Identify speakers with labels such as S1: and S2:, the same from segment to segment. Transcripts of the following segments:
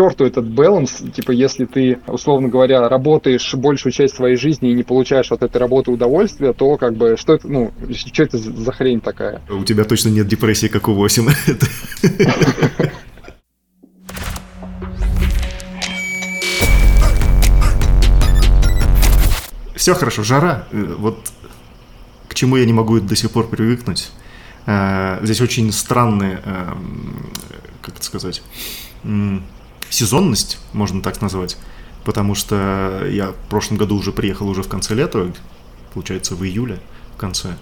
S1: черту этот баланс, типа, если ты, условно говоря, работаешь большую часть своей жизни и не получаешь от этой работы удовольствия, то как бы, что это, ну, что это за хрень такая?
S2: У тебя точно нет депрессии, как у 8. Все хорошо, жара. Э, вот к чему я не могу до сих пор привыкнуть. Э, здесь очень странные, эм, как это сказать, сезонность, можно так назвать. Потому что я в прошлом году уже приехал уже в конце лета, получается в июле в конце.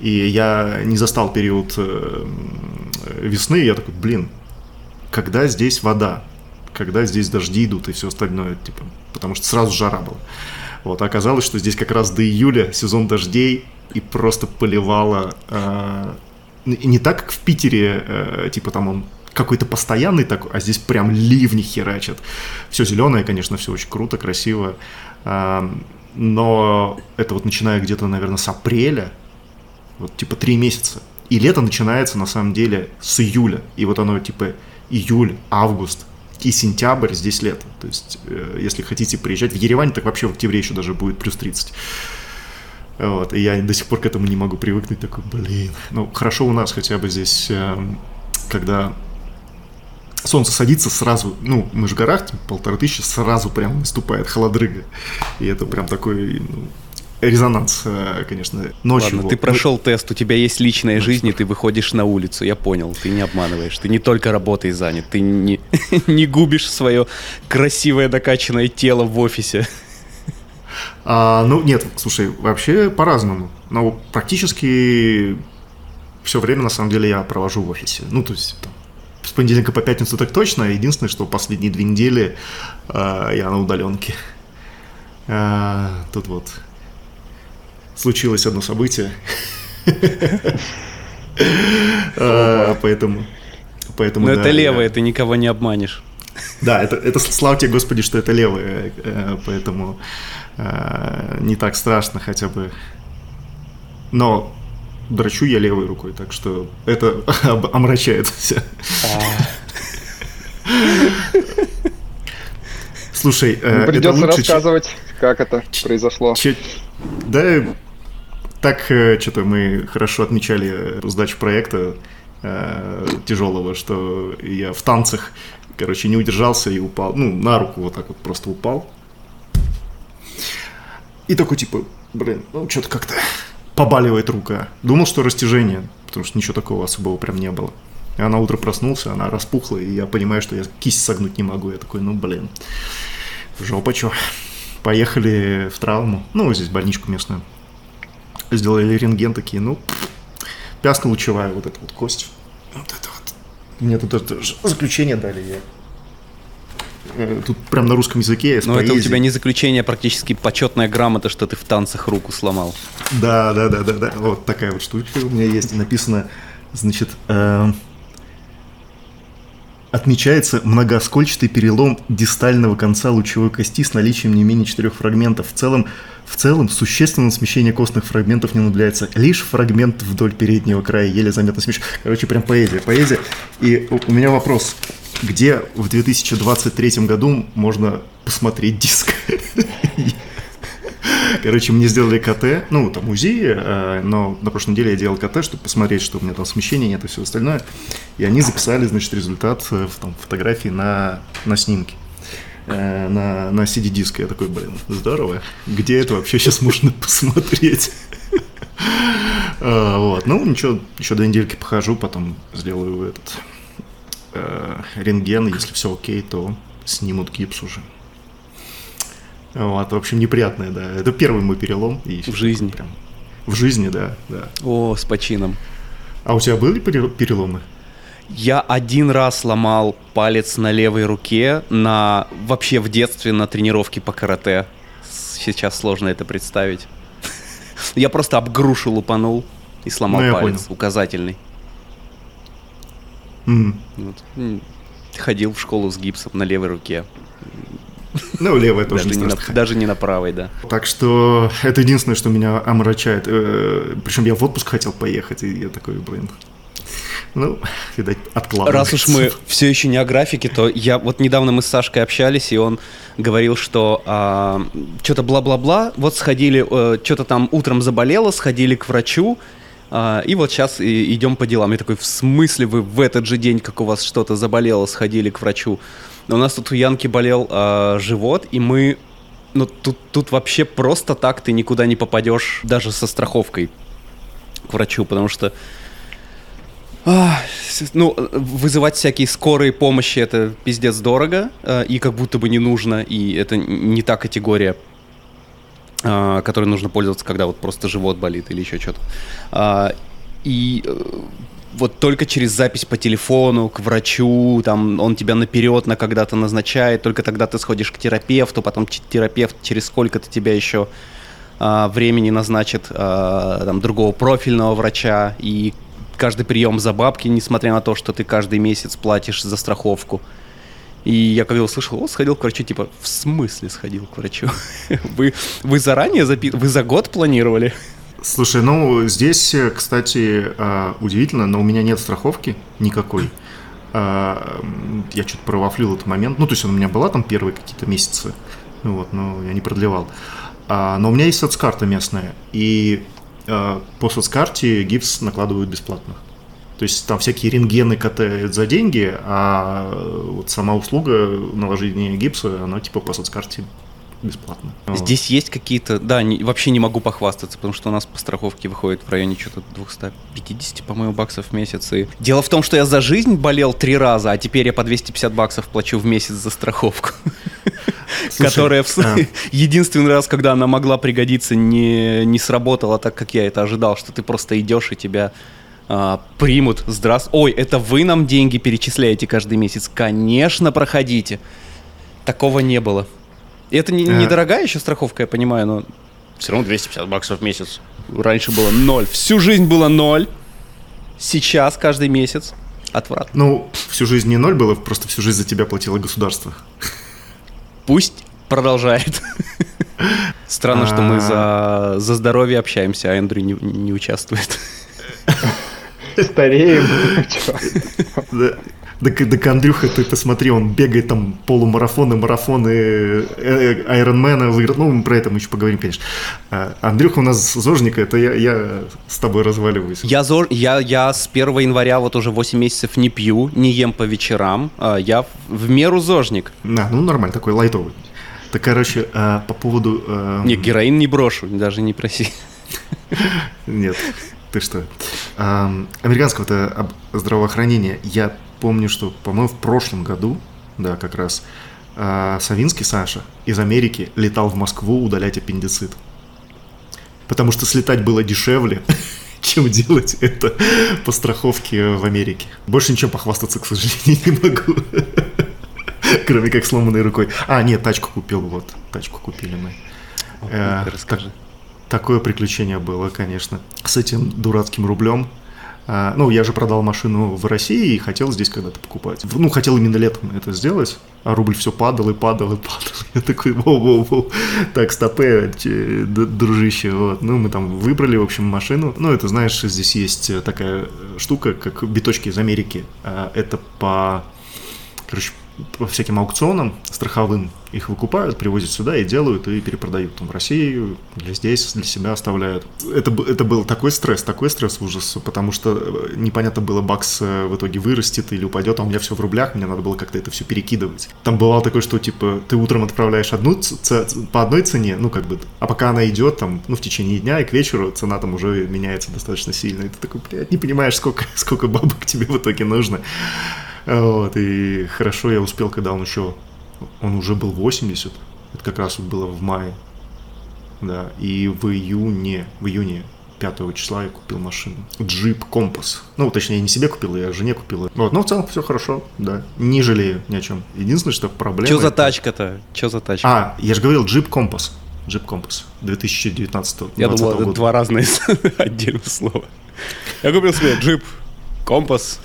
S2: И я не застал период э, весны, я такой, блин, когда здесь вода? Когда здесь дожди идут и все остальное, типа, потому что сразу жара была. Вот, а оказалось, что здесь как раз до июля сезон дождей, и просто поливало э, не так, как в Питере, э, типа там он какой-то постоянный такой, а здесь прям ливни херачат. Все зеленое, конечно, все очень круто, красиво. Э, но это вот начиная где-то, наверное, с апреля, вот типа три месяца. И лето начинается на самом деле с июля. И вот оно типа июль, август и сентябрь здесь лето. То есть, э, если хотите приезжать в Еревань, так вообще в октябре еще даже будет плюс 30. Вот, и я до сих пор к этому не могу привыкнуть, такой, блин. Ну, хорошо у нас хотя бы здесь, эм, когда солнце садится сразу, ну, мы же в горах, типа, полторы тысячи, сразу прям наступает холодрыга. И это прям такой, ну, резонанс, э, конечно, ночью.
S3: Ладно, ты прошел тест, у тебя есть личная ну, жизнь, и ты выходишь на улицу, я понял, ты не обманываешь, ты не только работой занят, ты не, не губишь свое красивое докачанное тело в офисе.
S2: А, ну, нет, слушай, вообще по-разному. Но практически все время, на самом деле, я провожу в офисе. Ну, то есть, там, с понедельника по пятницу так точно. Единственное, что последние две недели э, я на удаленке. Э, тут вот случилось одно событие. А, поэтому... Поэтому,
S3: Но это левое, ты никого не обманешь.
S2: Да, это, это слава тебе, Господи, что это левое, э, поэтому э, не так страшно хотя бы. Но драчу я левой рукой, так что это омрачает все. Слушай,
S1: э, придется рассказывать, как это произошло.
S2: Да, так что-то мы хорошо отмечали сдачу проекта тяжелого, что я в танцах короче, не удержался и упал, ну, на руку вот так вот просто упал. И такой, типа, блин, ну, что-то как-то побаливает рука. Думал, что растяжение, потому что ничего такого особого прям не было. И она утро проснулся, она распухла, и я понимаю, что я кисть согнуть не могу. Я такой, ну, блин, жопа чё. Поехали в травму, ну, здесь больничку местную. Сделали рентген такие, ну, пясно-лучевая вот эта вот кость. Вот это мне тут это заключение дали, я Тут прям на русском языке.
S3: Но это у тебя не заключение, а практически почетная грамота, что ты в танцах руку сломал.
S2: Да, да, да, да, да. Вот такая вот штучка у меня есть. Написано, значит, э, Отмечается многооскольчатый перелом дистального конца лучевой кости с наличием не менее четырех фрагментов. В целом, в целом существенное смещение костных фрагментов не наблюдается. Лишь фрагмент вдоль переднего края еле заметно смещен. Короче, прям поэзия, поэзия. И у меня вопрос. Где в 2023 году можно посмотреть диск? Короче, мне сделали КТ, ну, там УЗИ, э, но на прошлой неделе я делал КТ, чтобы посмотреть, что у меня там смещения нет и все остальное. И они записали, значит, результат э, в там, фотографии на, на снимке э, на, на CD-диск. Я такой, блин, здорово. Где это вообще сейчас можно посмотреть? Вот. Ну, ничего, еще до недельки похожу, потом сделаю этот рентген. Если все окей, то снимут гипс уже. Вот, в общем, неприятное, да. Это первый мой перелом.
S3: И в жизни. Прям,
S2: в жизни, да, да.
S3: О, с почином.
S2: А у тебя были переломы?
S3: Я один раз сломал палец на левой руке на вообще в детстве на тренировке по карате. Сейчас сложно это представить. Я просто об грушу лупанул и сломал ну, палец понял. указательный. Mm. Вот. Ходил в школу с гипсом на левой руке.
S2: Ну, левая тоже
S3: даже не, на, даже не на правой, да.
S2: Так что это единственное, что меня омрачает. Э, Причем я в отпуск хотел поехать, и я такой, блин, Ну, видать, откладывается.
S3: Раз уж мы все еще не о графике, то я вот недавно мы с Сашкой общались, и он говорил, что а, что-то бла-бла-бла, вот сходили, э, что-то там утром заболело, сходили к врачу, а, и вот сейчас и, идем по делам. Я такой, в смысле вы в этот же день, как у вас что-то заболело, сходили к врачу? У нас тут у Янки болел а, живот, и мы ну тут, тут вообще просто так ты никуда не попадешь, даже со страховкой к врачу, потому что ну, вызывать всякие скорые помощи это пиздец дорого, а, и как будто бы не нужно, и это не та категория, а, которой нужно пользоваться, когда вот просто живот болит или еще что-то. А, и э, вот только через запись по телефону к врачу, там он тебя наперед на когда-то назначает, только тогда ты сходишь к терапевту, потом терапевт через сколько-то тебя еще а, времени назначит а, там другого профильного врача, и каждый прием за бабки, несмотря на то, что ты каждый месяц платишь за страховку. И я когда услышал, о, сходил к врачу, типа, в смысле сходил к врачу? Вы, вы заранее запи... Вы за год планировали?
S2: Слушай, ну здесь, кстати, а, удивительно, но у меня нет страховки никакой. А, я что-то провафлил этот момент. Ну, то есть у меня была там первые какие-то месяцы, вот, но я не продлевал. А, но у меня есть соцкарта местная, и по соцкарте гипс накладывают бесплатно. То есть там всякие рентгены катают за деньги, а вот сама услуга наложения гипса, она типа по соцкарте бесплатно.
S3: Здесь есть какие-то... Да, не, вообще не могу похвастаться, потому что у нас по страховке выходит в районе что-то 250, по-моему, баксов в месяц. И... Дело в том, что я за жизнь болел три раза, а теперь я по 250 баксов плачу в месяц за страховку. Которая в... а. единственный раз, когда она могла пригодиться, не, не сработала так, как я это ожидал, что ты просто идешь и тебя а, примут. Здравствуйте. Ой, это вы нам деньги перечисляете каждый месяц? Конечно, проходите. Такого не было. И это не, недорогая еще страховка, я понимаю, но все равно 250 баксов в месяц. Раньше было ноль. Всю жизнь было ноль. Сейчас каждый месяц отвратно.
S2: Ну, всю жизнь не ноль было, просто всю жизнь за тебя платило государство.
S3: Пусть продолжает. Странно, что мы за, за здоровье общаемся, а Эндрю не, не участвует.
S1: Стареем.
S2: Так, так Андрюха, ты посмотри, он бегает там полумарафоны, марафоны э, э, Айронмена выиграл. Ну, мы про это мы еще поговорим, конечно. А, Андрюха у нас зожник, это я, я с тобой разваливаюсь.
S3: Я, зож, я, я с 1 января вот уже 8 месяцев не пью, не ем по вечерам. А, я в меру зожник.
S2: Да, ну нормально, такой лайтовый. Так, короче, а, по поводу...
S3: Э... Не, героин не брошу, даже не проси.
S2: Нет, ты что? Американского-то здравоохранения я помню, что, по-моему, в прошлом году, да, как раз, э, Савинский Саша из Америки летал в Москву удалять аппендицит. Потому что слетать было дешевле, чем делать это по страховке в Америке. Больше ничем похвастаться, к сожалению, не могу. Кроме как сломанной рукой. А, нет, тачку купил, вот. Тачку купили мы.
S3: Э, расскажи.
S2: такое приключение было, конечно. С этим дурацким рублем а, ну, я же продал машину в России и хотел здесь когда-то покупать. Ну, хотел именно летом это сделать, а рубль все падал и падал и падал. Я такой, воу-воу-воу, так, стопе, дружище, вот. Ну, мы там выбрали, в общем, машину. Ну, это, знаешь, здесь есть такая штука, как биточки из Америки. А, это по, короче, по всяким аукционам страховым их выкупают, привозят сюда и делают, и перепродают там в Россию, или здесь для себя оставляют. Это, это был такой стресс, такой стресс ужас, потому что э, непонятно было, бакс э, в итоге вырастет или упадет, а у меня все в рублях, мне надо было как-то это все перекидывать. Там бывало такое, что типа ты утром отправляешь одну ц- по одной цене, ну как бы, а пока она идет там, ну в течение дня и к вечеру цена там уже меняется достаточно сильно, и ты такой, блядь, не понимаешь, сколько, сколько бабок тебе в итоге нужно. Вот, и хорошо я успел, когда он еще, он уже был 80, это как раз вот было в мае, да, и в июне, в июне 5 числа я купил машину. Jeep Compass. Ну, точнее, не себе купил, я жене купил. Вот, но в целом все хорошо, да. Не жалею ни о чем. Единственное, что проблема...
S3: Что за тачка-то? Что за тачка?
S2: А, я же говорил, Jeep Compass. Jeep Compass 2019
S3: Я думал, года. это два разных отдельных слова. Я купил себе джип Компас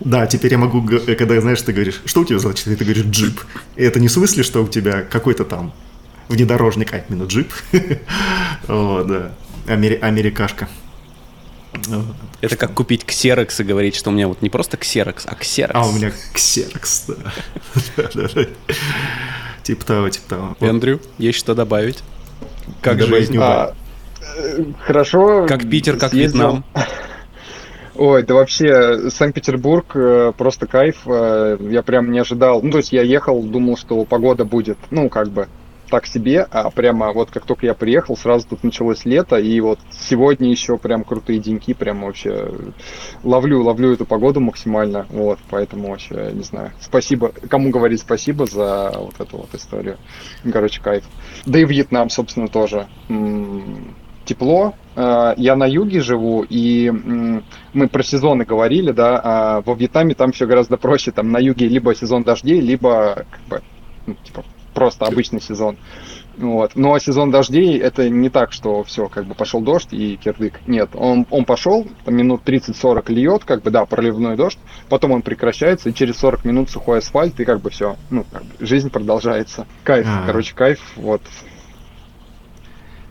S2: да, теперь я могу, когда, знаешь, ты говоришь, что у тебя значит, и ты говоришь джип. И это не в смысле, что у тебя какой-то там внедорожник, а именно джип. О, да. Америкашка.
S3: Это как купить ксерокс и говорить, что у меня вот не просто ксерокс, а ксерокс.
S2: А у меня ксерокс, да. Типа того, типа того.
S3: Эндрю, есть что добавить? Как
S2: Добавить
S3: жизнь?
S1: А, э, хорошо.
S3: Как Питер, как. Вьетнам.
S1: Ой, да вообще, Санкт-Петербург э, просто кайф. э, Я прям не ожидал. Ну, то есть я ехал, думал, что погода будет, ну, как бы так себе, а прямо вот как только я приехал, сразу тут началось лето, и вот сегодня еще прям крутые деньки, прям вообще ловлю, ловлю эту погоду максимально, вот, поэтому вообще, не знаю, спасибо, кому говорить спасибо за вот эту вот историю, короче, кайф. Да и Вьетнам, собственно, тоже. М, Тепло. Э, Я на юге живу, и мы про сезоны говорили, да, а во Вьетнаме там все гораздо проще. Там на юге либо сезон дождей, либо как бы, ну, типа, просто обычный сезон. Вот. Но сезон дождей это не так, что все, как бы пошел дождь и кирдык. Нет, он, он пошел, там минут 30-40 льет, как бы, да, проливной дождь, потом он прекращается, и через 40 минут сухой асфальт, и как бы все, ну, как бы, жизнь продолжается. Кайф,
S2: А.
S1: короче, кайф, вот.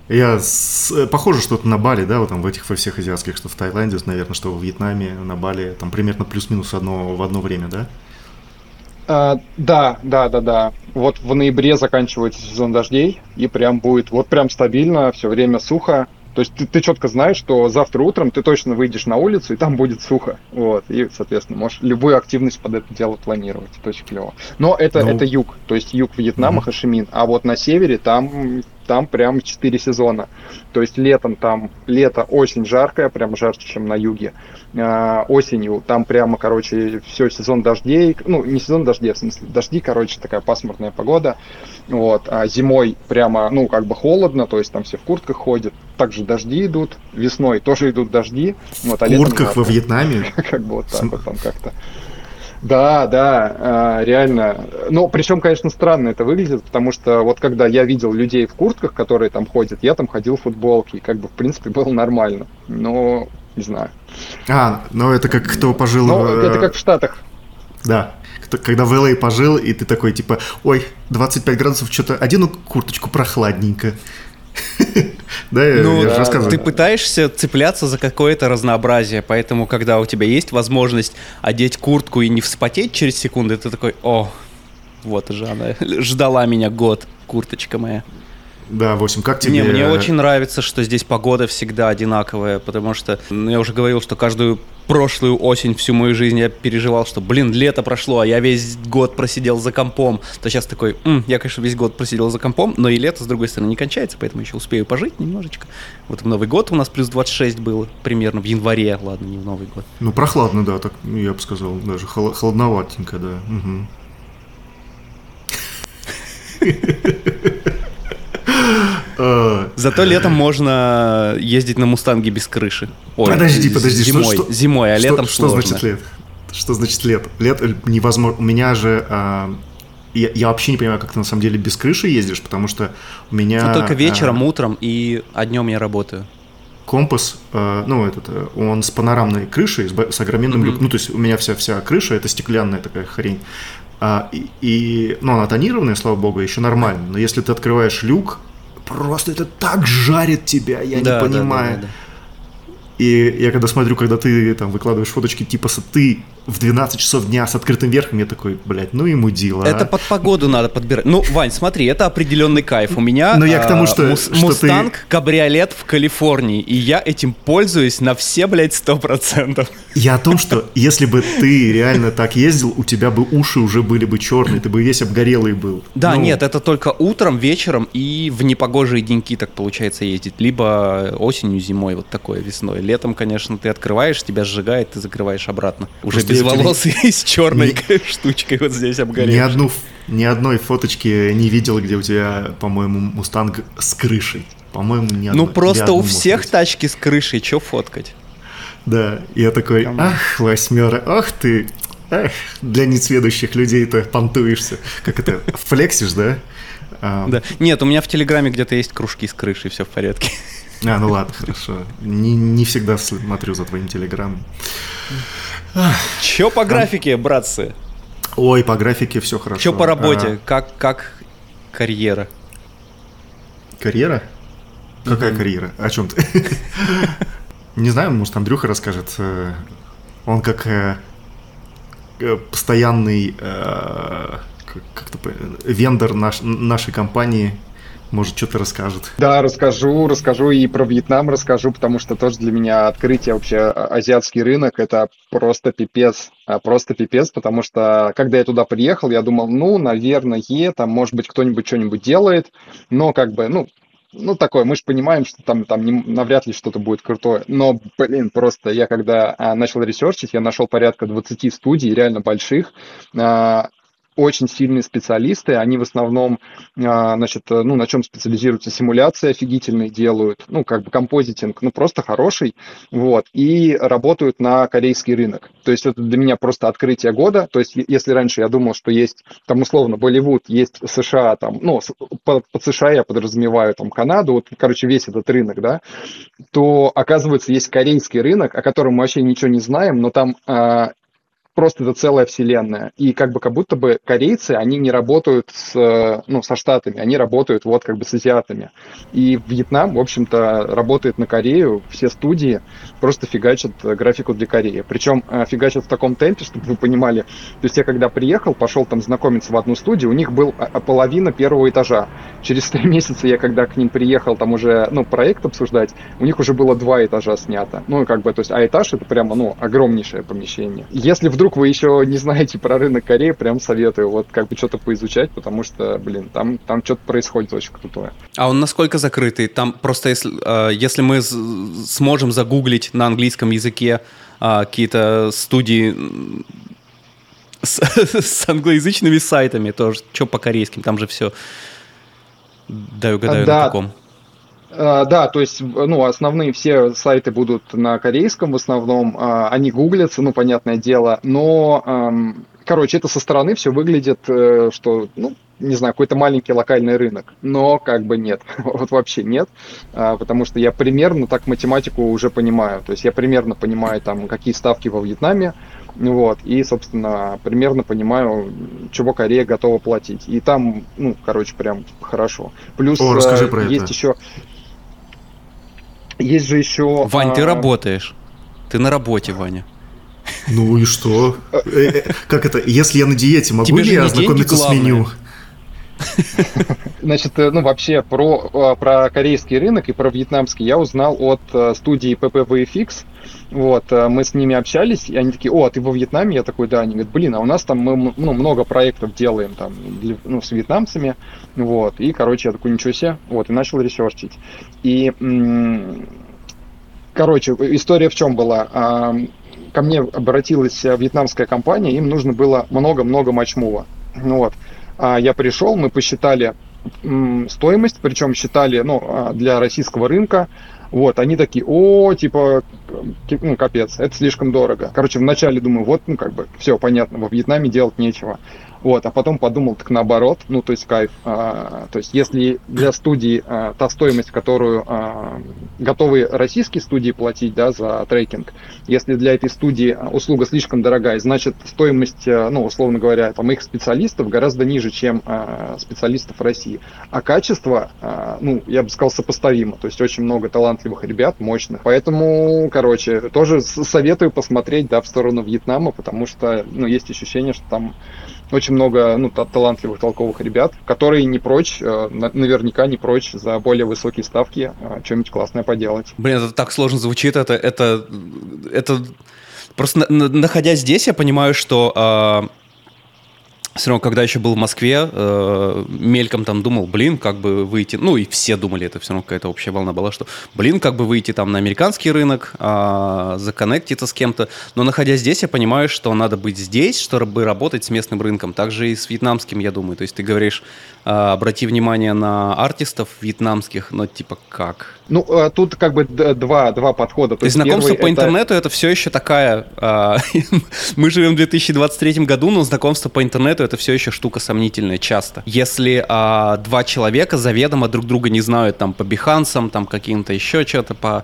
S2: Я с- э, похоже что-то на Бали, да, вот там в этих во всех азиатских, что в Таиланде, наверное, что в Вьетнаме, на Бали, там примерно плюс-минус одно в одно время, да?
S1: А, да, да, да, да. Вот в ноябре заканчивается сезон дождей, и прям будет, вот прям стабильно, все время сухо. То есть ты, ты четко знаешь, что завтра утром ты точно выйдешь на улицу, и там будет сухо. Вот. И, соответственно, можешь любую активность под это дело планировать. Это очень клево. Но это,
S2: Ну.
S1: это юг, то есть юг Вьетнама,
S2: Мгм.
S1: Хашимин. А вот на севере там, там прям 4 сезона. То есть летом там, лето очень жаркое, прям жарче, чем на юге. А, осенью там прямо, короче, все сезон дождей. Ну, не сезон дождей, а в смысле дожди, короче, такая пасмурная погода. Вот. А зимой прямо, ну, как бы холодно, то есть там все в куртках ходят. Также дожди идут. Весной тоже идут дожди. Вот, а
S2: В
S1: летом
S2: куртках во
S1: жарко.
S2: Вьетнаме.
S1: Как бы вот так вот там как-то. Да, да, а, реально. Но причем, конечно, странно это выглядит, потому что вот когда я видел людей в куртках, которые там ходят, я там ходил в футболке, и как бы, в принципе, было нормально. Но, не знаю.
S2: А, ну это как кто пожил... В,
S1: это
S2: э,
S1: как в Штатах.
S2: Да. Когда в LA пожил, и ты такой, типа, ой, 25 градусов, что-то одену курточку прохладненько. Да, я
S3: Ну,
S2: я
S1: да,
S2: рассказывал.
S3: Ты пытаешься цепляться за какое-то разнообразие, поэтому, когда у тебя есть возможность одеть куртку и не вспотеть через секунду, ты такой, о, вот же она, ждала меня год, курточка моя.
S2: Да, 8, как тебе...
S3: Не, мне очень нравится, что здесь погода всегда одинаковая, потому что ну, я уже говорил, что каждую прошлую осень всю мою жизнь я переживал, что, блин, лето прошло, а я весь год просидел за компом. То сейчас такой, «М, я, конечно, весь год просидел за компом, но и лето, с другой стороны, не кончается, поэтому еще успею пожить немножечко. Вот в Новый год у нас плюс 26 было примерно, в январе, ладно, не в Новый год.
S2: Ну, прохладно, да, так ну, я бы сказал, даже холо- холодноватенько, да. мгм. А,
S3: Зато летом можно ездить на Мустанге без крыши. Ой,
S2: Подожди, подожди, что-
S3: зимой,
S2: что-
S3: зимой, а
S2: что-
S3: летом
S2: Что
S3: сложно.
S2: значит лет? Что значит лет? Лет э, невозможно. У меня же... а, Я, я вообще не понимаю, как ты на самом деле без крыши ездишь, потому что у меня...
S3: Ну, только вечером,
S2: а,
S3: утром и а днем я работаю.
S2: компас, э, ну, этот, э, он с панорамной крышей, с, огроменным
S3: Мгм.
S2: люком. Ну, то есть у меня вся, вся крыша, это стеклянная такая хрень. А, и, и, ну, она тонированная, слава богу, еще нормально. Но если ты открываешь люк, просто это так жарит тебя, я
S3: Да,
S2: не
S3: да,
S2: понимаю.
S3: да, да, да.
S2: И я когда смотрю, когда ты там выкладываешь фоточки, типа ты в 12 часов дня с открытым верхом, я такой, блядь, ну и мудила.
S3: Это под погоду надо подбирать. Ну, Вань, смотри, это определенный кайф. У меня
S2: Ну, я к тому,
S3: а,
S2: что-
S3: мус-
S2: что ты-
S3: Мустанг кабриолет в Калифорнии, и я этим пользуюсь на все, блядь, сто процентов.
S2: Я о том, что если бы ты реально так ездил, у тебя бы уши уже были бы черные, ты бы весь обгорелый был.
S3: Да,
S2: Ну,
S3: нет, это только утром, вечером и в непогожие деньки так получается ездить. Либо осенью, зимой, вот такое весной. Летом, конечно, ты открываешь, тебя сжигает, ты закрываешь обратно. Уже без
S2: тебе-
S3: волос и с черной
S2: Не-
S3: штучкой вот здесь
S2: Ни,
S3: обгоревшей.
S2: одну, ни одной фоточки не видел, где у тебя, по-моему, мустанг с крышей. По-моему, ни одной.
S3: Ну просто у всех тачки с крышей, что фоткать?
S2: Да, я такой, ах, восьмера, ах ты, эх, для несведущих людей-то понтуешься. Как это, флексишь, да? А,
S3: Да. Нет, у меня в Телеграме где-то есть кружки с крышей, все в порядке.
S2: А, ну ладно, хорошо. Не, не всегда смотрю за твоим телеграммом.
S3: Че по графике, братцы?
S2: Ой, по графике все хорошо.
S3: Че по работе? Как, как карьера?
S2: карьера? Какая карьера? О чем ты? Не знаю, может, Андрюха расскажет. Э, он как э, э, постоянный как-то вендор наш, нашей компании может, что-то расскажет.
S1: Да, расскажу, расскажу и про Вьетнам расскажу, потому что тоже для меня открытие вообще а, азиатский рынок, это просто пипец, а, просто пипец, потому что когда я туда приехал, я думал, ну, наверное, там, может быть, кто-нибудь что-нибудь делает, но как бы, ну, ну, такое, мы же понимаем, что там, там не, навряд ли что-то будет крутое. Но, блин, просто я когда а, начал ресерчить, я нашел порядка 20 студий, реально больших. А, очень сильные специалисты, они в основном, а, значит, ну, на чем специализируются, симуляции офигительные делают, ну, как бы композитинг, ну, просто хороший, вот, и работают на корейский рынок. То есть это для меня просто открытие года, то есть если раньше я думал, что есть, там, условно, Болливуд, есть США, там, ну, под, под США я подразумеваю, там, Канаду, вот, короче, весь этот рынок, да, то, оказывается, есть корейский рынок, о котором мы вообще ничего не знаем, но там а, просто это целая вселенная. И как бы как будто бы корейцы, они не работают с, ну, со Штатами, они работают вот как бы с азиатами. И Вьетнам, в общем-то, работает на Корею, все студии просто фигачат графику для Кореи. Причем э, фигачат в таком темпе, чтобы вы понимали. То есть я когда приехал, пошел там знакомиться в одну студию, у них был половина первого этажа. Через три месяца я когда к ним приехал, там уже, ну, проект обсуждать, у них уже было два этажа снято. Ну, как бы, то есть, а этаж это прямо, ну, огромнейшее помещение. Если вдруг вдруг вы еще не знаете про рынок Кореи, прям советую вот как бы что-то поизучать, потому что, блин, там, там что-то происходит очень крутое.
S3: А он насколько закрытый? Там просто если, э, если мы сможем загуглить на английском языке э, какие-то студии с, с англоязычными сайтами, то что по корейским, там же все дай угадаю да. на каком.
S1: А, да, то есть, ну, основные все сайты будут на корейском в основном, а, они гуглятся, ну, понятное дело, но, короче, это со стороны все выглядит, э, что, ну, не знаю, какой-то маленький локальный рынок, но как бы нет, вот вообще нет, а, потому что я примерно так математику уже понимаю, то есть я примерно понимаю там, какие ставки во Вьетнаме, вот, и, собственно, примерно понимаю, чего Корея готова платить, и там, ну, короче, прям хорошо. Плюс О, расскажи э, про есть это. еще есть же еще...
S3: Вань, а... ты работаешь. Ты на работе, Ваня.
S2: Ну и что? Э, э, как это? Если я на диете, могу ли я ознакомиться с меню?
S1: Значит, э, ну вообще про, про корейский рынок и про вьетнамский я узнал от студии PPVFX. Вот, мы с ними общались, и они такие, о, а ты во Вьетнаме? Я такой, да. Они говорят, блин, а у нас там мы ну, много проектов делаем там для, ну, с вьетнамцами. Вот, и, короче, я такой, ничего себе. Вот, и начал ресерчить. И, короче, история в чем была? Ко мне обратилась вьетнамская компания, им нужно было много-много матчмува. Вот. А я пришел, мы посчитали стоимость, причем считали ну, а, для российского рынка. Вот, они такие, о, типа, ну, капец, это слишком дорого. Короче, вначале думаю, вот, ну, как бы, все понятно, во Вьетнаме делать нечего. Вот, а потом подумал так наоборот, ну, то есть кайф. А, то есть если для студии а, та стоимость, которую а, готовы российские студии платить, да, за трекинг, если для этой студии услуга слишком дорогая, значит стоимость, а, ну, условно говоря, там их специалистов гораздо ниже, чем а, специалистов России. А качество, а, ну, я бы сказал, сопоставимо. То есть очень много талантливых ребят, мощных. Поэтому, короче, тоже советую посмотреть, да, в сторону Вьетнама, потому что, ну, есть ощущение, что там очень много ну, талантливых, толковых ребят, которые не прочь, э, наверняка не прочь за более высокие ставки э, что-нибудь классное поделать.
S3: Блин, это так сложно звучит, это, это, это... Просто находясь здесь, я понимаю, что а, все равно, когда еще был в Москве, э, мельком там думал, блин, как бы выйти, ну и все думали, это все равно какая-то общая волна была, что, блин, как бы выйти там на американский рынок, э, законнектиться с кем-то, но находясь здесь, я понимаю, что надо быть здесь, чтобы работать с местным рынком, также и с вьетнамским, я думаю, то есть ты говоришь, э, обрати внимание на артистов вьетнамских, но типа как?
S1: Ну, э, тут как бы два, два подхода.
S3: То, то есть знакомство по интернету это все еще такая... Э, мы живем в 2023 году, но знакомство по интернету это все еще штука сомнительная часто. Если а, два человека заведомо друг друга не знают там по бихансам, там каким-то еще что-то по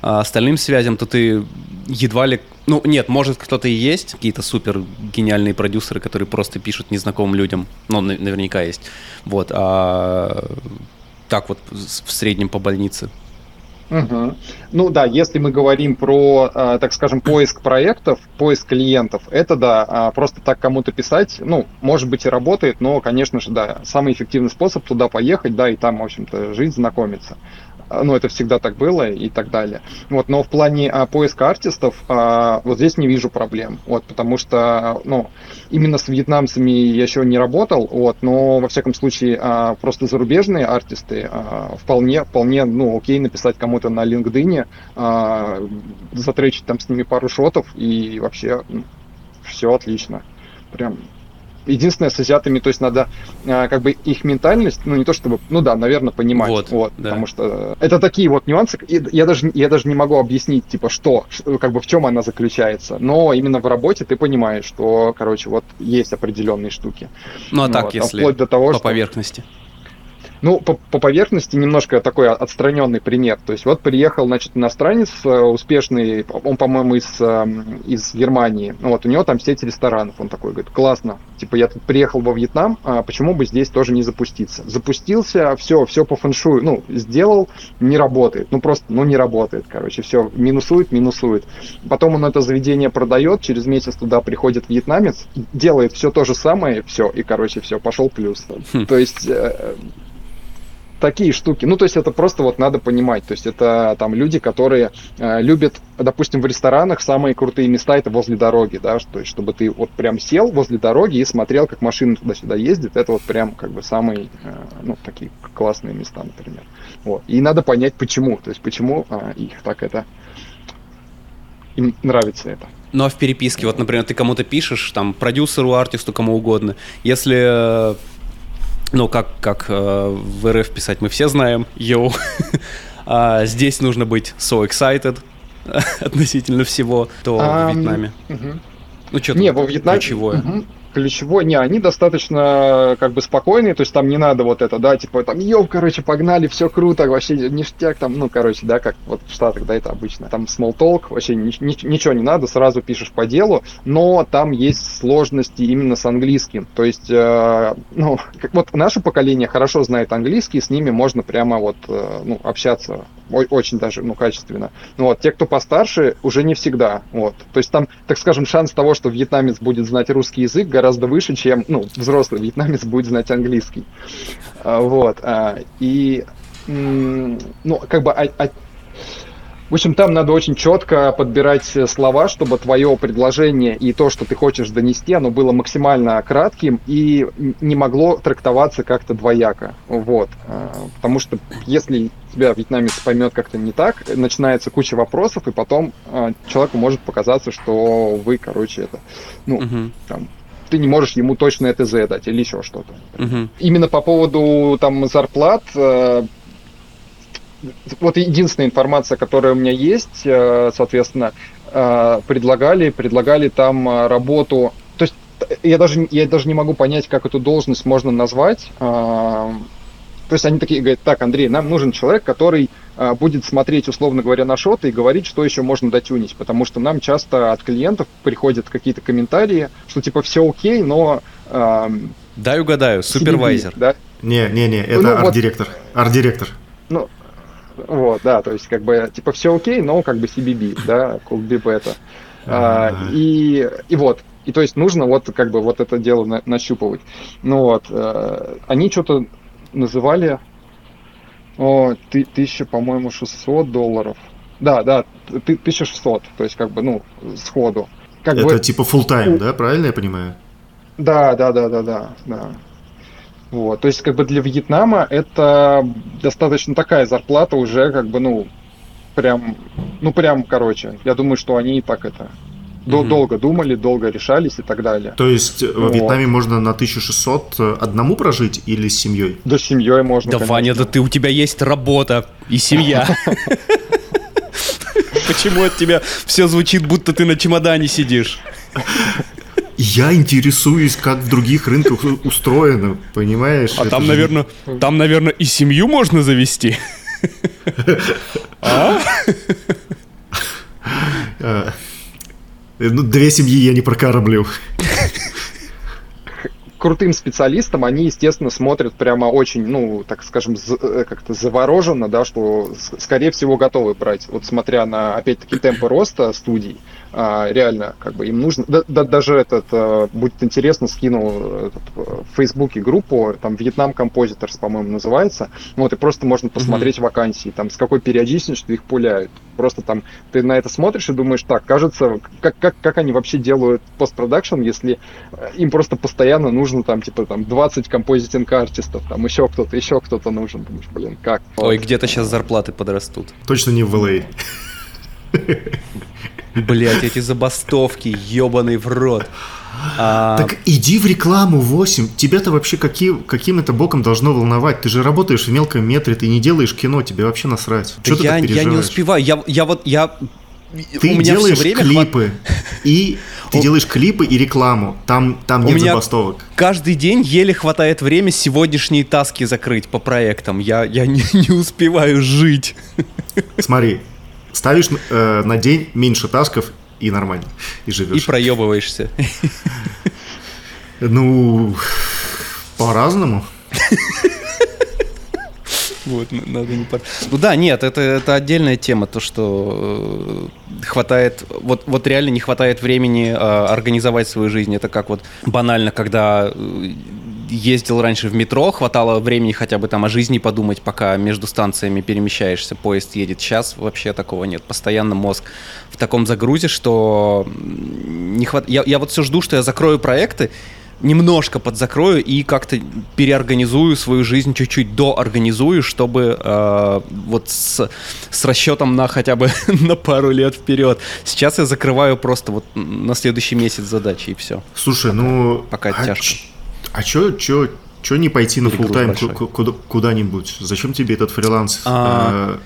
S3: а, остальным связям, то ты едва ли... Ну, нет, может, кто-то и есть, какие-то супер гениальные продюсеры, которые просто пишут незнакомым людям. Ну, наверняка есть. Вот. А так вот в среднем по больнице.
S1: Угу. Ну да, если мы говорим про, э, так скажем, поиск проектов, поиск клиентов, это да, а просто так кому-то писать, ну, может быть и работает, но, конечно же, да, самый эффективный способ туда поехать, да, и там, в общем-то, жить, знакомиться. Ну, это всегда так было и так далее. Вот, но в плане а, поиска артистов а, вот здесь не вижу проблем, вот, потому что, ну, именно с вьетнамцами я еще не работал, вот, но, во всяком случае, а, просто зарубежные артисты а, вполне, вполне, ну, окей написать кому-то на LinkedIn, а, затречить там с ними пару шотов, и вообще ну, все отлично. Прям Единственное, с азиатами, то есть надо а, как бы их ментальность, ну не то чтобы, ну да, наверное, понимать. Вот, вот да. Потому что это такие вот нюансы, я даже, я даже не могу объяснить, типа, что, как бы в чем она заключается. Но именно в работе ты понимаешь, что, короче, вот есть определенные штуки.
S3: Ну а так, вот, если вплоть до того, по что... поверхности.
S1: Ну, по, по поверхности немножко такой отстраненный пример. То есть вот приехал, значит, иностранец э, успешный, он, по-моему, из, эм, из Германии. Вот, у него там сеть ресторанов. Он такой говорит, классно, типа я тут приехал во Вьетнам, а почему бы здесь тоже не запуститься? Запустился, все, все по фэншую, ну, сделал, не работает. Ну, просто, ну, не работает, короче, все, минусует, минусует. Потом он это заведение продает, через месяц туда приходит вьетнамец, делает все то же самое, все, и, короче, все, пошел плюс. Хм. То есть э, такие штуки. Ну, то есть это просто вот надо понимать. То есть это там люди, которые э, любят, допустим, в ресторанах самые крутые места это возле дороги, да, то есть чтобы ты вот прям сел возле дороги и смотрел, как машина туда-сюда ездит, это вот прям как бы самые, э, ну, такие классные места, например. Вот. И надо понять, почему, то есть почему э, их так это, им нравится это.
S3: Ну а в переписке, вот, например, ты кому-то пишешь, там, продюсеру, артисту, кому угодно, если э, ну, как, как э, в РФ писать мы все знаем, йоу. а здесь нужно быть so excited относительно всего, то um, в Вьетнаме. Uh-huh.
S1: Ну, что Не, во Вьетнаме... Ключевое. Uh-huh ключевой, не, они достаточно как бы спокойные, то есть там не надо вот это, да, типа там, йоу, короче, погнали, все круто, вообще ништяк там, ну, короче, да, как вот в Штатах, да, это обычно. Там small talk, вообще ни, ни, ничего не надо, сразу пишешь по делу, но там есть сложности именно с английским, то есть, э, ну, как, вот наше поколение хорошо знает английский, с ними можно прямо вот, э, ну, общаться очень даже, ну, качественно. Ну, вот, те, кто постарше, уже не всегда, вот. То есть там, так скажем, шанс того, что вьетнамец будет знать русский язык, гораздо выше, чем ну, взрослый вьетнамец будет знать английский. А, вот. А, и ну, как бы а, а, в общем, там надо очень четко подбирать слова, чтобы твое предложение и то, что ты хочешь донести, оно было максимально кратким и не могло трактоваться как-то двояко. Вот. Потому что если тебя вьетнамец поймет как-то не так, начинается куча вопросов, и потом человеку может показаться, что вы, короче, это, ну, угу. там, ты не можешь ему точно ЭТЗ дать или еще что-то. Угу. Именно по поводу там зарплат, э, вот единственная информация, которая у меня есть, э, соответственно, э, предлагали, предлагали там работу, то есть я даже, я даже не могу понять, как эту должность можно назвать, то есть они такие говорят, так, Андрей, нам нужен человек, который а, будет смотреть, условно говоря, на шоты и говорить, что еще можно дотюнить, потому что нам часто от клиентов приходят какие-то комментарии, что типа все окей, но...
S3: Э, Дай угадаю, супервайзер.
S2: Да? Не, не, не, это ну, арт-директор. Вот, арт-директор.
S1: Ну, вот, да, то есть как бы типа все окей, но как бы CBB, да, could be better. А, и, и вот, и то есть нужно вот как бы вот это дело на, нащупывать. Ну вот, э, они что-то называли о, ты, тысяча, по-моему, 600 долларов. Да, да, ты, 1600, то есть как бы, ну, сходу. Как
S2: Это бы... типа full time, да, правильно я понимаю?
S1: Да, да, да, да, да, да. Вот, то есть как бы для Вьетнама это достаточно такая зарплата уже как бы, ну, прям, ну прям, короче, я думаю, что они и так это Дол- угу. Долго думали, долго решались и так далее.
S2: То есть вот. в Вьетнаме можно на 1600 э, одному прожить или с семьей?
S1: Да с семьей можно.
S3: Да, конечно. Ваня, да ты у тебя есть работа и семья. Почему от тебя все звучит, будто ты на чемодане сидишь?
S2: Я интересуюсь, как в других рынках устроено, понимаешь?
S3: А там, наверное, там, наверное, и семью можно завести. А?
S2: а? Ну, две семьи я не прокормлю.
S1: крутым специалистам, они, естественно, смотрят прямо очень, ну, так скажем, э, как-то завороженно, да, что, скорее всего, готовы брать. Вот смотря на, опять-таки, темпы роста студий, а, реально, как бы им нужно, да, да, даже этот, а, будет интересно, скинул этот, в Фейсбуке группу, там Вьетнам Композиторс, по-моему, называется, вот, и просто можно посмотреть mm-hmm. вакансии, там, с какой периодичностью их пуляют. Просто там ты на это смотришь и думаешь, так, кажется, как, как, как они вообще делают постпродакшн, если э, им просто постоянно нужно там, типа, там, 20 композитинг артистов, там, еще кто-то, еще кто-то нужен. Думаешь, блин, как?
S3: Ой, вот. где-то сейчас зарплаты подрастут.
S2: Точно не в LA.
S3: Блять, эти забастовки, ебаный в рот.
S2: А... Так иди в рекламу 8. Тебя-то вообще какие, каким это боком должно волновать? Ты же работаешь в мелком метре, ты не делаешь кино, тебе вообще насрать.
S3: Да Что я, ты я не успеваю. Я, я вот я
S2: ты у меня делаешь время клипы хват... и ты делаешь клипы и рекламу. Там там нет у меня забастовок.
S3: Каждый день еле хватает время сегодняшние таски закрыть по проектам. Я я не, не успеваю жить.
S2: Смотри, ставишь э, на день меньше тасков и нормально. И живешь.
S3: И проебываешься.
S2: Ну, по-разному.
S3: Вот, надо не пар... Ну да, нет, это, это отдельная тема, то, что э, хватает, вот, вот реально не хватает времени э, организовать свою жизнь. Это как вот банально, когда э, ездил раньше в метро, хватало времени хотя бы там о жизни подумать, пока между станциями перемещаешься, поезд едет. Сейчас вообще такого нет. Постоянно мозг в таком загрузе, что не хват... я, я вот все жду, что я закрою проекты, немножко подзакрою и как-то переорганизую свою жизнь, чуть-чуть доорганизую, чтобы э, вот с, с расчетом на хотя бы на пару лет вперед. Сейчас я закрываю просто вот на следующий месяц задачи и все.
S2: Слушай, пока, ну
S3: пока а тяжко.
S2: А чё, чё, чё не пойти на full тайм куда-нибудь? Зачем тебе этот фриланс? А,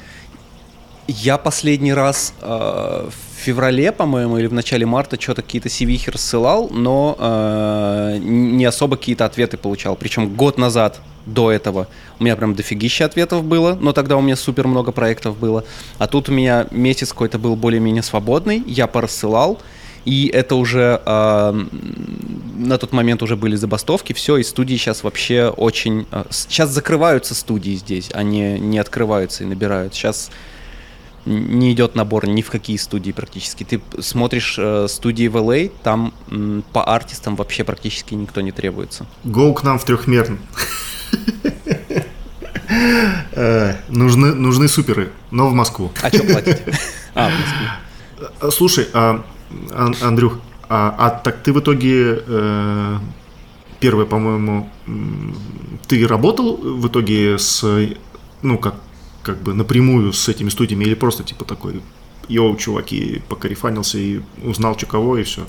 S3: я последний раз э, в феврале, по-моему, или в начале марта что-то какие-то CV рассылал, но э, не особо какие-то ответы получал. Причем год назад до этого у меня прям дофигища ответов было, но тогда у меня супер много проектов было. А тут у меня месяц какой-то был более-менее свободный, я порассылал, и это уже э, на тот момент уже были забастовки, все, и студии сейчас вообще очень... Э, сейчас закрываются студии здесь, они не открываются и набирают. Сейчас не идет набор ни в какие студии практически. Ты смотришь э, студии в LA, а, там м, по артистам вообще практически никто не требуется.
S2: Go к нам в трехмерном. Э, нужны, нужны суперы, но в Москву.
S3: А что платить? А, в Москву.
S2: Э, слушай, а, Андрюх, а, а так ты в итоге э, первое, по-моему, ты работал в итоге с, ну как как бы напрямую с этими студиями или просто типа такой, йоу, чуваки, покарифанился и узнал, что кого, и все?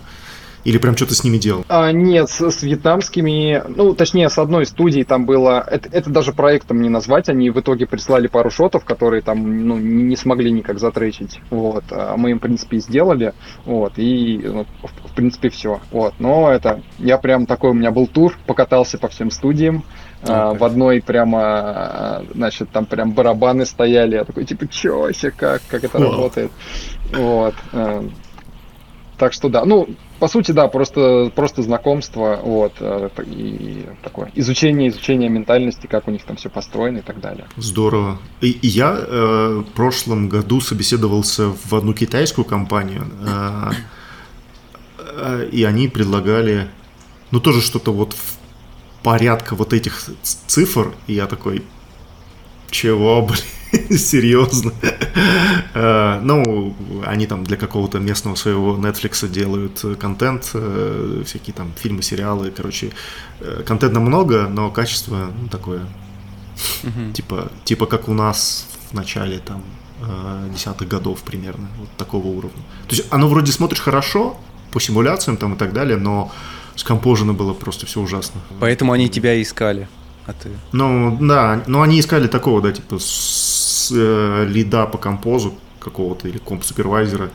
S2: Или прям что-то с ними делал?
S1: А, нет, с, с вьетнамскими, ну, точнее, с одной студией там было, это, это даже проектом не назвать, они в итоге прислали пару шотов, которые там, ну, не смогли никак затречить, вот, а мы им, в принципе, сделали, вот, и, ну, в, в принципе, все, вот, но это, я прям такой, у меня был тур, покатался по всем студиям, Okay. В одной прямо, значит, там прям барабаны стояли. Я такой, типа, чё вообще, как, как это wow. работает? Вот. Э, так что да, ну, по сути, да, просто, просто знакомство, вот, э, и такое изучение, изучение ментальности, как у них там все построено и так далее.
S2: Здорово. И, и я э, в прошлом году собеседовался в одну китайскую компанию, э, э, и они предлагали, ну, тоже что-то вот в порядка вот этих цифр, и я такой, чего, блин, серьезно? Э, ну, они там для какого-то местного своего Netflix делают контент, э, всякие там фильмы, сериалы, короче, э, контента много, но качество ну, такое, типа, типа как у нас в начале там десятых годов примерно, вот такого уровня. То есть оно вроде смотришь хорошо по симуляциям там и так далее, но скомпожено было просто все ужасно.
S3: Поэтому они тебя искали, а ты?
S2: Ну, да, но они искали такого, да, типа с, э, лида по композу какого-то или комп-супервайзера.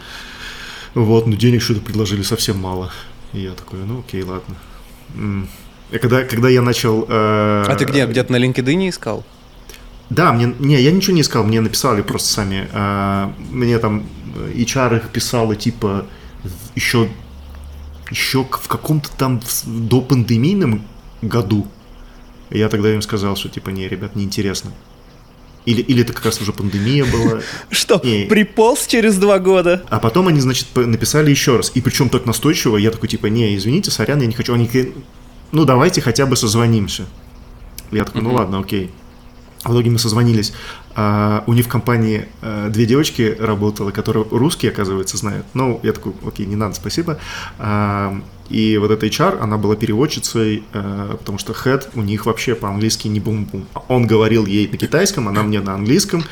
S2: Вот, но денег что-то предложили совсем мало. И я такой, ну окей, ладно. И когда, когда я начал... Э,
S3: а ты где, где-то на LinkedIn искал?
S2: Да, мне, не, я ничего не искал, мне написали просто сами. Э, мне там HR их писало, типа, еще еще в каком-то там до пандемийном году. Я тогда им сказал, что типа, не, ребят, неинтересно. Или, или это как раз уже пандемия была.
S3: Что,
S2: Не.
S3: приполз через два года?
S2: А потом они, значит, написали еще раз. И причем так настойчиво, я такой, типа, не, извините, сорян, я не хочу. Они такие, ну давайте хотя бы созвонимся. Я такой, ну ладно, окей. В итоге мы созвонились. А, у них в компании а, две девочки работало, которые русские, оказывается, знают. Ну, я такой, окей, не надо, спасибо. А, и вот эта HR, она была переводчицей, а, потому что head у них вообще по-английски не бум-бум. Он говорил ей на китайском, она мне на английском.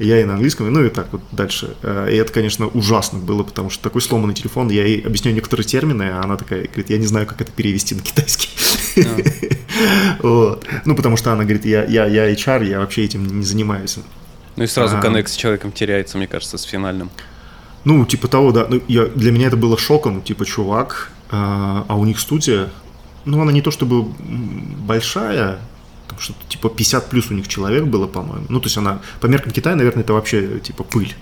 S2: Я ей на английском, ну и так вот дальше. Э, И это, конечно, ужасно было, потому что такой сломанный телефон, я ей объясняю некоторые термины, а она такая говорит, я не знаю, как это перевести на китайский. Вот. Ну, потому что она говорит, я, я, я HR, я вообще этим не занимаюсь.
S3: Ну и сразу
S2: А.
S3: коннект с человеком теряется, мне кажется, с финальным.
S2: Ну, типа того, да. Ну, я, для меня это было шоком, типа, чувак, а, а у них студия, ну, она не то чтобы большая, там что-то типа 50 плюс у них человек было, по-моему. Ну, то есть она, по меркам Китая, наверное, это вообще типа пыль.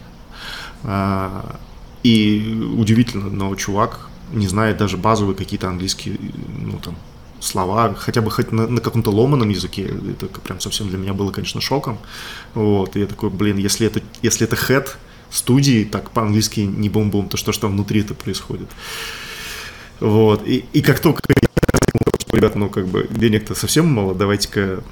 S2: А, и удивительно, но чувак не знает даже базовые какие-то английские, ну, там, слова, хотя бы хоть на, на каком-то ломаном языке, это прям совсем для меня было, конечно, шоком. Вот, и я такой, блин, если это, если это head студии, так по-английски не бум-бум, то что ж там внутри это происходит? Вот, и, и как только я ребята, ну, как бы, денег-то совсем мало, давайте-ка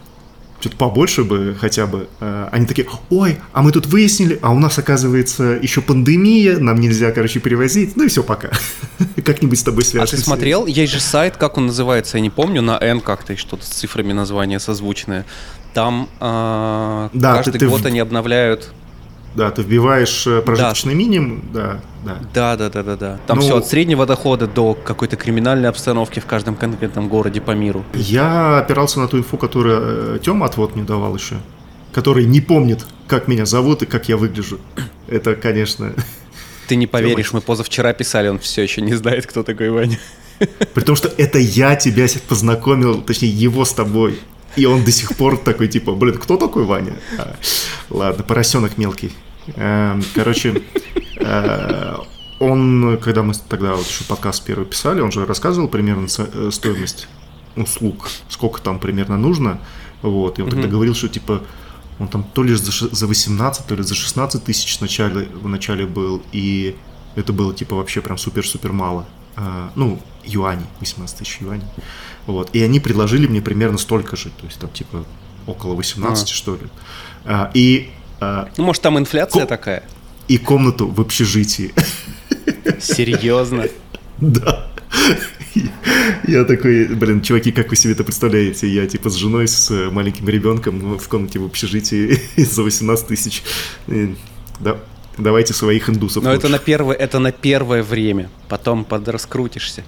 S2: что-то побольше бы хотя бы. А, Они такие, ой, а мы тут выяснили, а у нас, оказывается, еще пандемия, нам нельзя, короче, перевозить, ну и все, пока. Как-нибудь с тобой
S3: А
S2: свяжемся.
S3: ты смотрел? Есть же сайт, как он называется, я не помню, на N как-то и что-то с цифрами название созвучное. Там а,
S2: Да,
S3: каждый
S2: ты- ты
S3: год
S2: в-
S3: они обновляют.
S2: Да, ты вбиваешь э, прожиточный минимум, да, да.
S3: Да, да, да, да, да. Там
S2: Ну-
S3: все от среднего дохода до какой-то криминальной обстановки в каждом конкретном городе по миру.
S2: Я опирался на ту инфу, которую Тёма отвод мне давал еще, который не помнит, как меня зовут и как я выгляжу. Это, конечно...
S3: Ты не поверишь, мы позавчера писали, он все еще не знает, кто такой Ваня.
S2: При том, что это я тебя познакомил, точнее, его с тобой. И он до сих пор такой, типа, блин, кто такой Ваня? А, ладно, поросенок мелкий. Эм, Короче, э, он, когда мы тогда вот еще подкаст первый писали, он же рассказывал примерно э, стоимость услуг, сколько там примерно нужно. Вот, и он тогда говорил, что типа он там то ли за, за 18, то ли за 16 тысяч в начале, в начале был, и это было типа вообще прям супер-супер мало. А, ну, юаней, 18 тысяч юаней. Вот. И они предложили мне примерно столько же, то есть там типа около 18,
S3: А.
S2: что ли. А, и, а,
S3: Ну, может, там инфляция
S2: Ко-
S3: такая?
S2: и комнату в общежитии.
S3: Серьезно?
S2: Да. Я такой, блин, чуваки, как вы себе это представляете? Я типа с женой, с э, маленьким ребенком ну, в комнате в общежитии за 18 тысяч. Да, давайте своих индусов.
S3: Но это
S2: лучше.
S3: на первое, это на первое время. Потом подраскрутишься.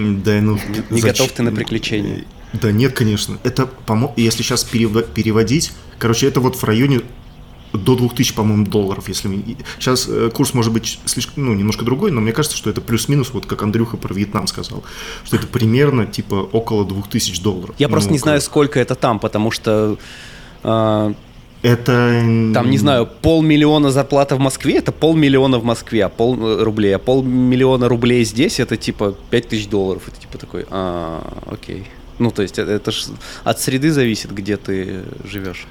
S2: Да, ну...
S3: не готов ты на приключения?
S2: Да нет, конечно. Это, помо- если сейчас переводить, короче, это вот в районе до 2000, по-моему, долларов, если... мы- Сейчас э, курс может быть слишком, ну, немножко другой, но мне кажется, что это плюс-минус, вот как Андрюха про Вьетнам сказал, что это примерно, типа, около 2000 долларов.
S3: Я просто
S2: Ну,
S3: не знаю,
S2: как-
S3: сколько это там, потому что а,
S2: Это...
S3: там, не знаю, полмиллиона зарплата в Москве это полмиллиона в Москве, а пол э, рублей, а полмиллиона рублей здесь это типа пять тысяч долларов. Это типа такой, а, окей. Ну, то есть это, это ж от среды зависит, где ты живешь.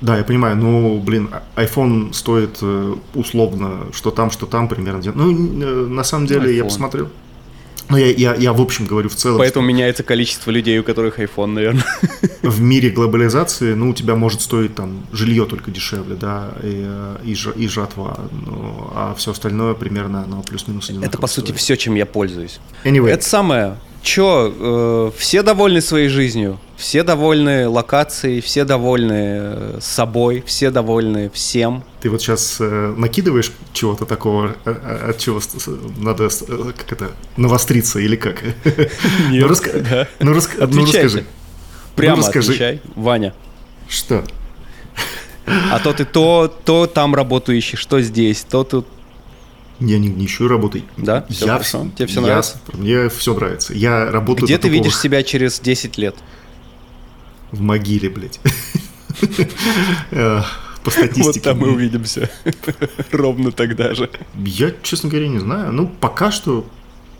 S2: Да, я понимаю, ну, блин, а- iPhone стоит э, условно, что там, что там примерно. Ну, э, на самом деле, я
S3: iPhone.
S2: посмотрел. Ну, я, я, я в общем говорю в целом,
S3: Поэтому меняется количество людей, у которых iPhone, наверное.
S2: в мире глобализации, ну, у тебя может стоить там жилье только дешевле, да, и, э, и, жа- и жатва, ну, а все остальное примерно, оно плюс-минус одинаково
S3: Это, по сути,
S2: стоит.
S3: все, чем я пользуюсь.
S2: Anyway,
S3: Это самое. Чё, э, все довольны своей жизнью, все довольны локацией, все довольны э, собой, все довольны всем.
S2: ты вот сейчас накидываешь чего-то такого, э, э, от чего надо, э, как это, навостриться или как? Ну, раска-
S3: да.
S2: ну, ну,
S3: Отвечайте.
S2: расскажи.
S3: Прямо
S2: Ну, расскажи.
S3: отвечай, Ваня.
S2: Что?
S3: А то ты то, то там работу ищешь, то здесь, то тут.
S2: Я не, не ищу работы.
S3: Да? Всё
S2: я,
S3: хорошо? Тебе всё
S2: я-
S3: нравится?
S2: Мне все нравится. Я работаю
S3: Где ты
S2: такого-
S3: видишь себя через 10 лет?
S2: В могиле, блядь. По статистике.
S3: увидимся. Ровно тогда же.
S2: Я, честно говоря, не знаю. Ну, пока что...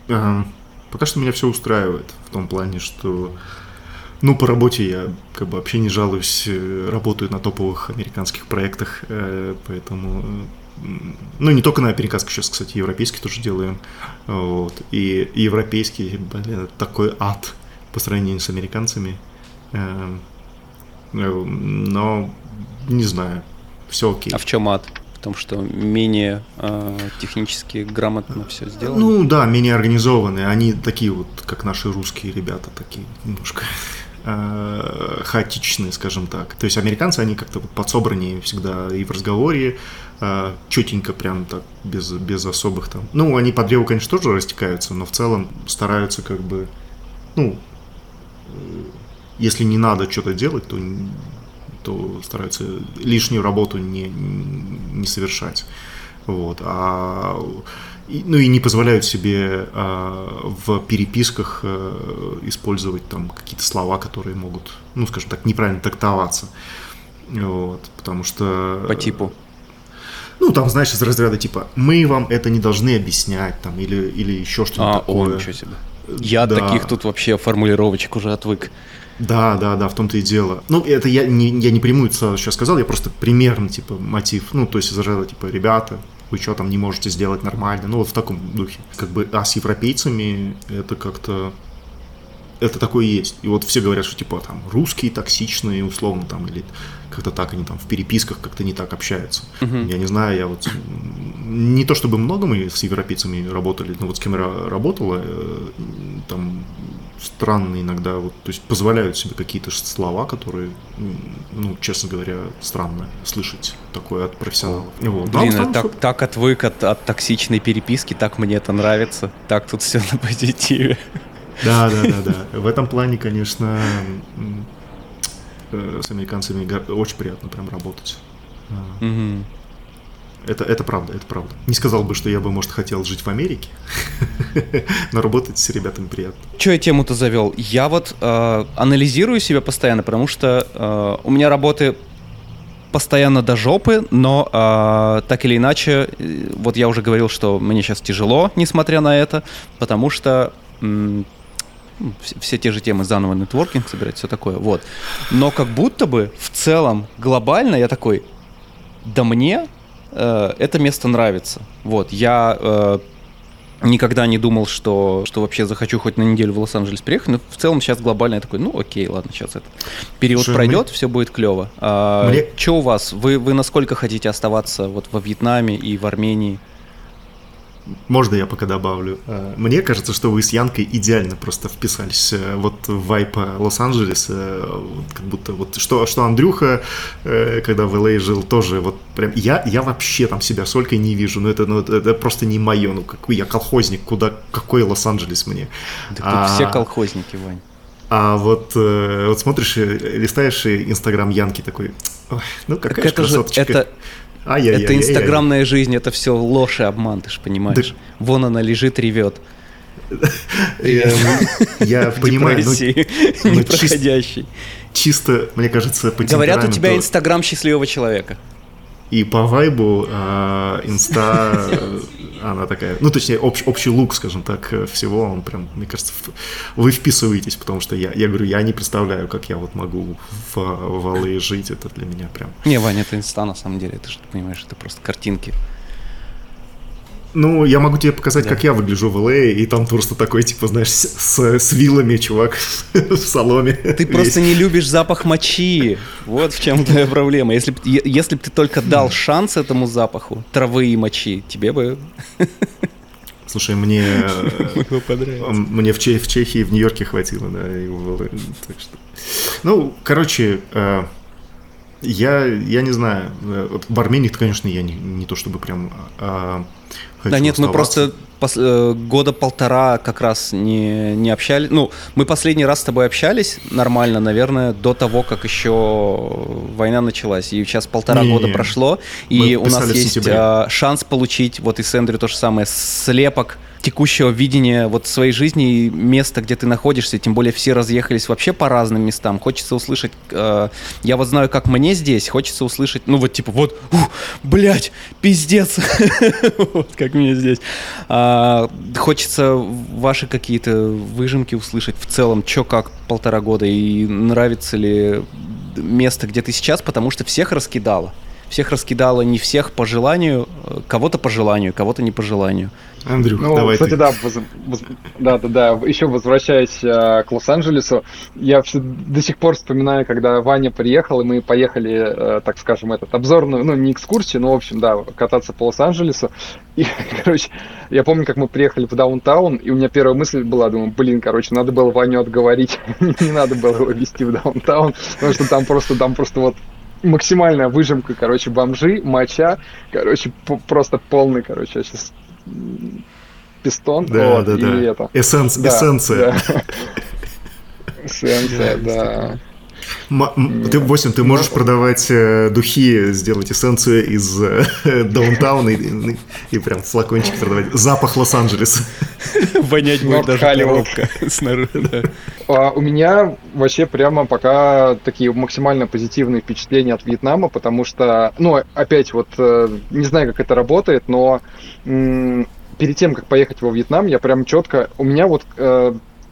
S2: э, Пока что меня все устраивает. В том плане, что... Ну, по работе я как бы вообще не жалуюсь, э, работаю на топовых американских проектах, э, поэтому ну, не только на американских, сейчас, кстати, европейский тоже делаем. Вот. И европейский, блин, такой ад по сравнению с американцами. Эм, но не знаю, все окей.
S3: А в чем ад? В том, что менее э, технически грамотно все сделано?
S2: Ну да, менее организованные. Они такие вот, как наши русские ребята, такие немножко э, хаотичные, скажем так. То есть американцы, они как-то вот подсобраннее всегда и в разговоре, э, четенько прям так, без, без особых там... Ну, они по древу, конечно, тоже растекаются, но в целом стараются как бы, ну, если не надо что-то делать, то то стараются лишнюю работу не, не совершать. Вот. А, ну и не позволяют себе а, в переписках а, использовать там какие-то слова, которые могут, ну, скажем так, неправильно трактоваться. Вот, потому что...
S3: По типу?
S2: Ну, там, знаешь, из разряда типа, мы вам это не должны объяснять, там, или, или еще что-то а, такое. О, ничего
S3: себе. Я да. таких тут вообще формулировочек уже отвык.
S2: Да, да, да, в том-то и дело. Ну, это я не, я не прямую сразу сейчас сказал, я просто примерно, типа, мотив. Ну, то есть из разряда, типа, ребята, вы что там не можете сделать нормально? Ну, вот в таком духе. Как бы, а с европейцами это как-то это такое есть. И вот все говорят, что типа там русские токсичные, условно, там, или как-то так они там в переписках как-то не так общаются. Uh-huh. Я не знаю, я вот не то чтобы много мы с европейцами работали, но вот с кем я работала, э, там странно иногда, вот, то есть позволяют себе какие-то слова, которые, ну, честно говоря, странно слышать такое от профессионалов.
S3: Вот. Блин, а так, так отвык от, от токсичной переписки, так мне это нравится, так тут все на позитиве.
S2: Да, да, да, да. В этом плане, конечно, э, с американцами очень приятно прям работать. Угу. Это, это правда, это правда. Не сказал бы, что я бы, может, хотел жить в Америке, но работать с ребятами приятно.
S3: Че я тему-то завел? Я вот э, анализирую себя постоянно, потому что э, у меня работы постоянно до жопы, но э, так или иначе, э, вот я уже говорил, что мне сейчас тяжело, несмотря на это, потому что м- все, те же темы заново нетворкинг собирать, все такое, вот. Но как будто бы в целом глобально я такой, да мне Э, это место нравится. Вот, я э, никогда не думал, что, что вообще захочу хоть на неделю в Лос-Анджелес приехать, но в целом сейчас глобально я такой, ну окей, ладно, сейчас этот период Слушай, пройдет, мне... все будет клево. А, мне... Что у вас? Вы, вы насколько хотите оставаться вот во Вьетнаме и в Армении?
S2: Можно я пока добавлю? Э, мне кажется, что вы с Янкой идеально просто вписались э, вот в вайп Лос-Анджелеса, как будто вот что, что Андрюха, э, когда в LA а жил, тоже вот прям, я, я вообще там себя с Олькой не вижу, ну это, ну, это просто не мое, ну какой я колхозник, куда, какой Лос-Анджелес мне?
S3: Да а, тут все колхозники, Вань.
S2: А вот, вот смотришь, листаешь Инстаграм Янки такой, ну какая так
S3: это же, это, Ай-яй-яй-яй. Это инстаграмная жизнь, это все ложь и обман, ты же понимаешь. Да. Вон она лежит, ревет.
S2: Я понимаю,
S3: но непроходящий.
S2: Чисто, мне кажется,
S3: по Говорят, у тебя инстаграм счастливого человека.
S2: И по вайбу а, инста, она такая, ну, точнее, общ, общий лук, скажем так, всего, он прям, мне кажется, вы вписываетесь, потому что я, я говорю, я не представляю, как я вот могу в, в Аллее жить, это для меня прям...
S3: Не, Ваня, это инста, на самом деле, ты же понимаешь, это просто картинки.
S2: Ну, я могу тебе показать, да. как я выгляжу в ЛА, и там просто такой, типа, знаешь, с, с вилами, чувак, в соломе.
S3: Ты просто не любишь запах мочи. Вот в чем твоя проблема. Если бы если б ты только дал шанс этому запаху травы и мочи, тебе бы...
S2: Слушай, мне... Мне в, Чех, в Чехии, в Нью-Йорке хватило, да, и в Так что... Ну, короче, э, я, я не знаю. Э, в Армении, конечно, я не, не то чтобы прям а,
S3: Хочу да нет, оставаться. мы просто пос, э, года полтора как раз не, не общались. Ну, мы последний раз с тобой общались нормально, наверное, до того, как еще война началась. И сейчас полтора не, года не, прошло, и у нас есть э, шанс получить, вот и с Эндрю то же самое, слепок текущего видения вот своей жизни и места, где ты находишься, тем более все разъехались вообще по разным местам. Хочется услышать, э, я вот знаю, как мне здесь, хочется услышать, ну вот типа вот, блять, пиздец, вот как мне здесь. А, хочется ваши какие-то выжимки услышать в целом, что как полтора года и нравится ли место, где ты сейчас, потому что всех раскидало всех раскидала не всех по желанию, э, кого-то по желанию, кого-то не по желанию.
S2: Андрюх, ну, давай
S1: кстати,
S2: ты.
S1: да, воз, воз, да, да, да. Еще возвращаясь э, к Лос-Анджелесу, я все, до сих пор вспоминаю, когда Ваня приехал, и мы поехали, э, так скажем, этот обзорную, ну, не экскурсию, но, в общем, да, кататься по Лос-Анджелесу. И, короче, я помню, как мы приехали в даунтаун, и у меня первая мысль была, думаю, блин, короче, надо было Ваню отговорить, не надо было его вести в даунтаун, потому что там просто, там просто вот максимальная выжимка, короче, бомжи, моча, короче, просто полный, короче, сейчас пистон.
S2: Да, вот, да, и да. Это. Эссенс, да, эссенция. Да.
S1: Эссенция, да.
S2: Ты, 8, ты можешь продавать э, духи, сделать эссенцию из э, даунтауна и, и прям флакончик продавать. Запах Лос-Анджелеса.
S3: Вонять будет даже коробка снаружи.
S1: А у меня вообще прямо пока такие максимально позитивные впечатления от Вьетнама, потому что, ну, опять вот, э, не знаю, как это работает, но перед тем, как поехать во Вьетнам, я прям четко, у меня вот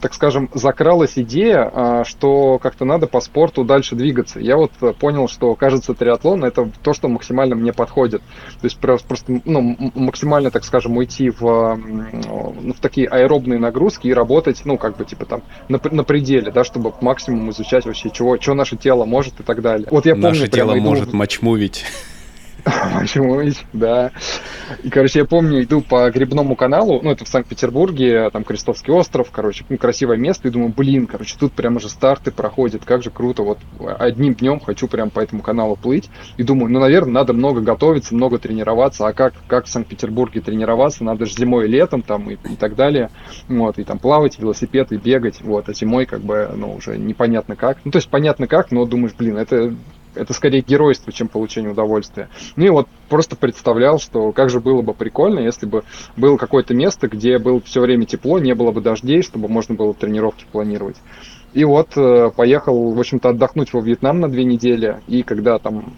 S1: так скажем, закралась идея, а, что как-то надо по спорту дальше двигаться. Я вот понял, что, кажется, триатлон это то, что максимально мне подходит. То есть просто ну, максимально, так скажем, уйти в, в такие аэробные нагрузки и работать, ну, как бы, типа там, на, на пределе, да, чтобы максимум изучать вообще, чего, что наше тело может и так далее.
S3: Вот я помню, наше тело иду... может мочмувить.
S1: Почему? Да. И, короче, я помню, иду по грибному каналу, ну, это в Санкт-Петербурге, там Крестовский остров, короче, ну, красивое место, и думаю, блин, короче, тут прямо же старты проходят, как же круто, вот одним днем хочу прям по этому каналу плыть, и думаю, ну, наверное, надо много готовиться, много тренироваться, а как, как в Санкт-Петербурге тренироваться, надо же зимой и летом там и, и так далее, вот, и там плавать, велосипед, и бегать, вот, а зимой как бы, ну, уже непонятно как, ну, то есть понятно как, но думаешь, блин, это это скорее геройство, чем получение удовольствия. Ну и вот просто представлял, что как же было бы прикольно, если бы было какое-то место, где было все время тепло, не было бы дождей, чтобы можно было тренировки планировать. И вот э, поехал, в общем-то, отдохнуть во Вьетнам на две недели. И когда там,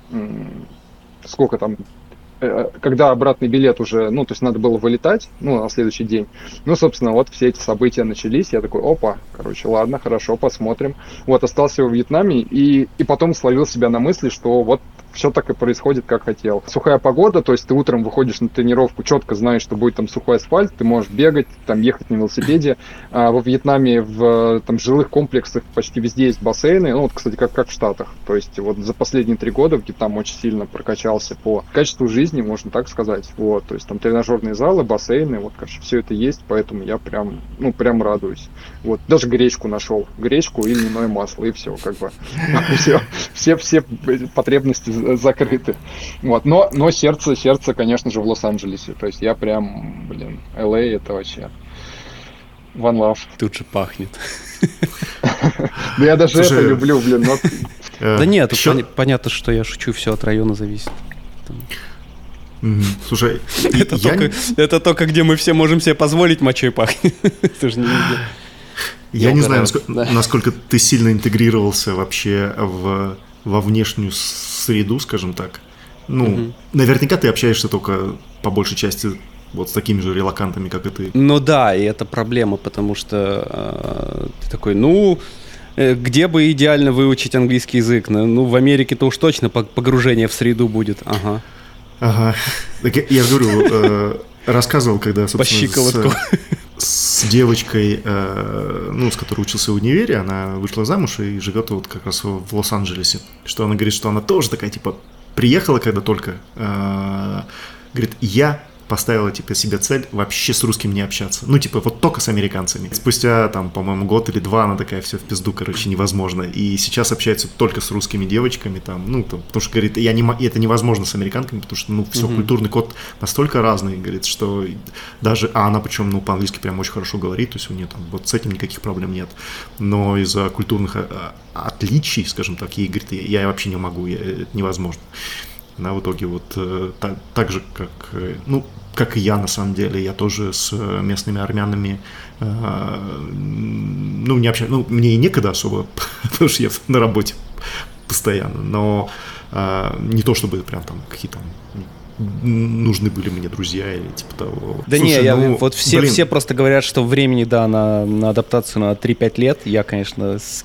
S1: сколько там, когда обратный билет уже, ну, то есть надо было вылетать, ну, на следующий день. Ну, собственно, вот все эти события начались. Я такой, опа, короче, ладно, хорошо, посмотрим. Вот, остался во Вьетнаме и, и потом словил себя на мысли, что вот все так и происходит, как хотел. Сухая погода, то есть ты утром выходишь на тренировку, четко знаешь, что будет там сухой асфальт, ты можешь бегать, там ехать на велосипеде. А во Вьетнаме в там жилых комплексах почти везде есть бассейны, ну вот, кстати, как, как в Штатах. То есть вот за последние три года Вьетнам очень сильно прокачался по качеству жизни, можно так сказать. Вот, то есть там тренажерные залы, бассейны, вот, короче, все это есть, поэтому я прям, ну, прям радуюсь. Вот, даже гречку нашел, гречку и льняное масло, и все, как бы, все, все, все потребности закрыты. Вот. Но, но сердце, сердце, конечно же, в Лос-Анджелесе. То есть я прям, блин, LA это вообще One Love.
S3: Тут же пахнет.
S1: Да я даже это люблю, блин.
S3: Э, да нет, понятно, что я шучу, все от района зависит.
S2: Слушай,
S3: это, я... только, это только где мы все можем себе позволить мочой пахнет. это же не везде.
S2: Я, я не знаю, насколько, да. насколько ты сильно интегрировался вообще в, во внешнюю среду, скажем так. Ну, угу. наверняка ты общаешься только по большей части вот с такими же релакантами, как и ты.
S3: Ну да, и это проблема, потому что э, ты такой, ну, э, где бы идеально выучить английский язык? Ну, ну в Америке-то уж точно погружение в среду будет. Ага.
S2: Ага. Так я, я говорю, э, рассказывал, когда, собственно, с, с девочкой, э, ну, с которой учился в универе, она вышла замуж и живет вот как раз в Лос-Анджелесе. Что она говорит, что она тоже такая, типа, приехала когда только, э, говорит, я поставила типа себе цель вообще с русским не общаться. Ну, типа, вот только с американцами. Спустя, там, по-моему, год или два она такая, все в пизду, короче, невозможно. И сейчас общается только с русскими девочками, там, ну, там, потому что, говорит, я не, это невозможно с американками, потому что, ну, все, угу. культурный код настолько разный, говорит, что даже, а она причем, ну, по-английски прям очень хорошо говорит, то есть у нее там вот с этим никаких проблем нет. Но из-за культурных а, отличий, скажем так, ей, говорит, я, я вообще не могу, я, это невозможно она в итоге вот э, так, так же, как, э, ну, как и я на самом деле, я тоже с местными армянами, э, ну, не общаюсь, ну, мне и некогда особо, потому что я на работе постоянно, но э, не то чтобы прям там какие-то нужны были мне друзья или типа того.
S3: Да Слушай, не, я, ну, вот все, все просто говорят, что времени, да, на, на адаптацию на 3-5 лет. Я, конечно, с...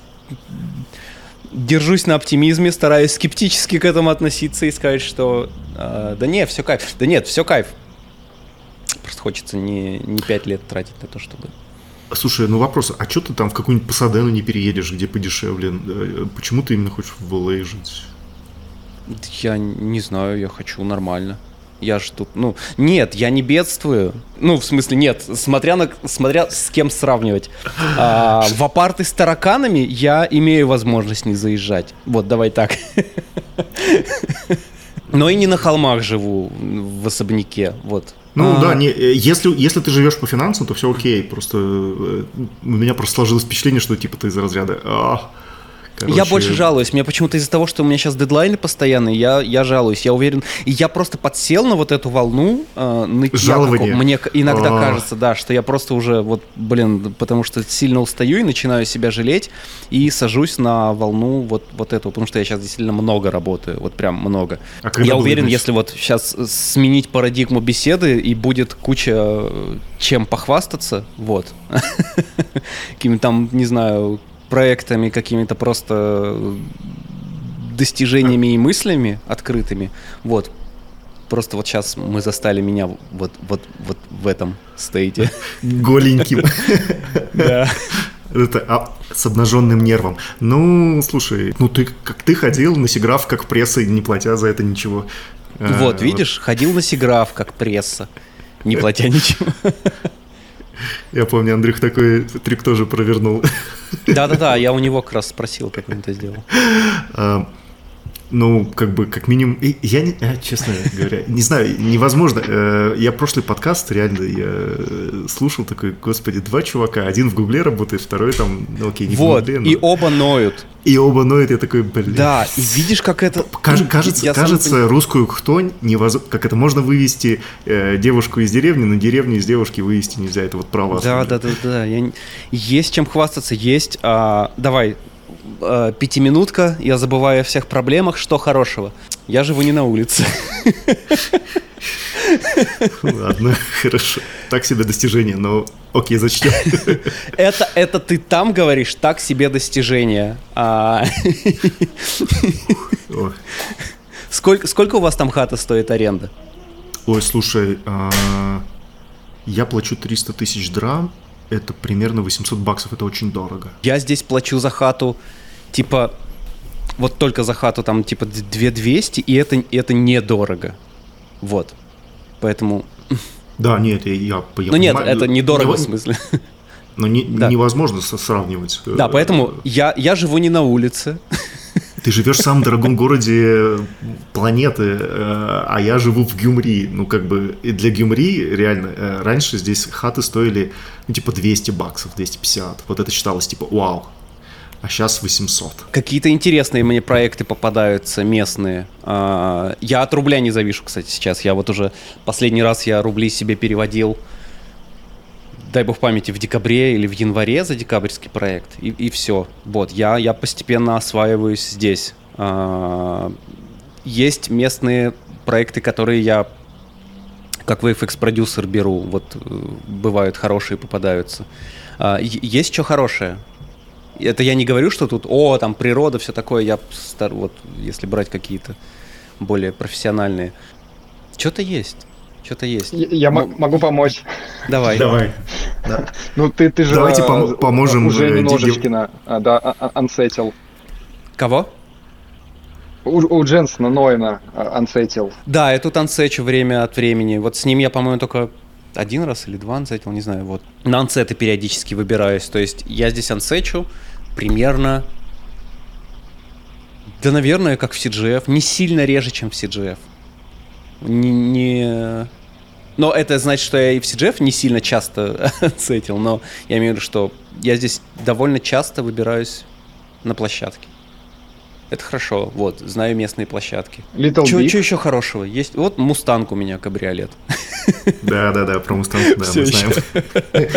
S3: держусь на оптимизме, стараюсь скептически к этому относиться и сказать, что э, да не, все кайф. Да нет, все кайф. Просто хочется не, не 5 лет тратить на то, чтобы...
S2: Слушай, ну вопрос, а что ты там в какую-нибудь Пасадену не переедешь, где подешевле? Почему ты именно хочешь в LA жить?
S3: Я не знаю, я хочу нормально. Я ж тут, ну, нет, я не бедствую. Ну, в смысле, нет, смотря, на, смотря с кем сравнивать. А, в апарты с тараканами я имею возможность не заезжать. Вот, давай так. Но и не на холмах живу, в особняке, вот.
S2: Ну а... да, не, э, если, если ты живешь по финансам, то все окей. Просто э, у меня просто сложилось впечатление, что типа ты из разряда. А,
S3: Короче... Я больше жалуюсь. Мне почему-то из-за того, что у меня сейчас дедлайны постоянные, я, я жалуюсь. Я уверен. И я просто подсел на вот эту волну э, нытья. Мне иногда А-а-а. кажется, да, что я просто уже вот, блин, потому что сильно устаю и начинаю себя жалеть. И сажусь на волну вот, вот эту, потому что я сейчас действительно много работаю. Вот прям много. А я уверен, быть? если вот сейчас сменить парадигму беседы и будет куча э, чем похвастаться, вот. Какими там, не знаю, проектами, какими-то просто достижениями и мыслями открытыми. Вот. Просто вот сейчас мы застали меня вот, вот, вот в этом стейте.
S2: Голеньким. Да. Это а, с обнаженным нервом. Ну, слушай, ну ты как ты ходил на Сиграф как пресса, не платя за это ничего.
S3: Вот, а, видишь, вот. ходил на Сиграф как пресса, не платя ничего.
S2: Я помню, Андрюх такой трик тоже провернул.
S3: Да-да-да, я у него как раз спросил, как он это сделал.
S2: Ну, как бы, как минимум, я, не, а, честно говоря, не знаю, невозможно. Э, я прошлый подкаст, реально, я э, слушал такой, господи, два чувака, один в Гугле работает, второй там, ну окей, не
S3: вот,
S2: в Гугле,
S3: но... и оба ноют.
S2: И оба ноют, я такой, блин.
S3: Да, и видишь, как это...
S2: Каж, кажется, я кажется сам... русскую хтонь, невоз... как это, можно вывести э, девушку из деревни, но деревню из девушки вывести нельзя, это вот право.
S3: Да, да, да, да, я... есть чем хвастаться, есть... А... Давай, э, пятиминутка, я забываю о всех проблемах, что хорошего? Я живу не на улице.
S2: Ладно, хорошо. Так себе достижение, но окей, зачтем.
S3: Это, это ты там говоришь, так себе достижение. А... Сколько, сколько у вас там хата стоит аренда?
S2: Ой, слушай, а... я плачу 300 тысяч драм, это примерно 800 баксов, это очень дорого.
S3: Я здесь плачу за хату типа, вот только за хату там типа 2200, и это, это недорого. Вот. Поэтому...
S2: Да, нет, я, я,
S3: я Ну нет, это недорого не, в смысле.
S2: Но не, да. невозможно сравнивать.
S3: Да, поэтому я, я живу не на улице.
S2: Ты живешь в самом дорогом городе планеты, э, а я живу в Гюмри. Ну, как бы, и для Гюмри реально, э, раньше здесь хаты стоили, ну, типа, 200 баксов, 250. Вот это считалось, типа, вау, а сейчас 800.
S3: Какие-то интересные мне проекты попадаются местные. А, я от рубля не завишу, кстати, сейчас. Я вот уже последний раз я рубли себе переводил, дай бог памяти, в декабре или в январе за декабрьский проект. И, и все. Вот, я, я постепенно осваиваюсь здесь. А, есть местные проекты, которые я как VFX-продюсер беру. Вот э, бывают хорошие попадаются. А, есть что хорошее. Это я не говорю, что тут, о, там природа, все такое. Я стар, вот, если брать какие-то более профессиональные. Что-то есть. Что-то есть.
S1: Я, я М- могу помочь.
S3: Давай.
S2: Давай.
S1: Да. Ну ты, ты же
S2: Давайте пом- поможем
S1: уже э, немножечко а, да, а, а, ансетил.
S3: Кого?
S1: У, у Дженсона Нойна ансетил.
S3: Да, я тут ансечу время от времени. Вот с ним я, по-моему, только один раз или два ансетил, не знаю, вот. На ансеты периодически выбираюсь, то есть я здесь ансечу примерно, да, наверное, как в CGF, не сильно реже, чем в CGF. Не, не... Но это значит, что я и в CGF не сильно часто ансетил, но я имею в виду, что я здесь довольно часто выбираюсь на площадке. Это хорошо, вот, знаю местные площадки. Little Что еще хорошего? Есть, вот Мустанг у меня, кабриолет.
S2: Да, да, да, про Mustang, да,
S3: Всё
S2: мы
S3: ещё.
S2: знаем.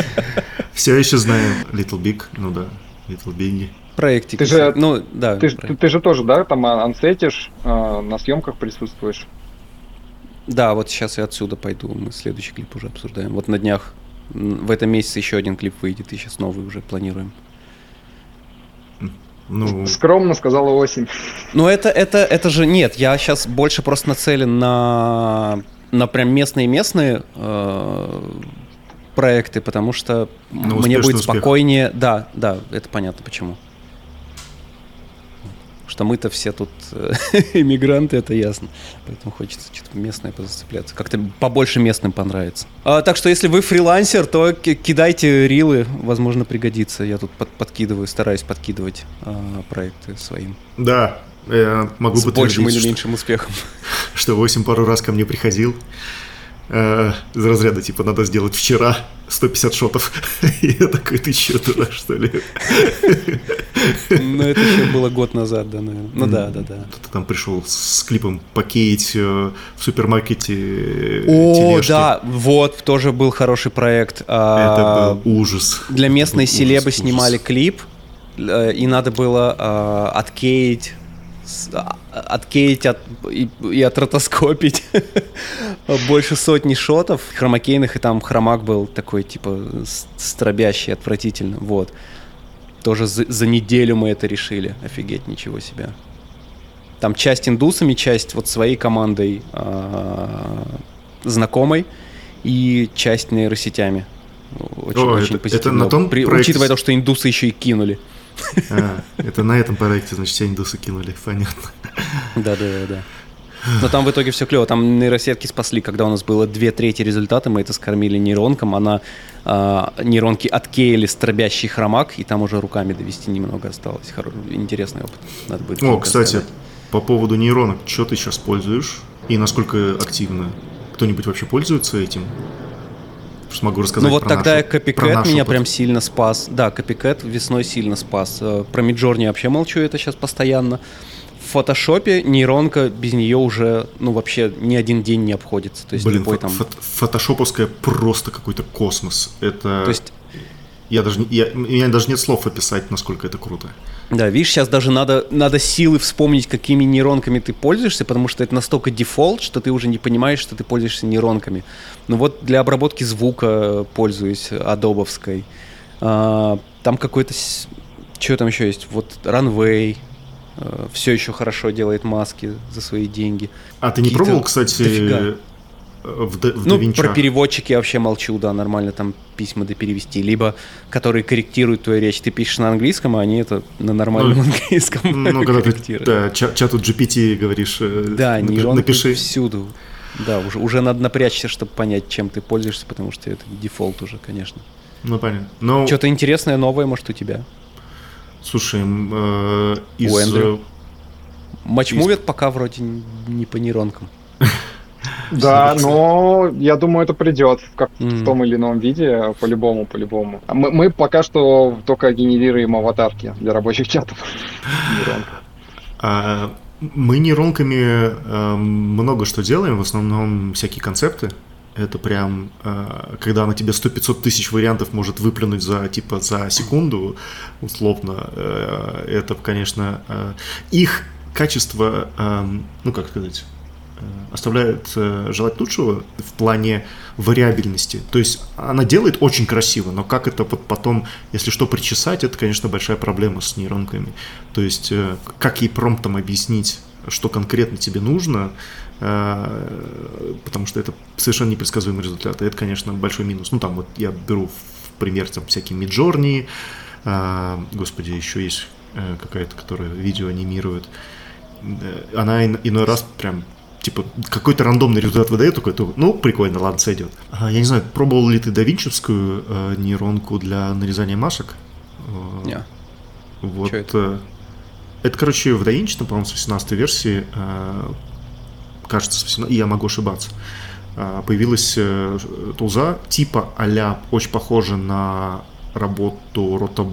S2: Все еще знаем Little Big, ну да, Little Big.
S3: Проектик.
S1: Ты же-
S3: Ну, да.
S1: Ты,
S3: проект.
S1: ты, ты же тоже, да, там а, ансетишь, а, на съемках присутствуешь.
S3: Да, вот сейчас я отсюда пойду. Мы следующий клип уже обсуждаем. Вот на днях в этом месяце еще один клип выйдет, и сейчас новый уже планируем.
S2: Ну,
S1: Скромно сказала осень.
S3: Ну, это, это, это же нет, я сейчас больше просто нацелен на, на прям местные-местные э, проекты, потому что
S2: На
S3: мне
S2: успешный
S3: будет
S2: успех.
S3: спокойнее. Да, да, это понятно почему. Что мы-то все тут э, иммигранты, это ясно. Поэтому хочется что-то местное позацепляться. Как-то побольше местным понравится. А, так что если вы фрилансер, то ки- кидайте рилы, возможно, пригодится. Я тут под- подкидываю, стараюсь подкидывать а, проекты своим.
S2: да, я могу
S3: С большим
S2: подтвердить,
S3: или
S2: что-
S3: меньшим успехом.
S2: что 8 пару раз ко мне приходил э, из разряда, типа, надо сделать вчера 150 шотов. И я такой, ты че, дурак, что ли?
S3: Ну, это еще было год назад, да, наверное. Ну да, да, да.
S2: Ты там пришел с клипом покеять э, в супермаркете э,
S3: О, да, вот, тоже был хороший проект.
S2: Это
S3: А,
S2: был ужас.
S3: Для
S2: Это
S3: местной селебы снимали клип, и надо было э, откеять, а- откеять от, и, и отротоскопить больше сотни шотов хромакейных, и там хромак был такой, типа, стробящий, отвратительно, вот. Тоже за, за неделю мы это решили. Офигеть, ничего себе. Там часть индусами, часть вот своей командой а, знакомой и часть нейросетями. Очень,
S2: О,
S3: очень
S2: это- это на том
S3: При-
S2: проекте
S3: Учитывая то, что индусы еще и кинули.
S2: А, это на этом проекте, значит, все индусы кинули, понятно.
S3: Да, да, да, да. Но там в итоге все клево. Там нейросетки спасли, когда у нас было две трети результата, мы это скормили нейронкам, она а, нейронки откеяли стробящий хромак, и там уже руками довести немного осталось. Хоро- Интересный опыт. Надо будет
S2: О, кстати,
S3: рассказать.
S2: по поводу нейронок, что ты сейчас пользуешь и насколько активно? Кто-нибудь вообще пользуется этим? Что могу рассказать
S3: Ну вот
S2: про
S3: тогда
S2: нашу- CopyCat
S3: меня
S2: опыт.
S3: прям сильно спас. Да, CopyCat весной сильно спас. Э, Про Midjourney вообще молчу, это сейчас постоянно. В фотошопе нейронка без нее уже, ну вообще ни один день не обходится. То есть
S2: Блин,
S3: любой там...
S2: фото- фотошоповская просто какой-то космос. Это...
S3: То есть
S2: Я даже, я, у меня даже нет слов описать, насколько это круто.
S3: Да, видишь, сейчас даже надо, надо силы вспомнить, какими нейронками ты пользуешься, потому что это настолько дефолт, что ты уже не понимаешь, что ты пользуешься нейронками. Ну вот для обработки звука пользуюсь адобовской. А, там какой-то... Что там еще есть? Вот Runway все еще хорошо делает маски за свои деньги.
S2: А ты не пробовал, кстати,
S3: дофига.
S2: В, в
S3: Ну,
S2: DaVinci?
S3: про переводчики я вообще молчу, да, нормально там письма доперевести. Либо которые корректируют твою речь. Ты пишешь на английском, а они это на нормальном
S2: Ну,
S3: английском
S2: Ну, когда ты да, ча- чату GPT говоришь, э,
S3: Да, нейронки
S2: напиши.
S3: всюду. Да, уже, уже надо напрячься, чтобы понять, чем ты пользуешься, потому что это дефолт уже, конечно.
S2: Ну, понятно. Но,
S3: Что-то интересное, новое, может, у тебя?
S2: слушай, э, из...
S3: У Эндрю.
S2: э,
S3: Матчмувят пока вроде не по нейронкам.
S1: Да, но я думаю, это придет как в
S3: Мгм.
S1: том или ином виде, по-любому, по-любому. А Мы, мы пока что только генерируем аватарки для рабочих чатов.
S2: А, мы нейронками э, много что делаем, в основном всякие концепты. Это прям, э, когда на тебе 100-500 тысяч вариантов может выплюнуть за, типа, за секунду, условно, э, это, конечно, э, их качество, э, ну, как сказать, оставляет э, желать лучшего в плане вариабельности. То есть она делает очень красиво, но как это вот потом, если что, причесать, это, конечно, большая проблема с нейронками. То есть э, как ей промптом объяснить, что конкретно тебе нужно, э, потому что это совершенно непредсказуемый результат. И это, конечно, большой минус. Ну, там вот я беру в пример там всякие миджорни, господи, еще есть э, какая-то, которая видео анимирует. Э, Она ин- иной раз прям типа какой-то рандомный результат выдает, такой, ну, прикольно, ладно, сойдет. Я не знаю, пробовал ли ты давинчевскую э, нейронку для нарезания масок? Э,
S3: Не.
S2: Вот.
S3: Чё это?
S2: э, Это, короче, в DaVinci, там, по-моему, с 18 версии, э, кажется, с 18, я могу ошибаться, э, появилась э, тулза типа а очень похожа на работу рота...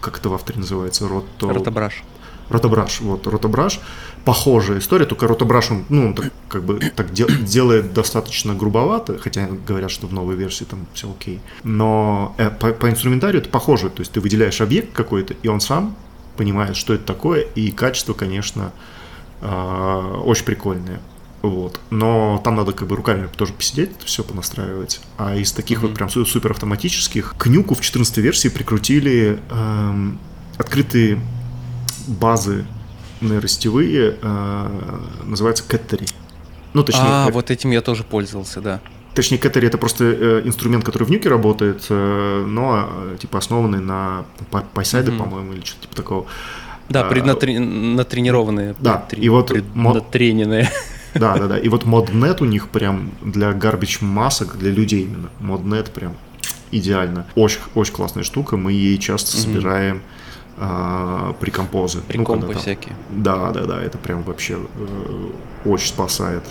S2: Как это в авторе называется? Рото...
S3: Ротобраш.
S2: Ротобраш, вот, Ротобраш, похожая история, только Ротобраш, он, ну, он так, как бы так дел, делает достаточно грубовато, хотя говорят, что в новой версии там все окей. Но э, по, по инструментарию это похоже, то есть ты выделяешь объект какой-то, и он сам понимает, что это такое, и качество, конечно, э, очень прикольное. Вот. Но там надо как бы руками тоже посидеть, это все понастраивать. А из таких mm-hmm. вот прям супер автоматических к Нюку в 14 версии прикрутили эм, открытые базы нейростевые, э, называется Кэттери.
S3: Ну, точнее... А, вот этим я тоже пользовался, да.
S2: Точнее, Кэттери это просто э, инструмент, который в Нюке работает, э, но э, типа основанный на Пайсайде, mm-hmm. по-моему, или что-то типа такого.
S3: Да, а, преднатренированные.
S2: Да,
S3: предтри... и вот... Преднатрененные.
S2: Да, да, да. И вот моднет у них прям для гарбич масок, для людей именно. Моднет прям идеально. Очень, очень классная штука. Мы ей часто mm-hmm. А, при композы.
S3: При ну, всякие.
S2: Да, да, да, это прям вообще э, очень спасает.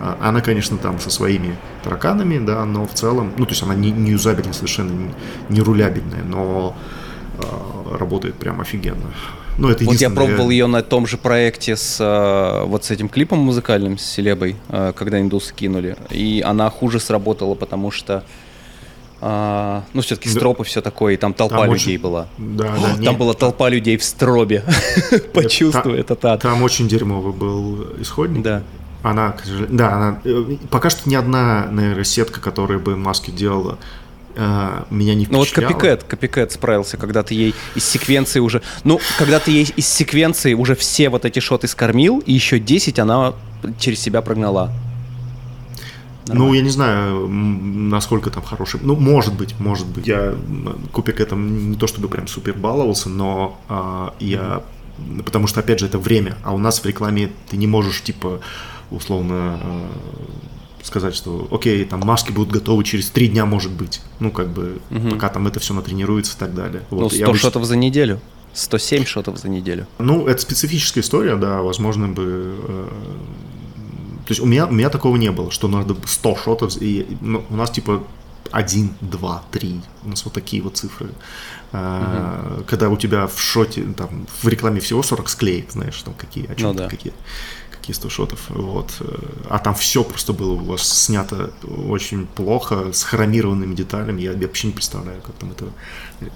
S2: А, она, конечно, там со своими тараканами, да, но в целом, ну, то есть она не, не юзабельная совершенно, не, не рулябельная, но э, работает прям офигенно.
S3: Ну, это вот я пробовал ее на том же проекте с э, вот с этим клипом музыкальным, с Селебой, э, когда индусы кинули, и она хуже сработала, потому что а, ну, все-таки строп и все такое, и там толпа там людей очень... была.
S2: Да, О, да,
S3: там нет. была толпа людей в стробе. Почувствуй этот ад.
S2: Там очень дерьмовый был исходник.
S3: Да.
S2: Она, да, она, э, пока что ни одна нейросетка, которая бы маски делала, э, меня не
S3: Ну вот Копикэт, Копикэт справился, когда ты ей из секвенции уже... Ну, когда ты ей из секвенции уже все вот эти шоты скормил, и еще 10 она через себя прогнала.
S2: Нормально. Ну, я не знаю, насколько там хороший. Ну, может быть, может быть. Я Купик этом не то чтобы прям супер баловался, но а, я... Потому что, опять же, это время. А у нас в рекламе ты не можешь, типа, условно а, сказать, что окей, там маски будут готовы через три дня, может быть. Ну, как бы, угу. пока там это все натренируется и так далее.
S3: Вот. Ну, 100 обычно... шотов за неделю. 107 шотов за неделю.
S2: Ну, это специфическая история, да, возможно бы э, то есть у меня, у меня такого не было, что надо 100 шотов, и ну, у нас типа 1, 2, 3, у нас вот такие вот цифры. Uh-huh. Когда у тебя в шоте, там, в рекламе всего 40 склеек, знаешь, там какие, о чем ну, да. какие 100 шотов, вот. А там все просто было у вас снято очень плохо, с хромированными деталями, я вообще не представляю, как там это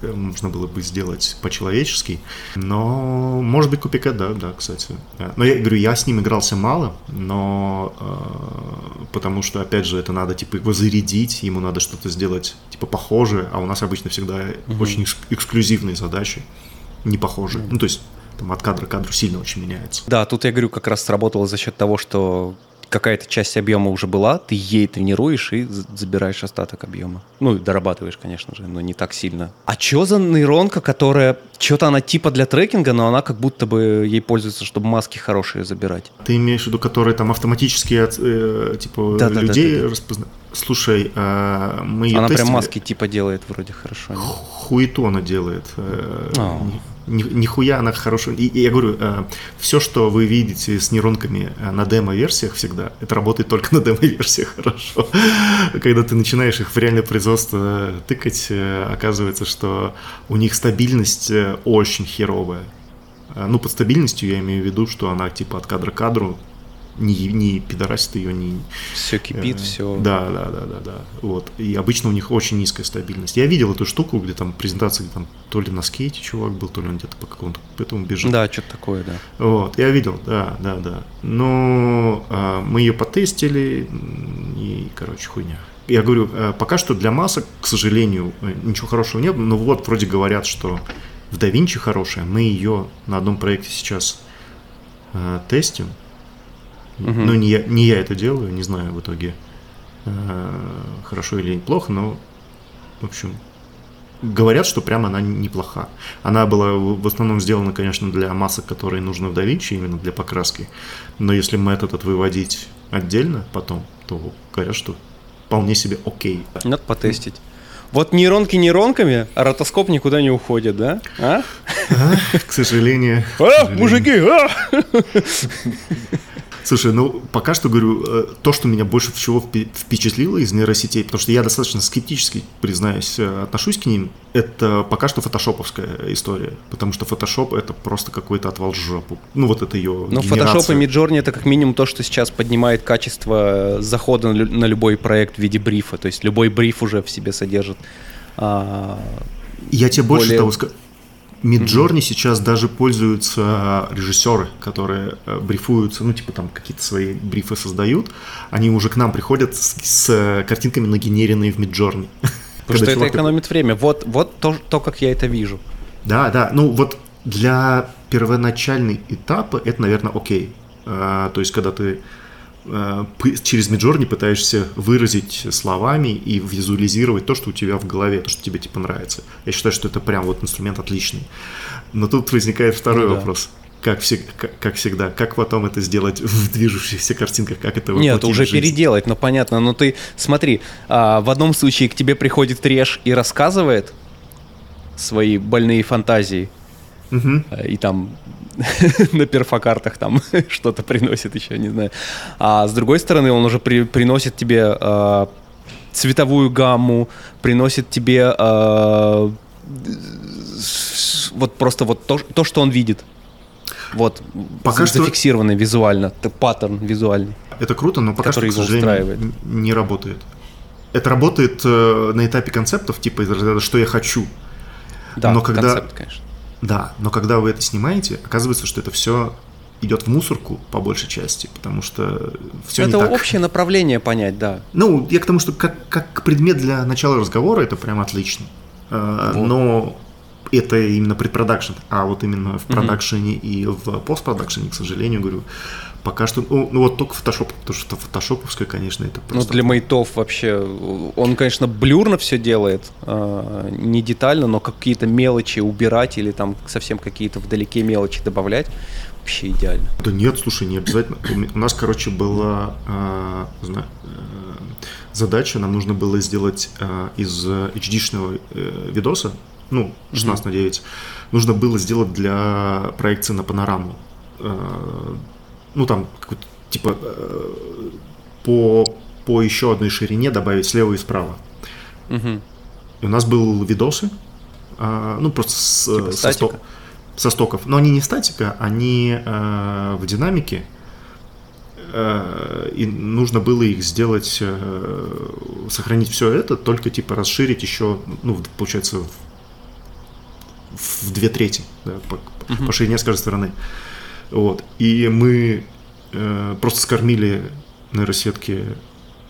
S2: э, можно было бы сделать по-человечески, но, может быть, Купика, да, да, кстати. Но я говорю, я с ним игрался мало, но э, потому что, опять же, это надо, типа, его зарядить, ему надо что-то сделать, типа, похожее, а у нас обычно всегда угу. очень эксклюзивные задачи, не похожие. Ну, то есть там от кадра к кадру сильно очень меняется.
S3: Да, тут я говорю, как раз сработало за счет того, что какая-то часть объема уже была, ты ей тренируешь и забираешь остаток объема. Ну, дорабатываешь, конечно же, но не так сильно. А что за нейронка, которая... Что-то она типа для трекинга, но она как будто бы ей пользуется, чтобы маски хорошие забирать.
S2: Ты имеешь в виду, которые там автоматически э, типа да, людей да, да, да. распознают? Слушай, э, мы
S3: ее
S2: Она
S3: тестили. прям маски типа делает вроде хорошо.
S2: Хуету она делает. Э, ни, нихуя она хорошая. И, и я говорю, э, все, что вы видите с нейронками э, на демо-версиях всегда, это работает только на демо-версиях хорошо. Когда ты начинаешь их в реальное производство тыкать, э, оказывается, что у них стабильность э, очень херовая. Э, ну, под стабильностью я имею в виду, что она типа от кадра к кадру не, не пидорасит ее, не...
S3: Все кипит, э, все.
S2: Да, да, да, да, да. Вот. И обычно у них очень низкая стабильность. Я видел эту штуку, где там презентация, где там то ли на скейте чувак был, то ли он где-то по какому-то этому бежит.
S3: Да, что-то такое, да.
S2: Вот, я видел, да, да, да. Но а, мы ее потестили, и, короче, хуйня. Я говорю, э, пока что для масок, к сожалению, э, ничего хорошего нет, но вот вроде говорят, что в DaVinci хорошая, мы ее на одном проекте сейчас э, тестим, Угу. Ну, не я, не я это делаю, не знаю в итоге, э, хорошо или плохо, но, в общем, говорят, что прямо она неплоха. Она была в основном сделана, конечно, для масок, которые нужны в DaVinci, именно для покраски. Но если метод этот выводить отдельно потом, то говорят, что вполне себе окей.
S3: Надо потестить. Вот нейронки нейронками, а ротоскоп никуда не уходит, да? А?
S2: а к сожалению.
S3: А, мужики, а!
S2: Слушай, ну пока что говорю, э, то, что меня больше всего впечатлило из нейросетей, потому что я достаточно скептически, признаюсь, э, отношусь к ним, это пока что фотошоповская история, потому что фотошоп это просто какой-то отвал жопу. Ну вот это ее
S3: Ну фотошоп и Midjourney это как минимум то, что сейчас поднимает качество захода на любой проект в виде брифа, то есть любой бриф уже в себе содержит а,
S2: я тебе более... больше того скажу. Миджорни mm-hmm. сейчас даже пользуются режиссеры, которые э, брифуются, ну, типа там какие-то свои брифы создают. Они уже к нам приходят с, с картинками, нагенеренные в Миджорни.
S3: Потому что это экономит время. Вот, вот то, то, как я это вижу.
S2: Да, да. Ну, вот для первоначальной этапа это, наверное, окей. А, то есть, когда ты Э, через Midjourney пытаешься выразить словами и визуализировать то, что у тебя в голове, то, что тебе типа нравится. Я считаю, что это прям вот инструмент отличный. Но тут возникает второй ну, вопрос. Да. Как, всег, как, как всегда, как потом это сделать в движущихся картинках, как это
S3: Нет, уже переделать, но ну, понятно. Но ты смотри, а, в одном случае к тебе приходит Треш и рассказывает свои больные фантазии, угу. и там на перфокартах там что-то приносит еще, не знаю. А с другой стороны, он уже при, приносит тебе э, цветовую гамму, приносит тебе э, вот просто вот то, то, что он видит. Вот, пока зафиксированный что... визуально, паттерн визуальный.
S2: Это круто, но пока что, к сожалению, не работает. Это работает э, на этапе концептов, типа из разряда «что я хочу».
S3: Да, но когда, концепт, конечно.
S2: Да, но когда вы это снимаете, оказывается, что это все идет в мусорку по большей части, потому что все
S3: это
S2: не так.
S3: общее направление понять, да.
S2: Ну, я к тому, что как, как предмет для начала разговора это прям отлично. Э, вот. Но это именно предпродакшн, а вот именно в продакшене mm-hmm. и в постпродакшене, к сожалению, говорю, Пока что, ну, ну вот только фотошоп, потому что фотошоповская, конечно, это
S3: просто... Ну для мейтов вообще, он, конечно, блюрно все делает, э, не детально, но какие-то мелочи убирать или там совсем какие-то вдалеке мелочи добавлять, вообще идеально.
S2: Да нет, слушай, не обязательно. У нас, короче, была э, знаю, э, задача, нам нужно было сделать э, из HD-шного э, видоса, ну, 16 mm-hmm. на 9, нужно было сделать для проекции на панораму э, ну там, типа, э, по, по еще одной ширине добавить слева и справа. Угу. И у нас был видосы, а, ну просто с, типа со, сто, со стоков. Но они не статика, они а, в динамике. И нужно было их сделать, сохранить все это, только типа расширить еще, ну, получается, в, в две трети, да, по, угу. по ширине с каждой стороны. Вот. И мы э, просто скормили нейросетки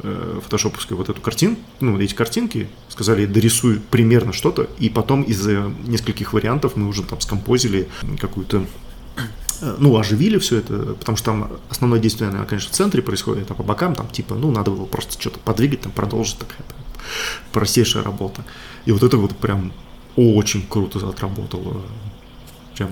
S2: э, фотошоповской вот эту картинку, ну, эти картинки, сказали, дорисуй примерно что-то, и потом из нескольких вариантов мы уже там скомпозили какую-то э, ну, оживили все это, потому что там основное действие, наверное, конечно, в центре происходит, а по бокам там, типа, ну, надо было просто что-то подвигать, там, продолжить, такая простейшая работа. И вот это вот прям очень круто отработало. Прям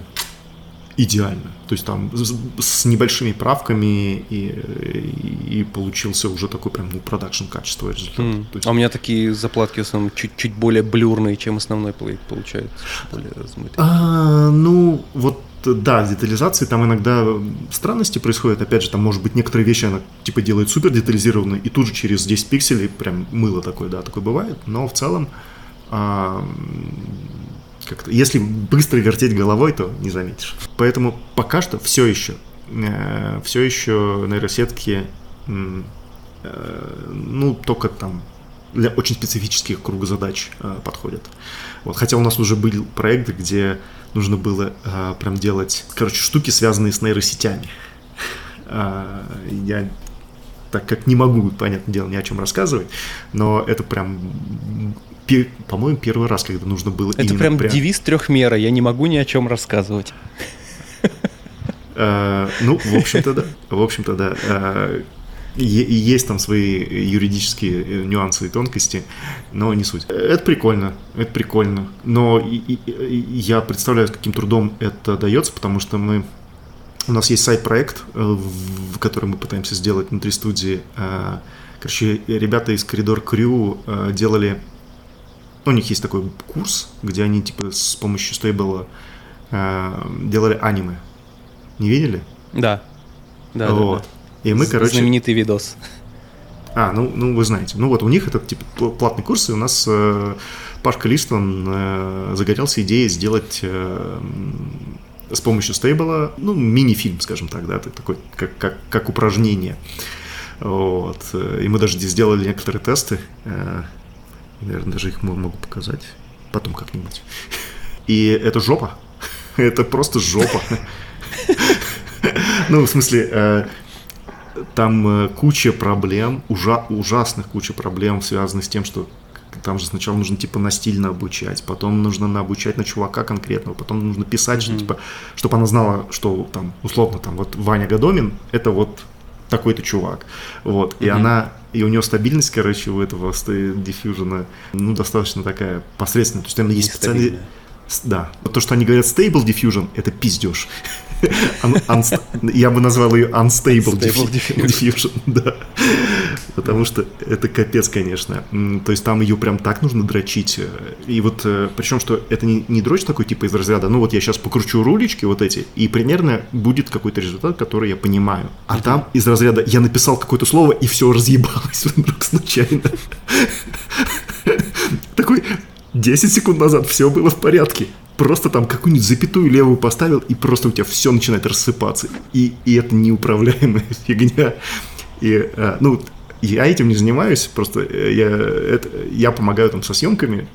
S2: идеально. То есть там с, небольшими правками и, и, получился уже такой прям ну, продакшн качество результат. Mm.
S3: Есть... А у меня такие заплатки в основном чуть-чуть более блюрные, чем основной плейт получается, более
S2: размытые. А, ну, вот да, с детализацией там иногда странности происходят. Опять же, там может быть некоторые вещи она типа делает супер детализированно, и тут же через 10 пикселей прям мыло такое, да, такое бывает. Но в целом а, как-то. Если быстро вертеть головой, то не заметишь. Поэтому пока что все еще, э, все еще нейросетки, э, ну, только там для очень специфических круг задач э, подходят. Вот, хотя у нас уже был проект, где нужно было э, прям делать, короче, штуки, связанные с нейросетями. Э, я так как не могу, понятное дело, ни о чем рассказывать, но это прям по-моему, первый раз, когда нужно было
S3: Это прям, прям девиз трехмера, я не могу ни о чем рассказывать.
S2: Э, ну, в общем-то, да. В общем-то, да. Э, есть там свои юридические э, нюансы и тонкости, но не суть. Это прикольно, это прикольно. Но я представляю, с каким трудом это дается, потому что мы у нас есть сайт-проект, в который мы пытаемся сделать внутри студии. Короче, ребята из Коридор Крю делали у них есть такой курс, где они типа с помощью стейбла э, делали аниме. Не видели?
S3: Да.
S2: Да, вот. да, да. И мы, короче...
S3: Знаменитый видос.
S2: А, ну, ну вы знаете. Ну вот у них это типа платный курс, и у нас э, Пашка Листван э, загорелся идеей сделать э, с помощью стейбла, ну, мини-фильм, скажем так, да, такой, как, как, как упражнение. Вот. И мы даже сделали некоторые тесты. Э, наверное, даже их могу показать потом как-нибудь. И это жопа. Это просто жопа. Ну, в смысле, э, там э, куча проблем, ужа, ужасных куча проблем, связанных с тем, что там же сначала нужно типа настильно обучать, потом нужно обучать на чувака конкретного, потом нужно писать, mm-hmm. типа, чтобы она знала, что там условно там вот Ваня Гадомин это вот такой-то чувак, вот, mm-hmm. и она и у нее стабильность, короче, у этого диффьюжена, ну, достаточно такая посредственная. То есть там есть специальные... Да. То, что они говорят stable diffusion, это пиздеж. Я бы назвал ее unstable diffusion, да. Потому что это капец, конечно. То есть там ее прям так нужно дрочить. И вот, э, причем, что это не, не дрочь такой, типа, из разряда, ну вот я сейчас покручу рулечки вот эти, и примерно будет какой-то результат, который я понимаю. А там из разряда я написал какое-то слово, и все разъебалось вдруг случайно. Такой, 10 секунд назад все было в порядке просто там какую-нибудь запятую левую поставил, и просто у тебя все начинает рассыпаться. И, и это неуправляемая фигня. И, а, ну, я этим не занимаюсь, просто э, я, это, я помогаю там со съемками,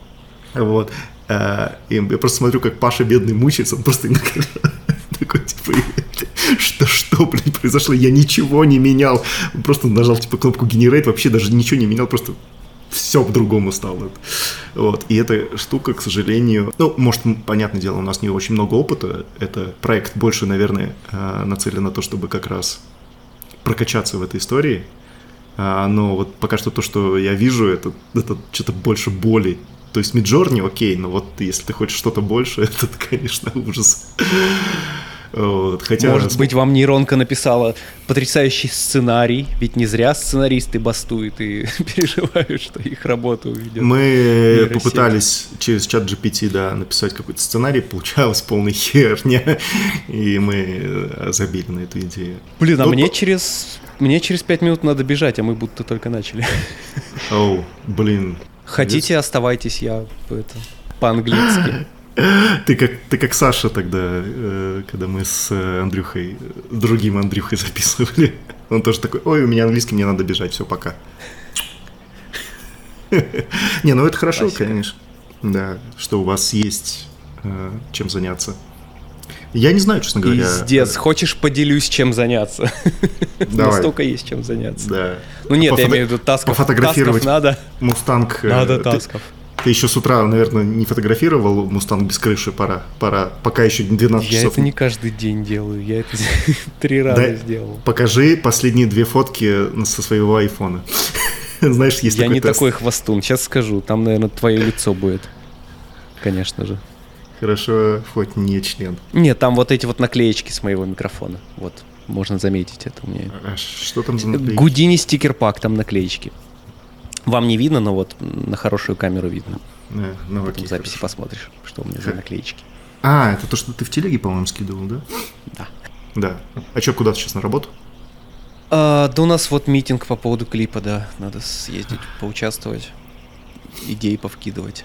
S2: вот, а, и я просто смотрю, как Паша бедный мучается, он просто такой, типа, что, что, блин, произошло? Я ничего не менял. Просто нажал, типа, кнопку Generate, вообще даже ничего не менял, просто все по-другому стало. Вот. И эта штука, к сожалению, ну, может, понятное дело, у нас не очень много опыта. Это проект больше, наверное, э, нацелен на то, чтобы как раз прокачаться в этой истории. А, но вот пока что то, что я вижу, это, это что-то больше боли. То есть Миджорни окей, но вот если ты хочешь что-то больше, это, конечно, ужас.
S3: Вот, хотя... Может быть, вам нейронка написала потрясающий сценарий, ведь не зря сценаристы бастуют и переживают, что их работу увидят.
S2: Мы попытались через чат GPT, да, написать какой-то сценарий, получалось полная херня, и мы забили на эту идею.
S3: Блин, а ну, мне через мне через пять минут надо бежать, а мы будто только начали.
S2: Оу, блин.
S3: Хотите, оставайтесь, я это по-английски.
S2: Ты как, ты как Саша тогда, э, когда мы с э, Андрюхой, другим Андрюхой записывали. Он тоже такой, ой, у меня английский, мне надо бежать, все, пока. Не, ну это хорошо, конечно. Да, что у вас есть э, чем заняться. Я не знаю, честно говоря.
S3: Пиздец, хочешь поделюсь, чем заняться? Давай. Настолько есть чем заняться.
S2: Да.
S3: Ну нет, я имею в виду тасков.
S2: Пофотографировать
S3: надо.
S2: Мустанг.
S3: Надо тасков.
S2: Ты еще с утра, наверное, не фотографировал Мустанг без крыши, пора, пора, пока еще 12
S3: я
S2: часов.
S3: Я это не каждый день делаю, я это три раза сделал.
S2: Покажи последние две фотки со своего айфона. Знаешь, есть
S3: Я не тест. такой хвостун, сейчас скажу, там, наверное, твое лицо будет, конечно же.
S2: Хорошо, хоть не член.
S3: Нет, там вот эти вот наклеечки с моего микрофона, вот, можно заметить это у меня.
S2: А что там за наклеечки?
S3: Гудини стикер-пак, там наклеечки. Вам не видно, но вот на хорошую камеру видно.
S2: Да, ну,
S3: Потом в записи хорошо. посмотришь, что у меня за наклеечки.
S2: А, это то, что ты в телеге, по-моему, скидывал, да?
S3: Да.
S2: Да. А что, куда ты сейчас на работу?
S3: А, да у нас вот митинг по поводу клипа, да. Надо съездить, поучаствовать, идеи повкидывать.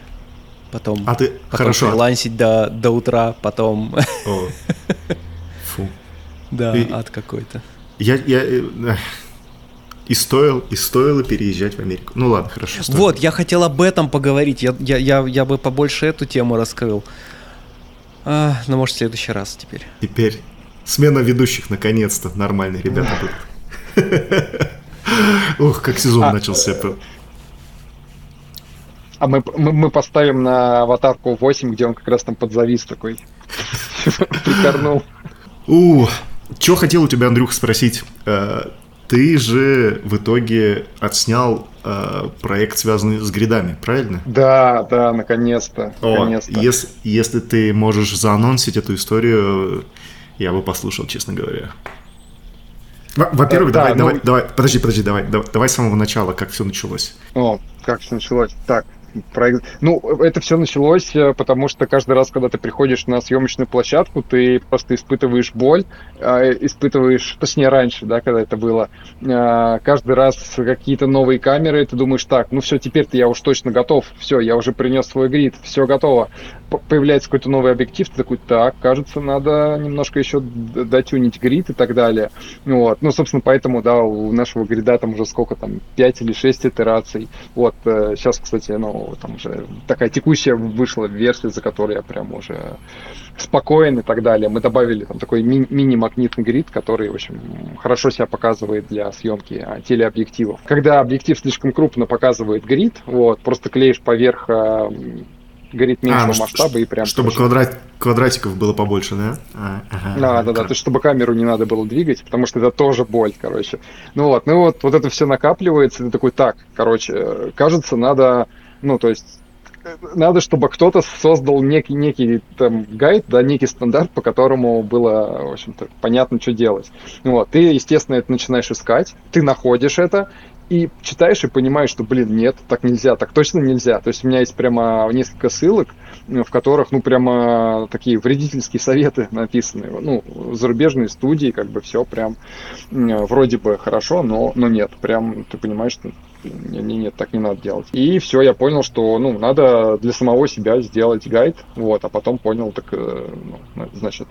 S3: Потом,
S2: а ты
S3: потом
S2: хорошо.
S3: фрилансить до, до утра, потом...
S2: О. Фу.
S3: Да, и... ад какой-то.
S2: Я, я, э, и, стоил, и стоило переезжать в Америку. Ну ладно, хорошо.
S3: Стоило. Вот, я хотел об этом поговорить. Я, я, я, я бы побольше эту тему раскрыл. А, ну, может, в следующий раз теперь.
S2: Теперь смена ведущих, наконец-то. Нормальные ребята будут. Ух, как сезон а, начался.
S1: А мы, мы, мы поставим на аватарку 8, где он как раз там подзавис такой. Прикорнул.
S2: У, что хотел у тебя, Андрюх, спросить? Э, ты же в итоге отснял э, проект, связанный с гридами, правильно?
S1: Да, да, наконец-то. наконец
S2: если, если ты можешь заанонсить эту историю, я бы послушал, честно говоря. Во-первых, да, давай, да, давай, ну... давай, подожди, подожди, давай, давай, давай с самого начала, как все началось.
S1: О, как все началось. Так, проект... Ну, это все началось, э, потому что каждый раз, когда ты приходишь на съемочную площадку, ты просто испытываешь боль, э, испытываешь, точнее раньше, да, когда это было, э, каждый раз какие-то новые камеры, ты думаешь, так, ну все, теперь-то я уж точно готов, все, я уже принес свой грид, все готово. Появляется какой-то новый объектив, ты такой, так, кажется, надо немножко еще дотюнить грид и так далее. Вот. Ну, собственно, поэтому, да, у нашего грида там уже сколько там, 5 или 6 итераций. Вот, сейчас, кстати, ну, там уже такая текущая вышла версия, за которой я прям уже спокоен и так далее. Мы добавили там такой ми- мини-магнитный грид, который, в общем, хорошо себя показывает для съемки а, телеобъективов. Когда объектив слишком крупно показывает грид, вот, просто клеишь поверх а, горит меньшего а, ну, масштаба и прям...
S2: Чтобы квадрат, квадратиков было побольше, да? А,
S1: ага, да, да, да, то есть чтобы камеру не надо было двигать, потому что это тоже боль, короче. Ну вот, ну вот, вот это все накапливается, и ты такой, так, короче, кажется, надо, ну, то есть надо, чтобы кто-то создал некий, некий там гайд, да, некий стандарт, по которому было, в общем-то, понятно, что делать. Вот, ты, естественно, это начинаешь искать, ты находишь это, и читаешь и понимаешь, что, блин, нет, так нельзя, так точно нельзя. То есть у меня есть прямо несколько ссылок, в которых, ну, прямо такие вредительские советы написаны. Ну, зарубежные студии, как бы все прям вроде бы хорошо, но, но нет. Прям ты понимаешь, что нет, нет, так не надо делать. И все, я понял, что, ну, надо для самого себя сделать гайд, вот, а потом понял, так, э, ну, значит,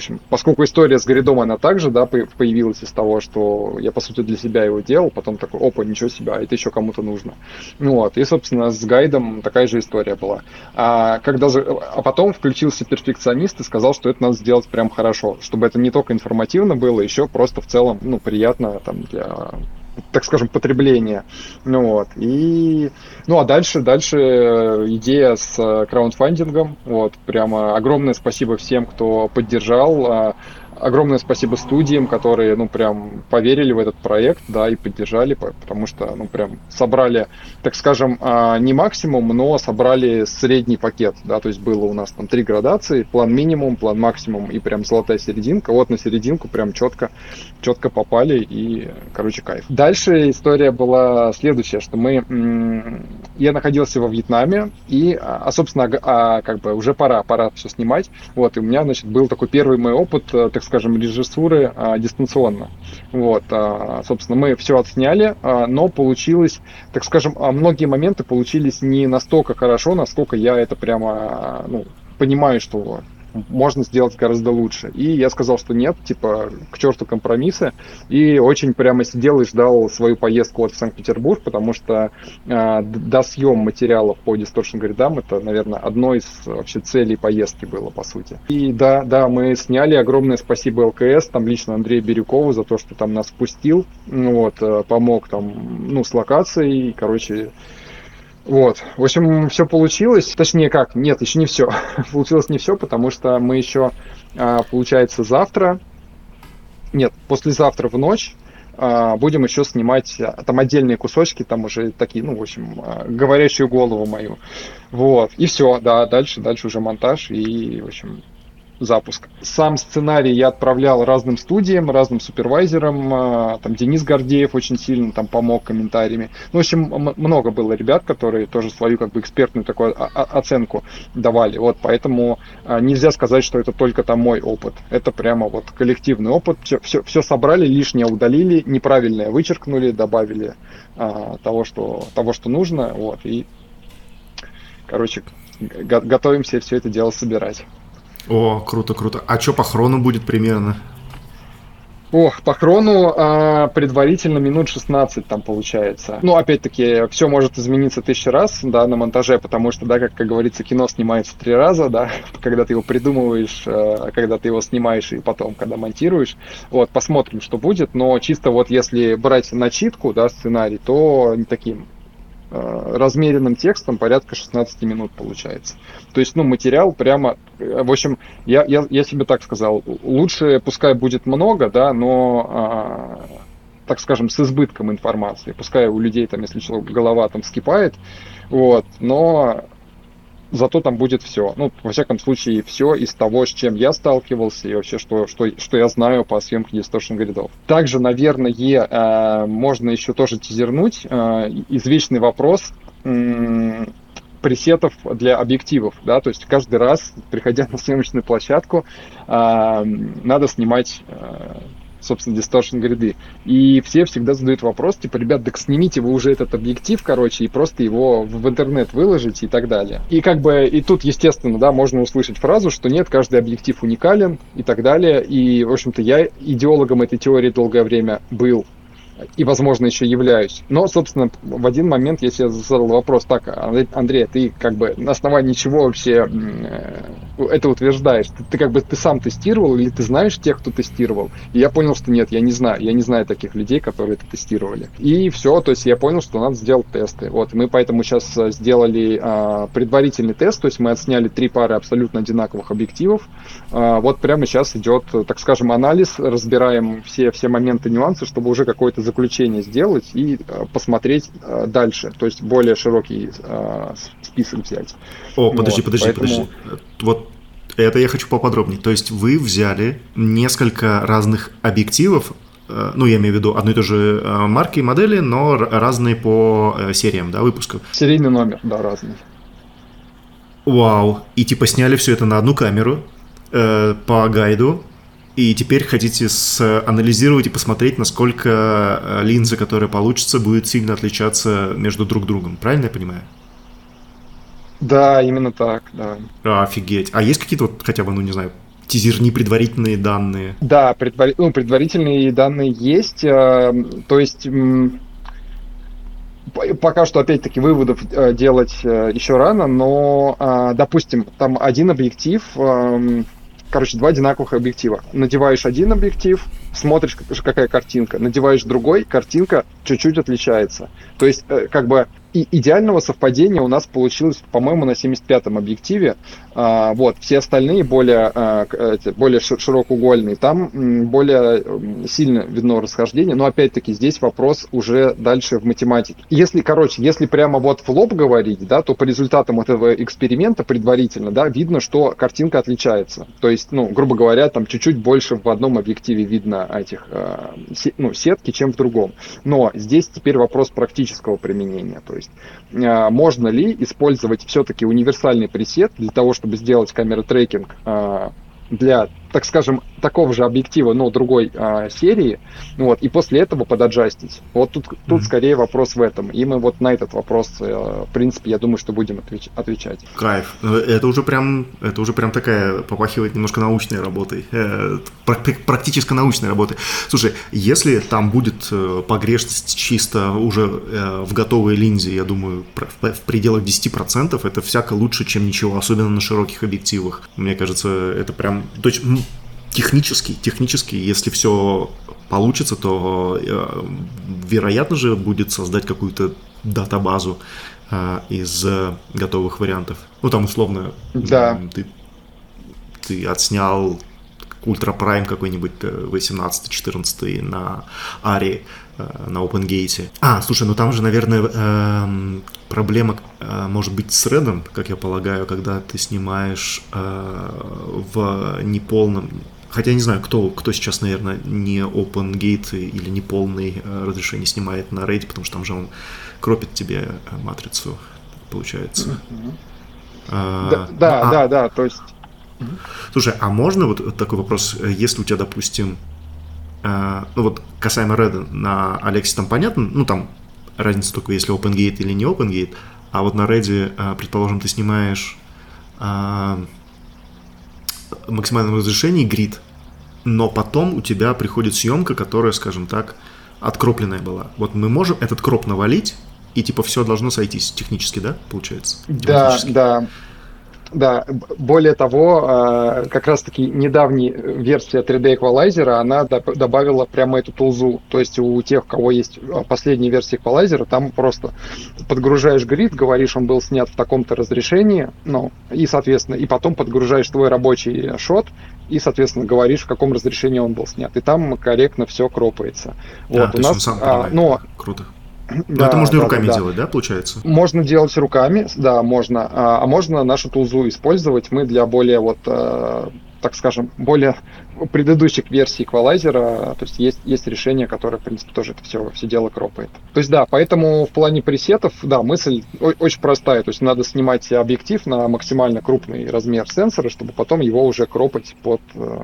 S1: общем, поскольку история с Гридом, она также, да, появилась из того, что я, по сути, для себя его делал, потом такой, опа, ничего себе, а это еще кому-то нужно. Ну вот, и, собственно, с гайдом такая же история была. А, когда, а потом включился перфекционист и сказал, что это надо сделать прям хорошо, чтобы это не только информативно было, еще просто в целом, ну, приятно там для так скажем, потребления. Ну вот. И, ну а дальше, дальше идея с э, краундфандингом. Вот, прямо огромное спасибо всем, кто поддержал. Огромное спасибо студиям, которые, ну, прям поверили в этот проект, да, и поддержали, потому что, ну, прям собрали, так скажем, а, не максимум, но собрали средний пакет, да, то есть было у нас там три градации, план минимум, план максимум и прям золотая серединка. Вот на серединку прям четко, четко попали и, короче, кайф. Дальше история была следующая, что мы, я находился во Вьетнаме и, а, а собственно, а, как бы уже пора, пора все снимать, вот, и у меня, значит, был такой первый мой опыт, э, так скажем, режиссуры а, дистанционно. Вот, а, собственно, мы все отсняли, а, но получилось, так скажем, а, многие моменты получились не настолько хорошо, насколько я это прямо, а, ну, понимаю, что можно сделать гораздо лучше. И я сказал, что нет, типа, к черту компромиссы. И очень прямо сидел и ждал свою поездку вот в Санкт-Петербург, потому что э, досъем материалов по Distortion гридам это, наверное, одно из вообще целей поездки было, по сути. И да, да, мы сняли. Огромное спасибо ЛКС, там лично Андрею Бирюкову за то, что там нас впустил, вот, э, помог там, ну, с локацией, короче, вот. В общем, все получилось. Точнее, как? Нет, еще не все. получилось не все, потому что мы еще, а, получается, завтра, нет, послезавтра в ночь а, будем еще снимать а, там отдельные кусочки, там уже такие, ну, в общем, говорящую голову мою. Вот. И все, да, дальше, дальше уже монтаж и, в общем, запуск. Сам сценарий я отправлял разным студиям, разным супервайзерам. А, там Денис Гордеев очень сильно там помог комментариями. Ну, в общем, много было ребят, которые тоже свою как бы экспертную такую оценку давали. Вот, поэтому а, нельзя сказать, что это только там мой опыт. Это прямо вот коллективный опыт. Все, все, все собрали, лишнее удалили, неправильное вычеркнули, добавили а, того, что, того, что нужно. Вот, и, короче, готовимся все это дело собирать.
S2: О, круто, круто. А что по хрону будет примерно?
S1: Ох, по хрону а, предварительно минут 16 там получается. Ну, опять-таки, все может измениться тысячу раз, да, на монтаже, потому что, да, как, как говорится, кино снимается три раза, да, когда ты его придумываешь, а, когда ты его снимаешь и потом, когда монтируешь. Вот, посмотрим, что будет, но чисто вот если брать начитку, да, сценарий, то не таким размеренным текстом порядка 16 минут получается. То есть, ну, материал прямо, э, в общем, я, я, я себе так сказал, лучше пускай будет много, да, но, а, так скажем, с избытком информации. Пускай у людей там, если голова там скипает, вот, но зато там будет все. Ну, во всяком случае, все из того, с чем я сталкивался и вообще, что, что, что я знаю по съемке Distortion гридов. Также, наверное, э, можно еще тоже тизернуть. Э, извечный вопрос. пресетов для объективов, да, то есть каждый раз, приходя на съемочную площадку, э, надо снимать э, собственно, distortion гриды. И все всегда задают вопрос, типа, ребят, так снимите вы уже этот объектив, короче, и просто его в интернет выложите и так далее. И как бы, и тут, естественно, да, можно услышать фразу, что нет, каждый объектив уникален и так далее. И, в общем-то, я идеологом этой теории долгое время был и, возможно, еще являюсь. Но, собственно, в один момент я себе задал вопрос, так, Андрей, ты как бы на основании чего вообще э, это утверждаешь? Ты, ты как бы ты сам тестировал или ты знаешь тех, кто тестировал? И я понял, что нет, я не знаю, я не знаю таких людей, которые это тестировали. И все, то есть я понял, что надо сделать тесты. Вот, мы поэтому сейчас э, сделали а, предварительный тест, то есть мы отсняли три пары абсолютно одинаковых объективов. А, вот прямо сейчас идет, так скажем, анализ, разбираем все, все моменты, нюансы, чтобы уже какой-то заключение сделать и э, посмотреть э, дальше, то есть более широкий э, список взять.
S2: О, подожди, вот, подожди, поэтому... подожди. Вот это я хочу поподробнее. То есть вы взяли несколько разных объективов, ну, я имею в виду одной и той же марки и модели, но разные по сериям, да, выпусков?
S1: Серийный номер, да, разный.
S2: Вау. И типа сняли все это на одну камеру э, по гайду, и теперь хотите анализировать и посмотреть, насколько э, линза, которая получится, будет сильно отличаться между друг другом. Правильно я понимаю?
S1: Да, именно так, да.
S2: Офигеть. А есть какие-то вот хотя бы, ну не знаю, тизерни предварительные данные?
S1: Да, предвар... ну, предварительные данные есть. Э, то есть пока что, опять-таки, выводов э, делать еще рано, но, допустим, там один объектив эм, короче, два одинаковых объектива. Надеваешь один объектив, смотришь, какая картинка, надеваешь другой, картинка чуть-чуть отличается. То есть, э, как бы, и идеального совпадения у нас получилось, по-моему, на 75-м объективе. А, вот, все остальные более, а, более широкоугольные, там более сильно видно расхождение, но опять-таки здесь вопрос уже дальше в математике. Если, короче, если прямо вот в лоб говорить, да, то по результатам этого эксперимента предварительно, да, видно, что картинка отличается. То есть, ну, грубо говоря, там чуть-чуть больше в одном объективе видно этих, а, ну, сетки, чем в другом. Но здесь теперь вопрос практического применения. То есть а, можно ли использовать все-таки универсальный пресет для того, чтобы сделать камеру трекинг а, для так скажем, такого же объектива, но другой а, серии, вот, и после этого подаджастить. Вот тут, тут mm-hmm. скорее вопрос в этом. И мы вот на этот вопрос, э, в принципе, я думаю, что будем отвеч- отвечать.
S2: Кайф. Э, это уже прям, это уже прям такая, попахивает немножко научной работой, э, практически научной работой. Слушай, если там будет э, погрешность чисто уже э, в готовой линзе, я думаю, в, в пределах 10%, это всяко лучше, чем ничего, особенно на широких объективах. Мне кажется, это прям... То есть, технически, технически, если все получится, то э, вероятно же будет создать какую-то датабазу э, из готовых вариантов. Ну там условно
S1: да.
S2: ты, ты отснял Ультра Prime какой-нибудь 18-14 э, на Ари, на OpenGate. А, слушай, ну там же, наверное, эм, проблема может быть с редом, как я полагаю, когда ты снимаешь в неполном Хотя я не знаю, кто, кто сейчас, наверное, не OpenGate или не полный э, разрешение снимает на RAID, потому что там же он кропит тебе э, матрицу, получается.
S1: Mm-hmm. А, да, да, а, да, да, то есть...
S2: Слушай, а можно вот такой вопрос, если у тебя, допустим, э, ну вот касаемо Red на Алексе там понятно, ну там разница только если OpenGate или не OpenGate, а вот на Red, э, предположим, ты снимаешь э, максимальном разрешении грид, но потом у тебя приходит съемка, которая, скажем так, откропленная была. Вот мы можем этот кроп навалить, и типа все должно сойтись технически, да, получается?
S1: Да, да. Да, более того, а, как раз-таки недавняя версия 3D Equalizer, она добавила прямо эту тулзу. То есть у тех, у кого есть а, последняя версия Equalizer, там просто подгружаешь грид, говоришь, он был снят в таком-то разрешении, ну, и, соответственно, и потом подгружаешь твой рабочий шот, и, соответственно, говоришь, в каком разрешении он был снят. И там корректно все кропается.
S2: Да, вот, у нас, а, но, Круто. Но да, это можно и руками да, делать, да, получается?
S1: Можно делать руками, да, можно. А, а можно нашу тулзу использовать. Мы для более вот э, так скажем, более предыдущих версий эквалайзера, то есть есть, есть решение, которое, в принципе, тоже это все, все дело кропает. То есть да, поэтому в плане пресетов, да, мысль очень простая, то есть надо снимать объектив на максимально крупный размер сенсора, чтобы потом его уже кропать под э,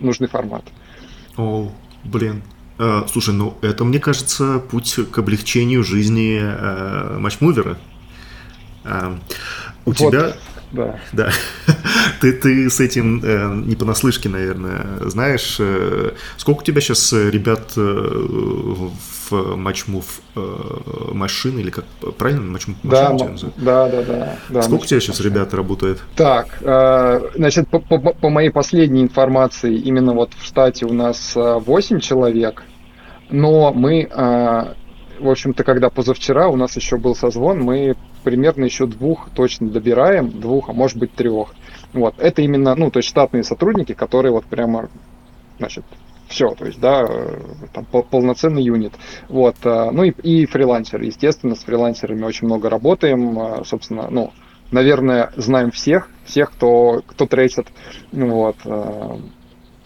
S1: нужный формат.
S2: О, блин, слушай, ну это, мне кажется, путь к облегчению жизни uh, матчмувера. Uh, у вот. тебя
S1: да.
S2: Да. ты, ты с этим э, не понаслышке, наверное, знаешь. Э, сколько у тебя сейчас э, ребят э, в матчмув э, машин, или как правильно матчмув
S1: да, машин? Да, да, да,
S2: да. Сколько у тебя сейчас ребят работает?
S1: Так, э, значит, по, по, по моей последней информации, именно вот в штате у нас 8 э, человек, но мы... Э, в общем-то, когда позавчера у нас еще был созвон, мы примерно еще двух точно добираем, двух, а может быть трех. Вот, это именно, ну, то есть штатные сотрудники, которые вот прямо, значит, все, то есть, да, э, там полноценный юнит. Вот, э, ну и, и фрилансеры, естественно, с фрилансерами очень много работаем, э, собственно, ну, наверное, знаем всех, всех, кто, кто трейсит, вот,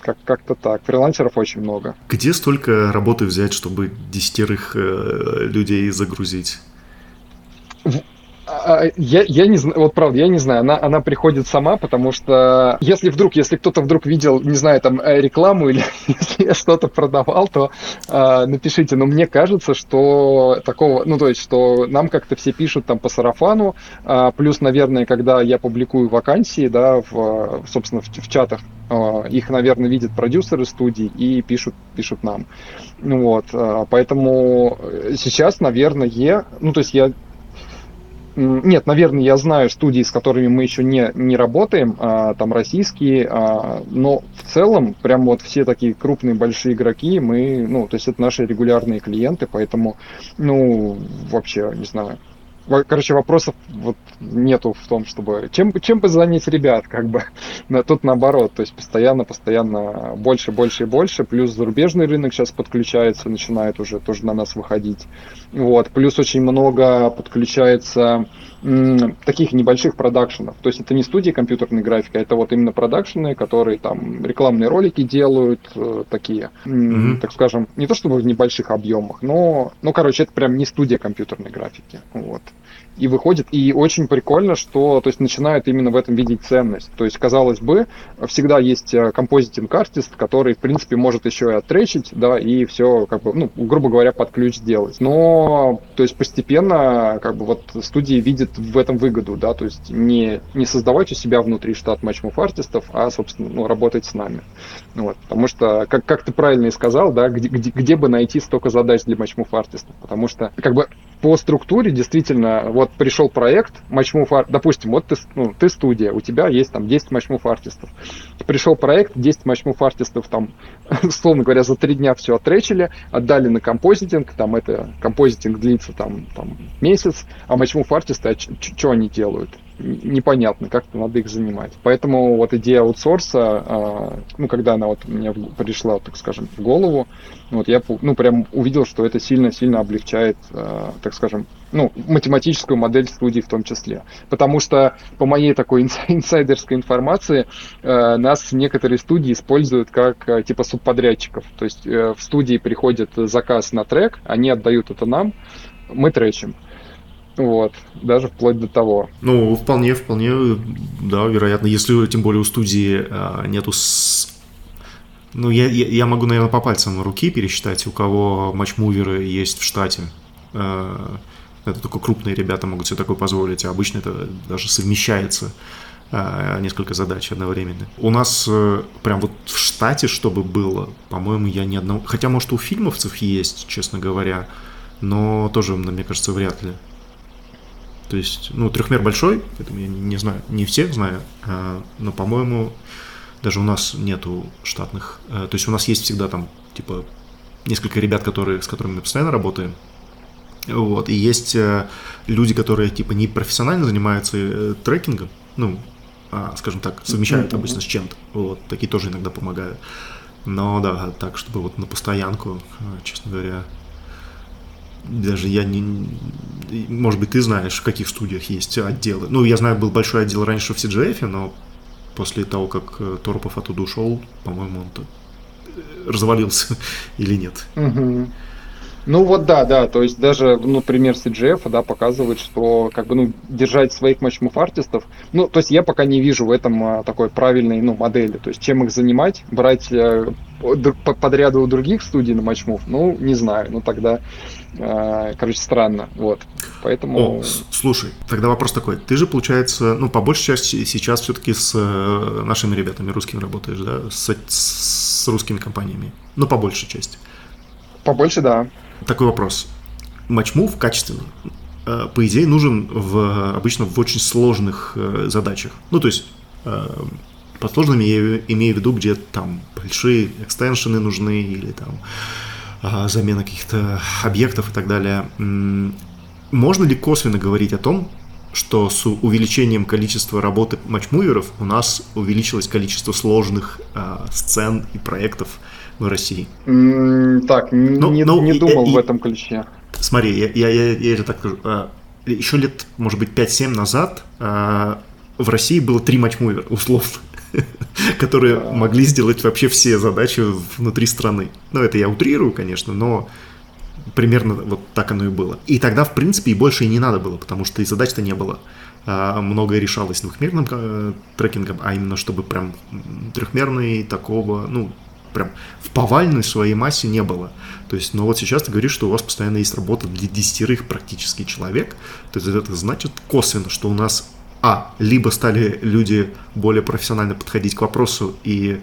S1: как- как-то так. Фрилансеров очень много.
S2: Где столько работы взять, чтобы десятерых э, людей загрузить?
S1: Я, я не знаю, вот правда, я не знаю, она, она приходит сама, потому что если вдруг, если кто-то вдруг видел, не знаю, там э, рекламу или если я что-то продавал, то э, напишите. Но мне кажется, что такого, ну то есть, что нам как-то все пишут там по сарафану, э, плюс, наверное, когда я публикую вакансии, да, в, собственно, в, в чатах, э, их, наверное, видят продюсеры студий и пишут, пишут нам. Вот, э, поэтому сейчас, наверное, ну то есть я нет, наверное, я знаю студии, с которыми мы еще не, не работаем, а, там российские, а, но в целом прям вот все такие крупные большие игроки, мы, ну, то есть это наши регулярные клиенты, поэтому, ну, вообще, не знаю, Короче, вопросов вот нету в том, чтобы... Чем, чем бы занять ребят, как бы. Но тут наоборот, то есть постоянно, постоянно больше, больше и больше. Плюс зарубежный рынок сейчас подключается, начинает уже тоже на нас выходить. Вот. Плюс очень много подключается таких небольших продакшенов. То есть это не студии компьютерной графики, а это вот именно продакшены, которые там рекламные ролики делают, э, такие, mm-hmm. так скажем, не то чтобы в небольших объемах, но, ну, короче, это прям не студия компьютерной графики. Вот и выходит. И очень прикольно, что то есть, начинают именно в этом видеть ценность. То есть, казалось бы, всегда есть э, композитинг артист, который, в принципе, может еще и оттречить, да, и все, как бы, ну, грубо говоря, под ключ сделать. Но, то есть, постепенно, как бы, вот студии видят в этом выгоду, да, то есть, не, не создавать у себя внутри штат матчмув артистов, а, собственно, ну, работать с нами. Вот, потому что, как, как ты правильно и сказал, да, где, где, где бы найти столько задач для матчмув артистов, потому что, как бы, по структуре действительно, вот пришел проект, матчмув, допустим, вот ты, ну, ты студия, у тебя есть там 10 матчмув артистов. Пришел проект, 10 матчмув артистов там, условно говоря, за три дня все отречили, отдали на композитинг, там это, композитинг длится там, там месяц, а матчмув артисты, а что они делают? Непонятно, как-то надо их занимать. Поэтому вот идея аутсорса, а, ну, когда она вот мне пришла, так скажем, в голову, вот я, ну, прям увидел, что это сильно-сильно облегчает, а, так скажем, ну, математическую модель студии в том числе. Потому что, по моей такой инсайдерской информации, а, нас некоторые студии используют как, типа, субподрядчиков. То есть э, в студии приходит заказ на трек, они отдают это нам, мы тречим. Вот, даже вплоть до того.
S2: Ну, вполне, вполне, да, вероятно, если тем более у студии а, нету с... Ну, я, я, я могу, наверное, по пальцам руки пересчитать, у кого матчмуверы есть в штате. А, это только крупные ребята могут себе такое позволить, а обычно это даже совмещается а, несколько задач одновременно. У нас э, прям вот в штате, чтобы было, по-моему, я ни одного... Хотя, может, у фильмовцев есть, честно говоря, но тоже, мне кажется, вряд ли. То есть, ну, трехмер большой, поэтому я не, не знаю, не всех знаю, а, но, по-моему, даже у нас нету штатных. А, то есть у нас есть всегда там, типа, несколько ребят, которые, с которыми мы постоянно работаем. Вот, и есть а, люди, которые, типа, не профессионально занимаются э, трекингом, ну, а, скажем так, совмещают обычно с чем-то. Вот, такие тоже иногда помогают. Но да, так, чтобы вот на постоянку, честно говоря, даже я не... Может быть, ты знаешь, в каких студиях есть отделы. Ну, я знаю, был большой отдел раньше в CGF, но после того, как э, Торопов оттуда ушел, по-моему, он э, развалился или нет.
S1: Угу. Ну вот да, да, то есть даже, ну, пример CGF, да, показывает, что как бы, ну, держать своих матчмув артистов, ну, то есть я пока не вижу в этом а, такой правильной, ну, модели, то есть чем их занимать, брать а, подряды у других студий на матчмув, ну, не знаю, ну, тогда, а, короче, странно, вот, поэтому...
S2: О, слушай, тогда вопрос такой, ты же, получается, ну, по большей части сейчас все-таки с э, нашими ребятами русскими работаешь, да, с, с русскими компаниями, ну, по большей части.
S1: Побольше, да
S2: такой вопрос. Матчмув качественный, э, по идее, нужен в, обычно в очень сложных э, задачах. Ну, то есть, э, под сложными я имею в виду, где там большие экстеншены нужны или там замена каких-то объектов и так далее. Можно ли косвенно говорить о том, что с увеличением количества работы матчмуверов у нас увеличилось количество сложных э, сцен и проектов в России.
S1: так, ну, не, ну, не думал и, в этом ключе.
S2: Смотри, я, я, я, я это так скажу. А, еще лет, может быть, 5-7 назад а, в России было три матчмувера, условно, которые могли сделать вообще все задачи внутри страны. Ну, это я утрирую, конечно, но примерно вот так оно и было. И тогда, в принципе, и больше и не надо было, потому что и задач-то не было. А, многое решалось двухмерным э, трекингом, а именно чтобы прям трехмерный такого, ну, прям в повальной своей массе не было. То есть, но вот сейчас ты говоришь, что у вас постоянно есть работа для десятерых практически человек. То есть это значит косвенно, что у нас, а, либо стали люди более профессионально подходить к вопросу и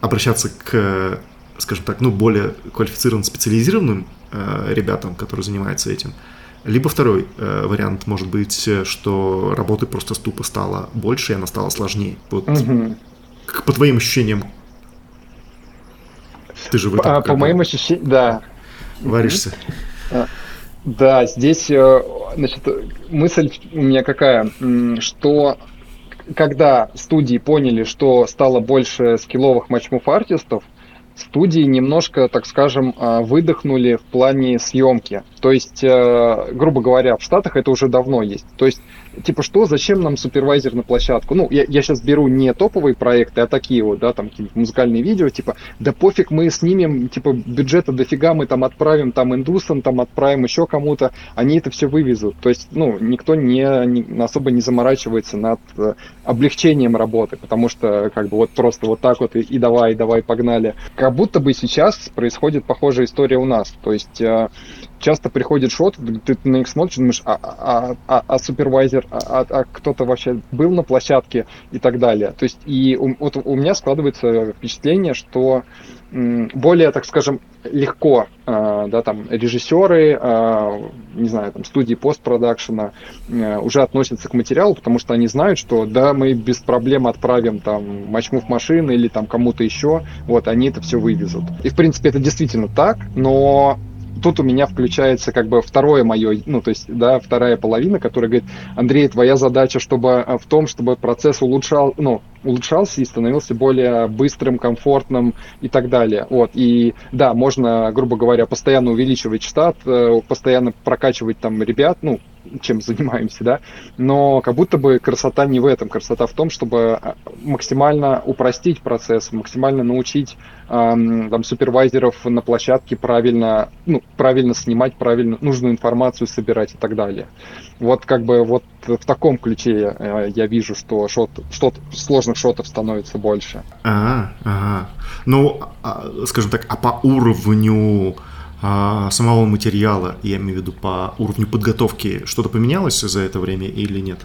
S2: обращаться к, скажем так, ну, более квалифицированным, специализированным э, ребятам, которые занимаются этим. Либо второй э, вариант может быть, что работы просто ступа стало больше, и она стала сложнее. Вот, угу. по твоим ощущениям, ты же в этом
S1: по, по моим ощущениям, да.
S2: Варишься.
S1: А, да, здесь, э, значит, мысль у меня какая, что когда студии поняли, что стало больше скилловых матчмув артистов, студии немножко, так скажем, а, выдохнули в плане съемки. То есть, э, грубо говоря, в Штатах это уже давно есть. То есть типа, что, зачем нам супервайзер на площадку? Ну, я, я сейчас беру не топовые проекты, а такие вот, да, там какие-нибудь музыкальные видео, типа, да пофиг, мы снимем, типа, бюджета дофига, мы там отправим там индусам, там отправим еще кому-то, они это все вывезут. То есть, ну, никто не, не особо не заморачивается над э, облегчением работы, потому что, как бы, вот просто вот так вот и, и давай, и давай, погнали. Как будто бы сейчас происходит похожая история у нас. То есть, э, часто приходит шот, ты на них смотришь, думаешь, а, а, а, а супервайзер, а, а, а кто-то вообще был на площадке и так далее. То есть и у, вот у меня складывается впечатление, что более, так скажем, легко, э, да, там режиссеры, э, не знаю, там студии постпродакшена э, уже относятся к материалу, потому что они знают, что да, мы без проблем отправим там матчмув машины или там кому-то еще, вот, они это все вывезут. И в принципе это действительно так, но тут у меня включается как бы второе мое, ну, то есть, да, вторая половина, которая говорит, Андрей, твоя задача чтобы, э, в том, чтобы процесс улучшал, ну, улучшался и становился более быстрым, комфортным и так далее. Вот. И да, можно, грубо говоря, постоянно увеличивать штат, э, постоянно прокачивать там ребят, ну, чем занимаемся, да, но как будто бы красота не в этом, красота в том, чтобы а, максимально упростить процесс, максимально научить эм, там супервайзеров на площадке правильно, ну, правильно снимать, правильно нужную информацию собирать и так далее. Вот как бы вот в таком ключе э, я вижу, что шот, шот, сложных шотов становится больше.
S2: Ага, ага. Ну, а, скажем так, а по уровню самого материала, я имею в виду по уровню подготовки, что-то поменялось за это время или нет?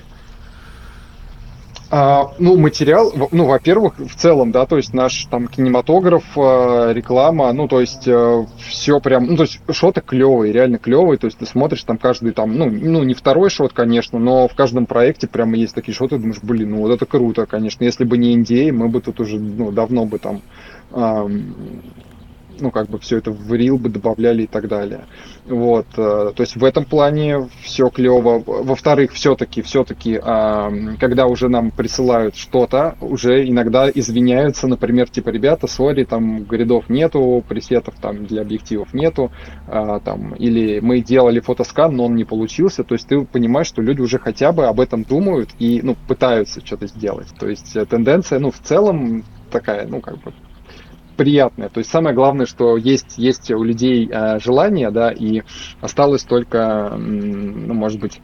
S1: А, ну, материал, ну, во-первых, в целом, да, то есть наш там кинематограф, а, реклама, ну, то есть а, все прям, ну, то есть шоты клевые, реально клевые, то есть ты смотришь там каждый там, ну, ну, не второй шот, конечно, но в каждом проекте прямо есть такие шоты, думаешь, блин, ну, вот это круто, конечно, если бы не Индия, мы бы тут уже, ну, давно бы там ну, как бы все это в рил бы добавляли и так далее. Вот, э, то есть в этом плане все клево. Во-вторых, все-таки, все-таки, когда уже нам присылают что-то, уже иногда извиняются, например, типа, ребята, сори, там гридов нету, пресетов там для объективов нету, а, там, или мы делали фотоскан, но он не получился, то есть ты понимаешь, что люди уже хотя бы об этом думают и, ну, пытаются что-то сделать. То есть э, тенденция, ну, в целом такая, ну, как бы приятное. То есть самое главное, что есть, есть у людей э, желание, да, и осталось только, ну, может быть,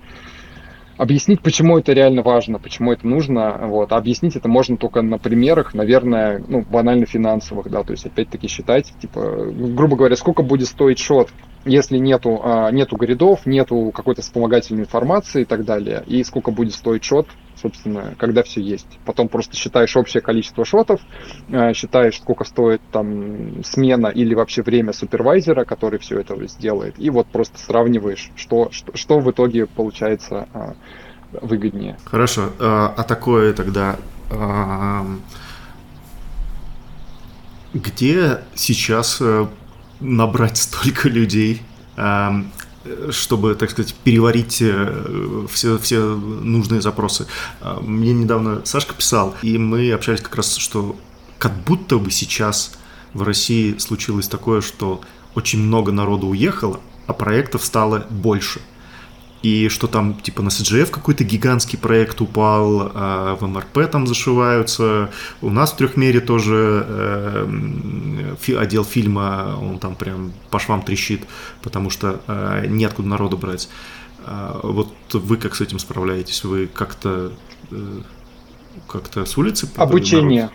S1: объяснить, почему это реально важно, почему это нужно. Вот. А объяснить это можно только на примерах, наверное, ну, банально финансовых, да, то есть опять-таки считать, типа, грубо говоря, сколько будет стоить шот если нету, а, нету гридов, нету какой-то вспомогательной информации и так далее, и сколько будет стоить шот, собственно, когда все есть. Потом просто считаешь общее количество шотов, а, считаешь, сколько стоит там смена или вообще время супервайзера, который все это сделает, и вот просто сравниваешь, что, что, что в итоге получается а, выгоднее.
S2: Хорошо, а такое тогда где сейчас э, набрать столько людей, чтобы, так сказать, переварить э, все, все нужные запросы. А, мне недавно Сашка писал, и мы общались как раз, что как будто бы сейчас в России случилось такое, что очень много народу уехало, а проектов стало больше и что там типа на CGF какой-то гигантский проект упал, а в МРП там зашиваются, у нас в трехмере тоже э, фи, отдел фильма, он там прям по швам трещит, потому что э, неоткуда народу брать. А вот вы как с этим справляетесь? Вы как-то э, как-то с улицы?
S1: Обучение.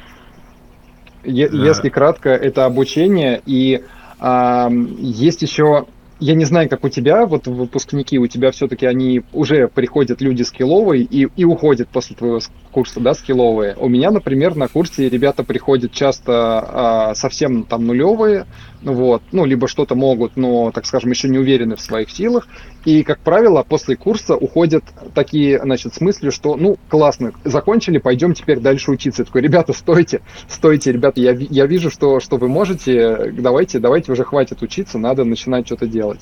S1: Е- да. Если кратко, это обучение и а, есть еще я не знаю, как у тебя, вот выпускники, у тебя все-таки они уже приходят люди скилловые и, и уходят после твоего курса, да, скилловые. У меня, например, на курсе ребята приходят часто а, совсем там нулевые, вот, ну, либо что-то могут, но, так скажем, еще не уверены в своих силах. И, как правило, после курса уходят такие, значит, с мыслью, что, ну, классно, закончили, пойдем теперь дальше учиться. Я такой, ребята, стойте, стойте, ребята, я, я вижу, что, что вы можете, давайте, давайте уже хватит учиться, надо начинать что-то делать.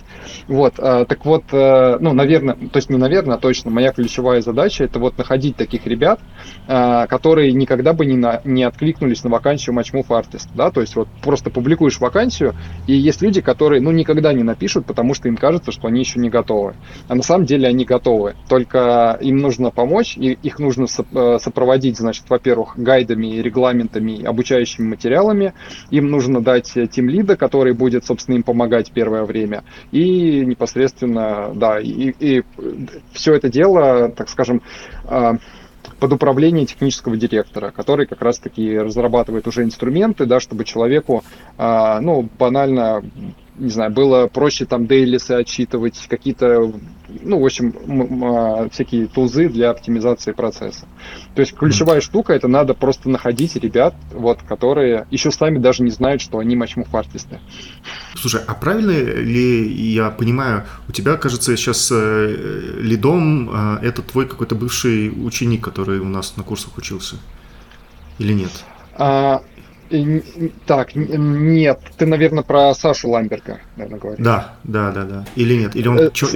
S1: Вот, а, так вот, а, ну, наверное, то есть не наверное, а точно, моя ключевая задача это вот находить таких ребят, которые никогда бы не, на, не откликнулись на вакансию Matchmove Artist, да, то есть вот просто публикуешь вакансию, и есть люди, которые, ну, никогда не напишут, потому что им кажется, что они еще не готовы. А на самом деле они готовы, только им нужно помочь, и их нужно э, сопроводить, значит, во-первых, гайдами, регламентами, обучающими материалами, им нужно дать тим лида, который будет, собственно, им помогать первое время, и непосредственно, да, и, и все это дело, так скажем, а, под управление технического директора, который как раз-таки разрабатывает уже инструменты, да, чтобы человеку, а, ну, банально не знаю, было проще там дейлисы отчитывать, какие-то, ну, в общем, а, всякие тузы для оптимизации процесса. То есть ключевая штука, это надо просто находить ребят, вот, которые еще сами даже не знают, что они матчмув-артисты.
S2: Слушай, а правильно ли я понимаю, у тебя, кажется, сейчас э, лидом э, это твой какой-то бывший ученик, который у нас на курсах учился? Или нет?
S1: А, так, нет, ты, наверное, про Сашу Ламберга, наверное, говоришь.
S2: Да, да, да, да. Или нет? Или он... Э, чё,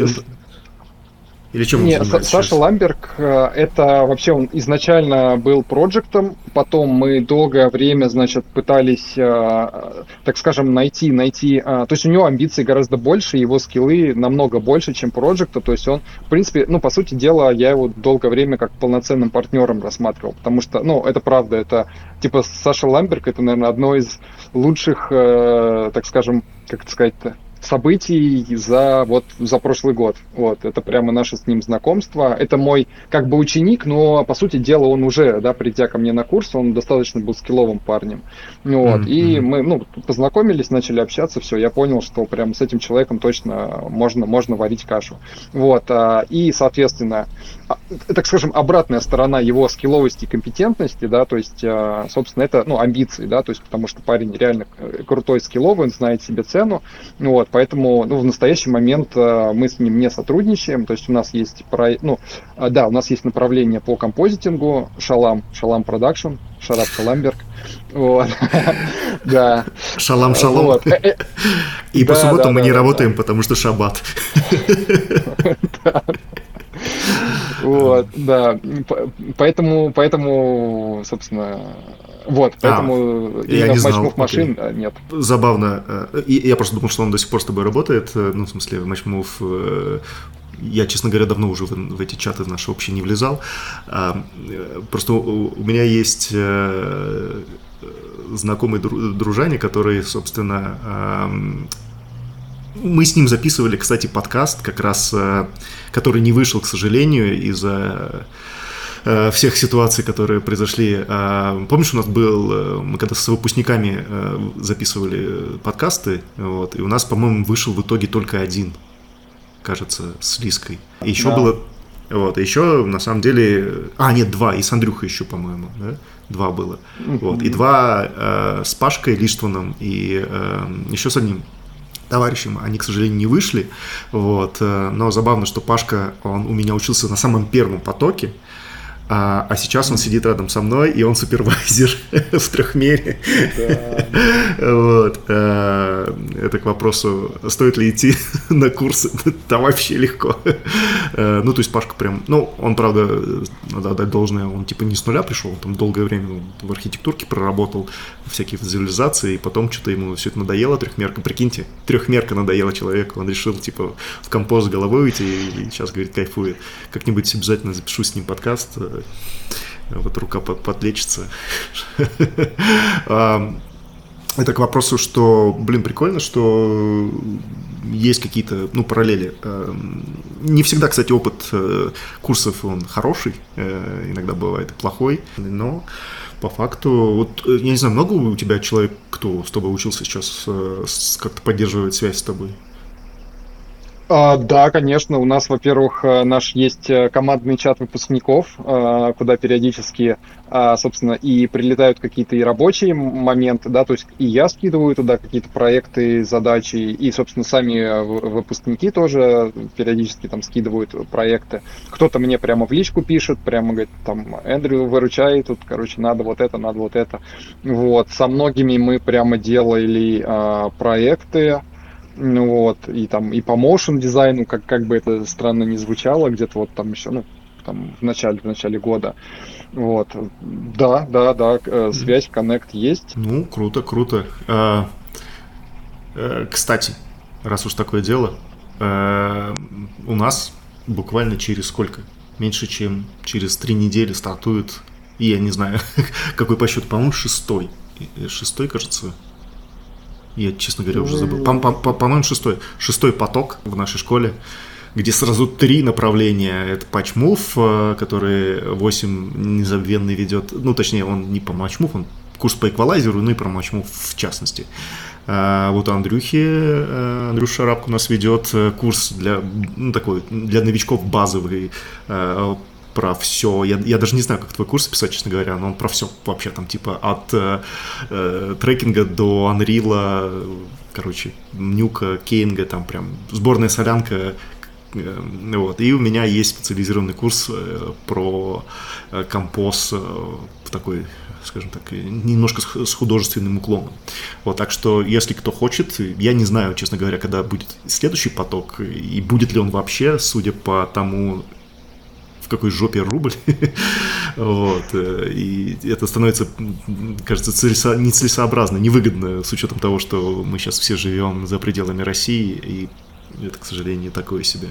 S1: или чем Нет, он Саша сейчас? Ламберг, э, это вообще он изначально был проектом, потом мы долгое время, значит, пытались, э, так скажем, найти, найти, то есть у него амбиции гораздо больше, его скиллы намного больше, чем проекта, то есть он, в принципе, ну, по сути дела, я его долгое время как полноценным партнером рассматривал, потому что, ну, это правда, это, типа, Саша Ламберг, это, наверное, одно из лучших, так скажем, как это сказать-то, событий за вот за прошлый год. Вот, это прямо наше с ним знакомство. Это мой как бы ученик, но по сути дела он уже, да, придя ко мне на курс, он достаточно был скилловым парнем. Вот, mm-hmm. и мы, ну, познакомились, начали общаться, все, я понял, что прям с этим человеком точно можно, можно варить кашу. Вот, а, и, соответственно, а, так скажем, обратная сторона его скилловости и компетентности, да, то есть, а, собственно, это, ну, амбиции, да, то есть, потому что парень реально э, крутой скилловый, он знает себе цену, вот, вот, поэтому ну, в настоящий момент э, мы с ним не сотрудничаем. То есть у нас есть про, ну, э, да, у нас есть направление по композитингу, Шалам, Шалам Продакшн, Шарап Шаламберг. Вот. Да.
S2: Шалам-шалом. Вот. И по субботам мы не работаем, потому что шаббат.
S1: Вот, да. Поэтому, поэтому, собственно, вот, а, поэтому
S2: а, я не знал.
S1: машин окей. нет.
S2: Забавно. Э, я просто думал, что он до сих пор с тобой работает. Э, ну, в смысле, матчмув э, я, честно говоря, давно уже в, в эти чаты наши вообще не влезал. А, просто у, у меня есть знакомый дружане, который, собственно, мы с ним записывали, кстати, подкаст, как раз, который не вышел, к сожалению, из-за Э, всех ситуаций, которые произошли. А, помнишь, у нас был, э, мы когда с выпускниками э, записывали подкасты, вот, и у нас, по-моему, вышел в итоге только один, кажется, с Лиской. И еще да. было, вот, еще на самом деле, а, нет, два, и с Андрюхой еще, по-моему, да? Два было. Вот, и два э, с Пашкой Лиштваном и э, еще с одним товарищем, они, к сожалению, не вышли, вот, но забавно, что Пашка, он у меня учился на самом первом потоке, а, а сейчас он сидит рядом со мной, и он супервайзер в трехмере. Вот. А, это к вопросу, стоит ли идти на курсы. Там вообще легко. А, ну, то есть Пашка прям, ну, он, правда, надо отдать должное, он типа не с нуля пришел, он там долгое время в архитектурке проработал, всякие визуализации, и потом что-то ему все это надоело, трехмерка. Прикиньте, трехмерка надоела человеку, он решил, типа, в композ головой уйти, и сейчас, говорит, кайфует. Как-нибудь обязательно запишу с ним подкаст, вот рука подлечится. Это к вопросу, что, блин, прикольно, что есть какие-то, ну, параллели. Не всегда, кстати, опыт э, курсов, он хороший, э, иногда бывает плохой, но по факту, вот, э, я не знаю, много у тебя человек, кто с тобой учился сейчас, как-то поддерживает связь с тобой?
S1: А, да, конечно. У нас, во-первых, э, наш есть э, командный чат выпускников, э, куда периодически, собственно, и прилетают какие-то и рабочие моменты, да, то есть и я скидываю туда какие-то проекты, задачи, и, собственно, сами выпускники тоже периодически там скидывают проекты. Кто-то мне прямо в личку пишет, прямо говорит, там, Эндрю, выручай, тут, короче, надо вот это, надо вот это. Вот, со многими мы прямо делали проекты, ну вот, и там и по motion дизайну, как, как бы это странно не звучало, где-то вот там еще, ну, там в начале, в начале года. Вот. Да, да, да, э, связь, коннект есть.
S2: Ну, круто, круто. А, а, кстати, раз уж такое дело, а, у нас буквально через сколько? Меньше, чем через три недели стартует, я не знаю, какой по счету, по-моему, шестой. Шестой, кажется, я, честно говоря, уже забыл. По-моему, шестой. Шестой поток в нашей школе где сразу три направления. Это патчмув, э, который 8 незабвенный ведет. Ну, точнее, он не по матчмув, он курс по эквалайзеру, ну и про матчмув в частности. А вот Андрюхи, э, Андрюша Шарапко у нас ведет курс для, ну, такой, для новичков базовый про все. Я, я даже не знаю, как твой курс писать, честно говоря, но он про все вообще там, типа, от э, э, трекинга до анрила, короче, нюка, кейнга, там прям сборная солянка, э, вот. И у меня есть специализированный курс э, про композ в такой, скажем так, немножко с художественным уклоном. Вот, так что, если кто хочет, я не знаю, честно говоря, когда будет следующий поток, и будет ли он вообще, судя по тому, какой жопе рубль. вот. Э, и это становится, кажется, целесо... нецелесообразно, невыгодно с учетом того, что мы сейчас все живем за пределами России, и это, к сожалению, такое себе.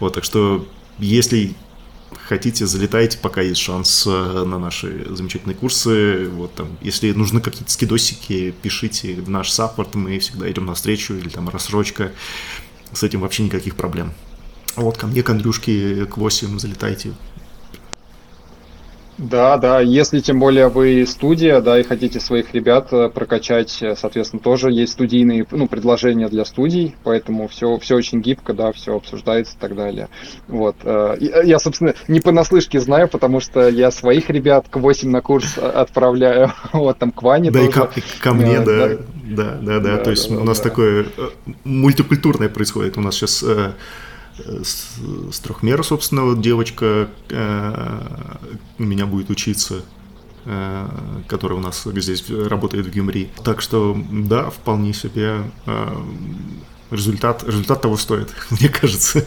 S2: Вот, так что, если хотите, залетайте, пока есть шанс э, на наши замечательные курсы. Вот там, если нужны какие-то скидосики, пишите в наш саппорт, мы всегда идем навстречу, или там рассрочка. С этим вообще никаких проблем. Вот ко мне, к Андрюшке, к 8 залетайте.
S1: Да, да, если тем более вы студия, да, и хотите своих ребят э, прокачать, э, соответственно, тоже есть студийные, ну, предложения для студий, поэтому все, все очень гибко, да, все обсуждается и так далее. Вот. Э, я, собственно, не понаслышке знаю, потому что я своих ребят к 8 на курс отправляю, вот там к Ване
S2: Да, тоже. и ко, и ко мне, да, да, да, да, да, то есть у нас такое мультикультурное происходит, у нас сейчас с, с трехмера, собственно, вот девочка э, у меня будет учиться. э, который у нас здесь работает в Гюмри. Так что, да, вполне себе э, результат, результат того стоит, мне кажется.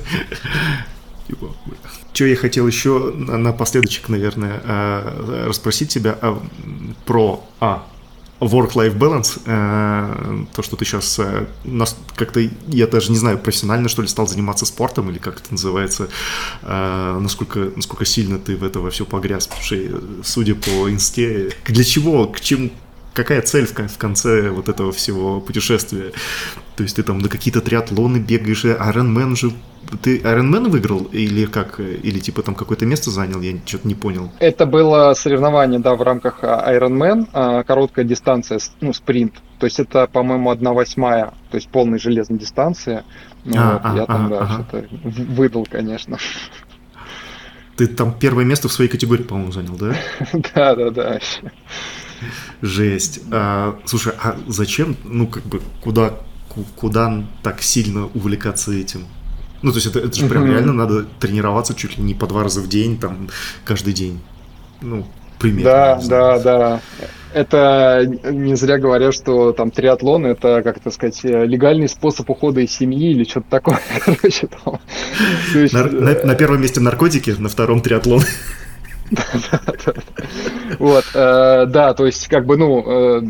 S2: Что я хотел еще напоследочек, наверное, расспросить тебя а, про а, work-life balance, э, то, что ты сейчас э, как-то, я даже не знаю, профессионально, что ли, стал заниматься спортом, или как это называется, насколько, насколько сильно ты в это все погряз, потому что, судя по инсте, для чего, к чему, какая цель в конце вот этого всего путешествия? То есть ты там на какие-то триатлоны бегаешь, Ironman же ты Ironman выиграл или как? Или типа там какое-то место занял? Я что-то не понял.
S1: Это было соревнование, да, в рамках а, Ironman, а, короткая дистанция, ну, спринт. То есть это, по-моему, одна восьмая, то есть полной железной дистанции. Ну, а, вот, а, я там, а, да, ага. что-то выдал, конечно.
S2: Ты там первое место в своей категории, по-моему, занял, да?
S1: Да, да, да.
S2: Жесть. А, слушай, а зачем, ну, как бы, куда, куда так сильно увлекаться этим? Ну, то есть это, это же прям реально надо тренироваться чуть ли не по два раза в день, там, каждый день. Ну, примерно.
S1: Да, да, да. Это не зря говорят, что там триатлон это, как это сказать, легальный способ ухода из семьи или что-то такое. Короче,
S2: там. Есть... на, на, на первом месте наркотики, на втором триатлон.
S1: Вот, э, да, то есть, как бы, ну, э,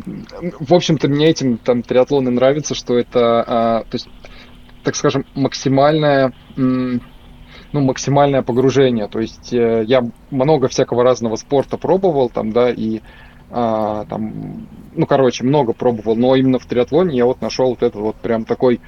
S1: в общем-то, мне этим там триатлоны нравится, что это, а, то есть, так скажем, максимальное, ну, максимальное погружение. То есть э, я много всякого разного спорта пробовал там, да, и а, там, ну, короче, много пробовал, но именно в триатлоне я вот нашел вот этот вот прям такой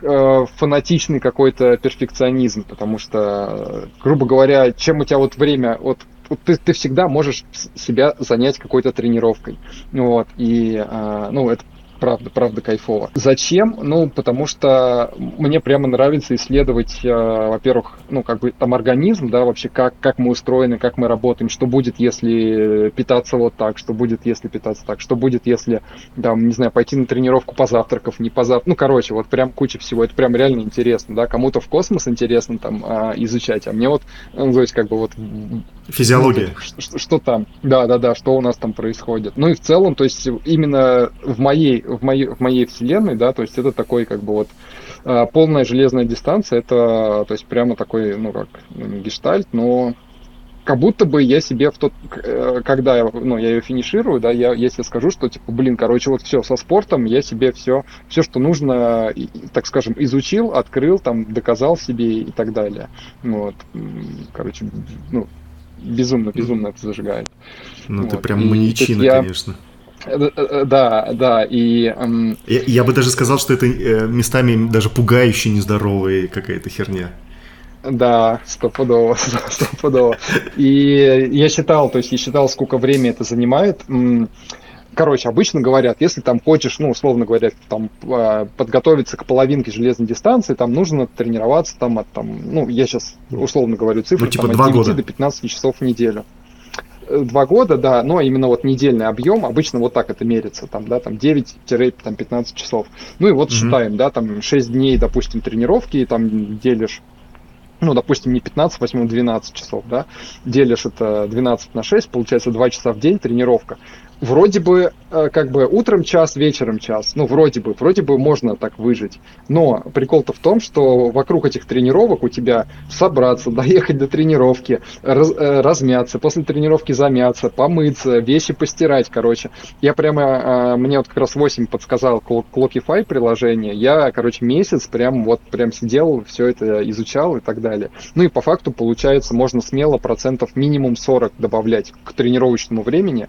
S1: фанатичный какой-то перфекционизм, потому что, грубо говоря, чем у тебя вот время, вот ты, ты всегда можешь себя занять какой-то тренировкой. Вот, и, э, ну, это правда, правда кайфово. Зачем? Ну, потому что мне прямо нравится исследовать, э, во-первых, ну, как бы там организм, да, вообще, как, как мы устроены, как мы работаем, что будет, если питаться вот так, что будет, если питаться так, что будет, если, там, не знаю, пойти на тренировку по завтраков, не по завтракам, ну, короче, вот прям куча всего, это прям реально интересно, да, кому-то в космос интересно там э, изучать, а мне вот, ну, то есть, как бы вот...
S2: Физиология.
S1: Что, что, что там, да-да-да, что у нас там происходит. Ну, и в целом, то есть, именно в моей в моей, в моей вселенной, да, то есть это такой как бы вот а, полная железная дистанция, это, то есть прямо такой, ну как, ну, гештальт, но как будто бы я себе в тот, э, когда я, ну, я ее финиширую, да, я, если скажу, что, типа, блин, короче, вот все, со спортом я себе все, все, что нужно, так скажем, изучил, открыл, там, доказал себе и так далее. Вот, короче, ну, безумно, безумно это зажигает.
S2: Ну, вот. ты прям маньячина, я... конечно.
S1: Э, да, да, и...
S2: Я, я бы даже сказал, что это э, местами даже пугающе нездоровая какая-то херня.
S1: Да, стопудово, стопудово. И я считал, то есть я считал, сколько времени это занимает. Короче, обычно говорят, если там хочешь, ну, условно говоря, там подготовиться к половинке железной дистанции, там нужно тренироваться там от, там, ну, я сейчас условно говорю цифры, ну, типа там, от 9 года. до 15 часов в неделю два года, да, но именно вот недельный объем, обычно вот так это мерится, там, да, там 9-15 часов. Ну и вот mm-hmm. считаем, да, там 6 дней, допустим, тренировки, и там делишь ну, допустим, не 15, возьмем 12 часов, да, делишь это 12 на 6, получается 2 часа в день тренировка вроде бы э, как бы утром час, вечером час. Ну, вроде бы, вроде бы можно так выжить. Но прикол-то в том, что вокруг этих тренировок у тебя собраться, доехать до тренировки, раз, э, размяться, после тренировки замяться, помыться, вещи постирать, короче. Я прямо, э, мне вот как раз 8 подсказал Clockify приложение. Я, короче, месяц прям вот прям сидел, все это изучал и так далее. Ну и по факту получается, можно смело процентов минимум 40 добавлять к тренировочному времени,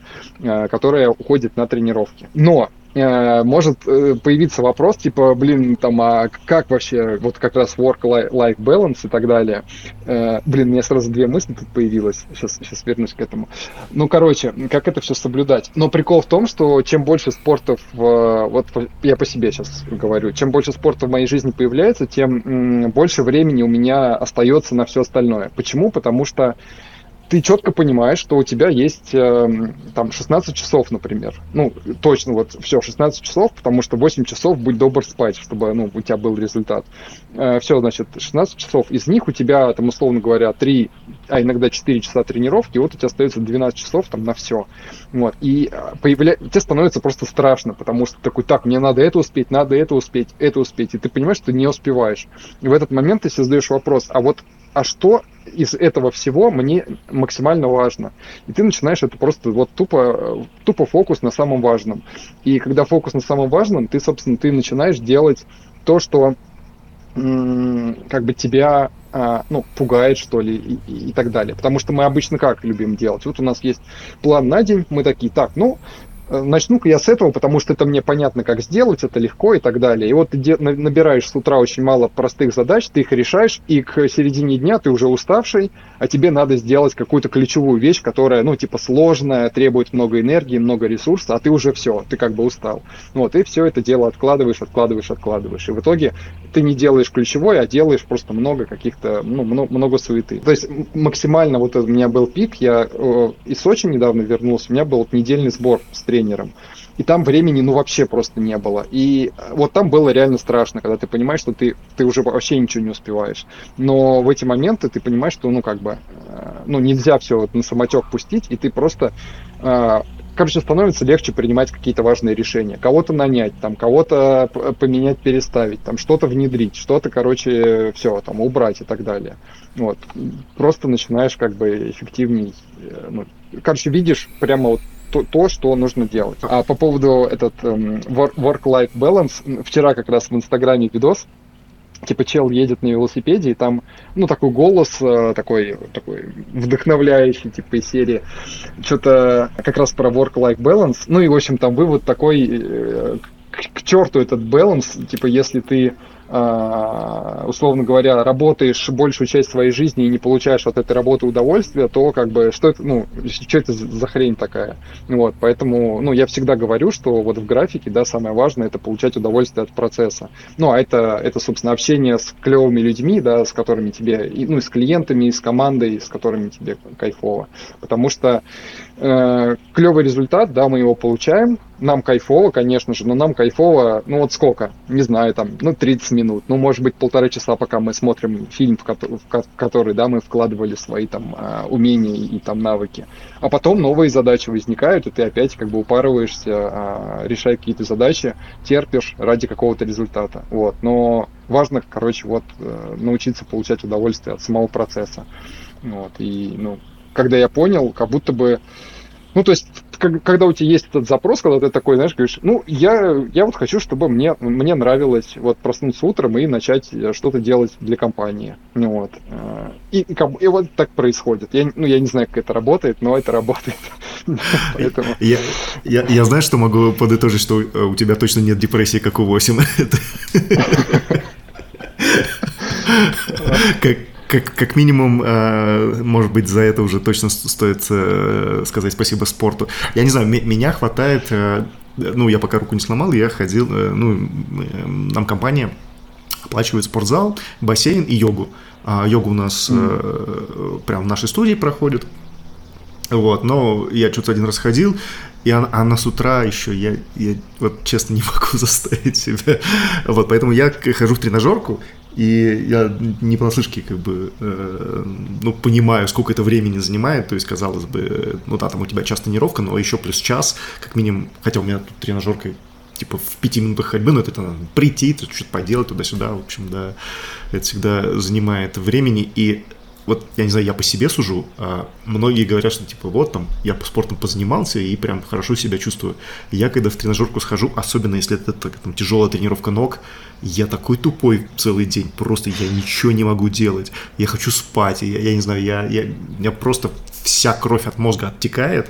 S1: которая уходит на тренировки. Но э, может э, появиться вопрос, типа, блин, там, а как вообще, вот как раз work-life balance и так далее. Э, блин, у меня сразу две мысли тут появилось, сейчас, сейчас вернусь к этому. Ну, короче, как это все соблюдать? Но прикол в том, что чем больше спортов, вот я по себе сейчас говорю, чем больше спорта в моей жизни появляется, тем больше времени у меня остается на все остальное. Почему? Потому что ты четко понимаешь, что у тебя есть э, там 16 часов, например. Ну, точно, вот все, 16 часов, потому что 8 часов будь добр спать, чтобы ну, у тебя был результат. Э, все, значит, 16 часов. Из них у тебя, там, условно говоря, 3 а иногда 4 часа тренировки, вот у тебя остается 12 часов там на все. Вот. И а, появля... тебе становится просто страшно, потому что такой, так, мне надо это успеть, надо это успеть, это успеть. И ты понимаешь, что не успеваешь. И в этот момент ты себе задаешь вопрос, а вот а что из этого всего мне максимально важно. И ты начинаешь это просто вот тупо, тупо фокус на самом важном. И когда фокус на самом важном, ты, собственно, ты начинаешь делать то, что как бы тебя а, ну, пугает, что ли, и, и, так далее. Потому что мы обычно как любим делать? Вот у нас есть план на день, мы такие, так, ну, начну-ка я с этого, потому что это мне понятно, как сделать, это легко и так далее. И вот ты набираешь с утра очень мало простых задач, ты их решаешь, и к середине дня ты уже уставший, а тебе надо сделать какую-то ключевую вещь, которая, ну, типа сложная, требует много энергии, много ресурса, а ты уже все, ты как бы устал. Вот, и все это дело откладываешь, откладываешь, откладываешь. И в итоге ты не делаешь ключевой, а делаешь просто много каких-то, ну, много, много суеты. То есть максимально вот у меня был пик, я э, из Сочи недавно вернулся, у меня был недельный сбор с тренером. И там времени, ну, вообще просто не было. И вот там было реально страшно, когда ты понимаешь, что ты, ты уже вообще ничего не успеваешь. Но в эти моменты ты понимаешь, что, ну, как бы, э, ну, нельзя все вот на самотек пустить, и ты просто э, короче, становится легче принимать какие-то важные решения. Кого-то нанять, там, кого-то поменять, переставить, там, что-то внедрить, что-то, короче, все, там, убрать и так далее. Вот. Просто начинаешь как бы эффективней, э, ну, короче, видишь прямо вот то, то, что нужно делать. А по поводу этот um, work-life balance, вчера как раз в Инстаграме видос, типа чел едет на велосипеде, и там, ну, такой голос, э, такой, такой вдохновляющий, типа, из серии, что-то как раз про work-life balance, ну, и, в общем, там вывод такой, э, к, к черту этот баланс, типа, если ты условно говоря, работаешь большую часть своей жизни и не получаешь от этой работы удовольствия, то как бы что это, ну, что это за хрень такая? Вот, поэтому, ну, я всегда говорю, что вот в графике, да, самое важное это получать удовольствие от процесса. Ну, а это, это, собственно, общение с клевыми людьми, да, с которыми тебе, ну, и с клиентами, и с командой, с которыми тебе кайфово. Потому что э, клевый результат, да, мы его получаем, нам кайфово, конечно же, но нам кайфово, ну вот сколько, не знаю, там, ну 30 минут, ну может быть полтора часа, пока мы смотрим фильм, в который, в который да, мы вкладывали свои там а, умения и там навыки. А потом новые задачи возникают, и ты опять как бы упарываешься, а, решая какие-то задачи, терпишь ради какого-то результата. Вот. Но важно, короче, вот э, научиться получать удовольствие от самого процесса. Вот. И, ну, когда я понял, как будто бы ну, то есть, когда у тебя есть этот запрос, когда ты такой, знаешь, говоришь, ну, я, я вот хочу, чтобы мне, мне нравилось вот проснуться утром и начать э, что-то делать для компании. Ну, вот. Э, и, и, и вот так происходит. Я, ну, я не знаю, как это работает, но это работает.
S2: Поэтому... я, я, я знаю, что могу подытожить, что у тебя точно нет депрессии, как у 8. как, как, как минимум, э, может быть, за это уже точно стоит э, сказать спасибо спорту. Я не знаю, меня хватает, э, ну, я пока руку не сломал, я ходил, э, ну, э, нам компания оплачивает спортзал, бассейн и йогу. А йога у нас mm. э, прям в нашей студии проходит. Вот, но я что-то один раз ходил, и она, она с утра еще, я, я вот честно не могу заставить себя. Вот, поэтому я хожу в тренажерку, и я не понаслышке как бы, э, ну, понимаю, сколько это времени занимает, то есть, казалось бы, ну да, там у тебя час тренировка, но еще плюс час, как минимум, хотя у меня тут тренажерка типа в пяти минутах ходьбы, но это надо прийти, что-то поделать туда-сюда, в общем, да, это всегда занимает времени, и вот, я не знаю, я по себе сужу, а многие говорят, что, типа, вот, там, я по спортом позанимался и прям хорошо себя чувствую. Я, когда в тренажерку схожу, особенно если это там, тяжелая тренировка ног, я такой тупой целый день, просто я ничего не могу делать, я хочу спать, я, я не знаю, я, я, у меня просто вся кровь от мозга оттекает,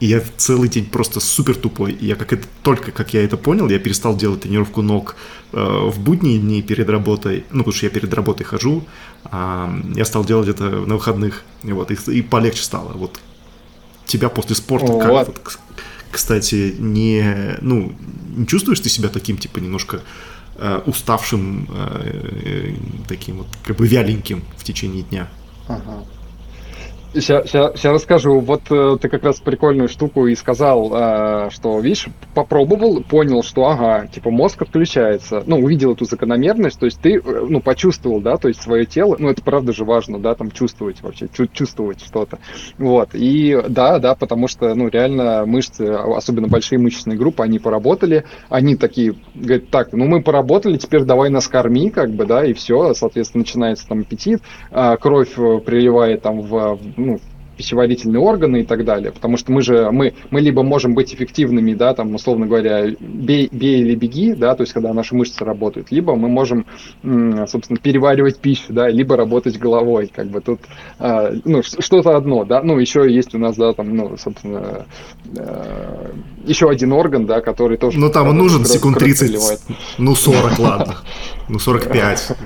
S2: и я целый день просто супер тупой. И я как это, только как я это понял, я перестал делать тренировку ног э, в будние дни перед работой. Ну, потому что я перед работой хожу. А, я стал делать это на выходных. И, вот, и, и полегче стало. Вот тебя после спорта О, как вот. Вот, кстати, не, ну, не чувствуешь ты себя таким, типа, немножко э, уставшим, э, э, таким вот, как бы вяленьким в течение дня?
S1: Ага. Сейчас расскажу. Вот э, ты как раз прикольную штуку и сказал, э, что, видишь, попробовал, понял, что, ага, типа мозг отключается. Ну, увидел эту закономерность, то есть ты, э, ну, почувствовал, да, то есть свое тело, ну, это правда же важно, да, там чувствовать вообще, чувствовать что-то. Вот, и да, да, потому что, ну, реально мышцы, особенно большие мышечные группы, они поработали, они такие, говорят, так, ну, мы поработали, теперь давай нас корми, как бы, да, и все, соответственно, начинается там аппетит, а, кровь приливает там в ну, пищеварительные органы и так далее. Потому что мы же, мы, мы либо можем быть эффективными, да, там, условно говоря, бей, бей или беги, да, то есть когда наши мышцы работают, либо мы можем, собственно, переваривать пищу, да, либо работать головой, как бы тут, э, ну, что-то одно, да, ну, еще есть у нас, да, там, ну, собственно, э, еще один орган, да, который тоже...
S2: Ну, там он нужен секунд 30, ну, 40, ладно, ну, 45.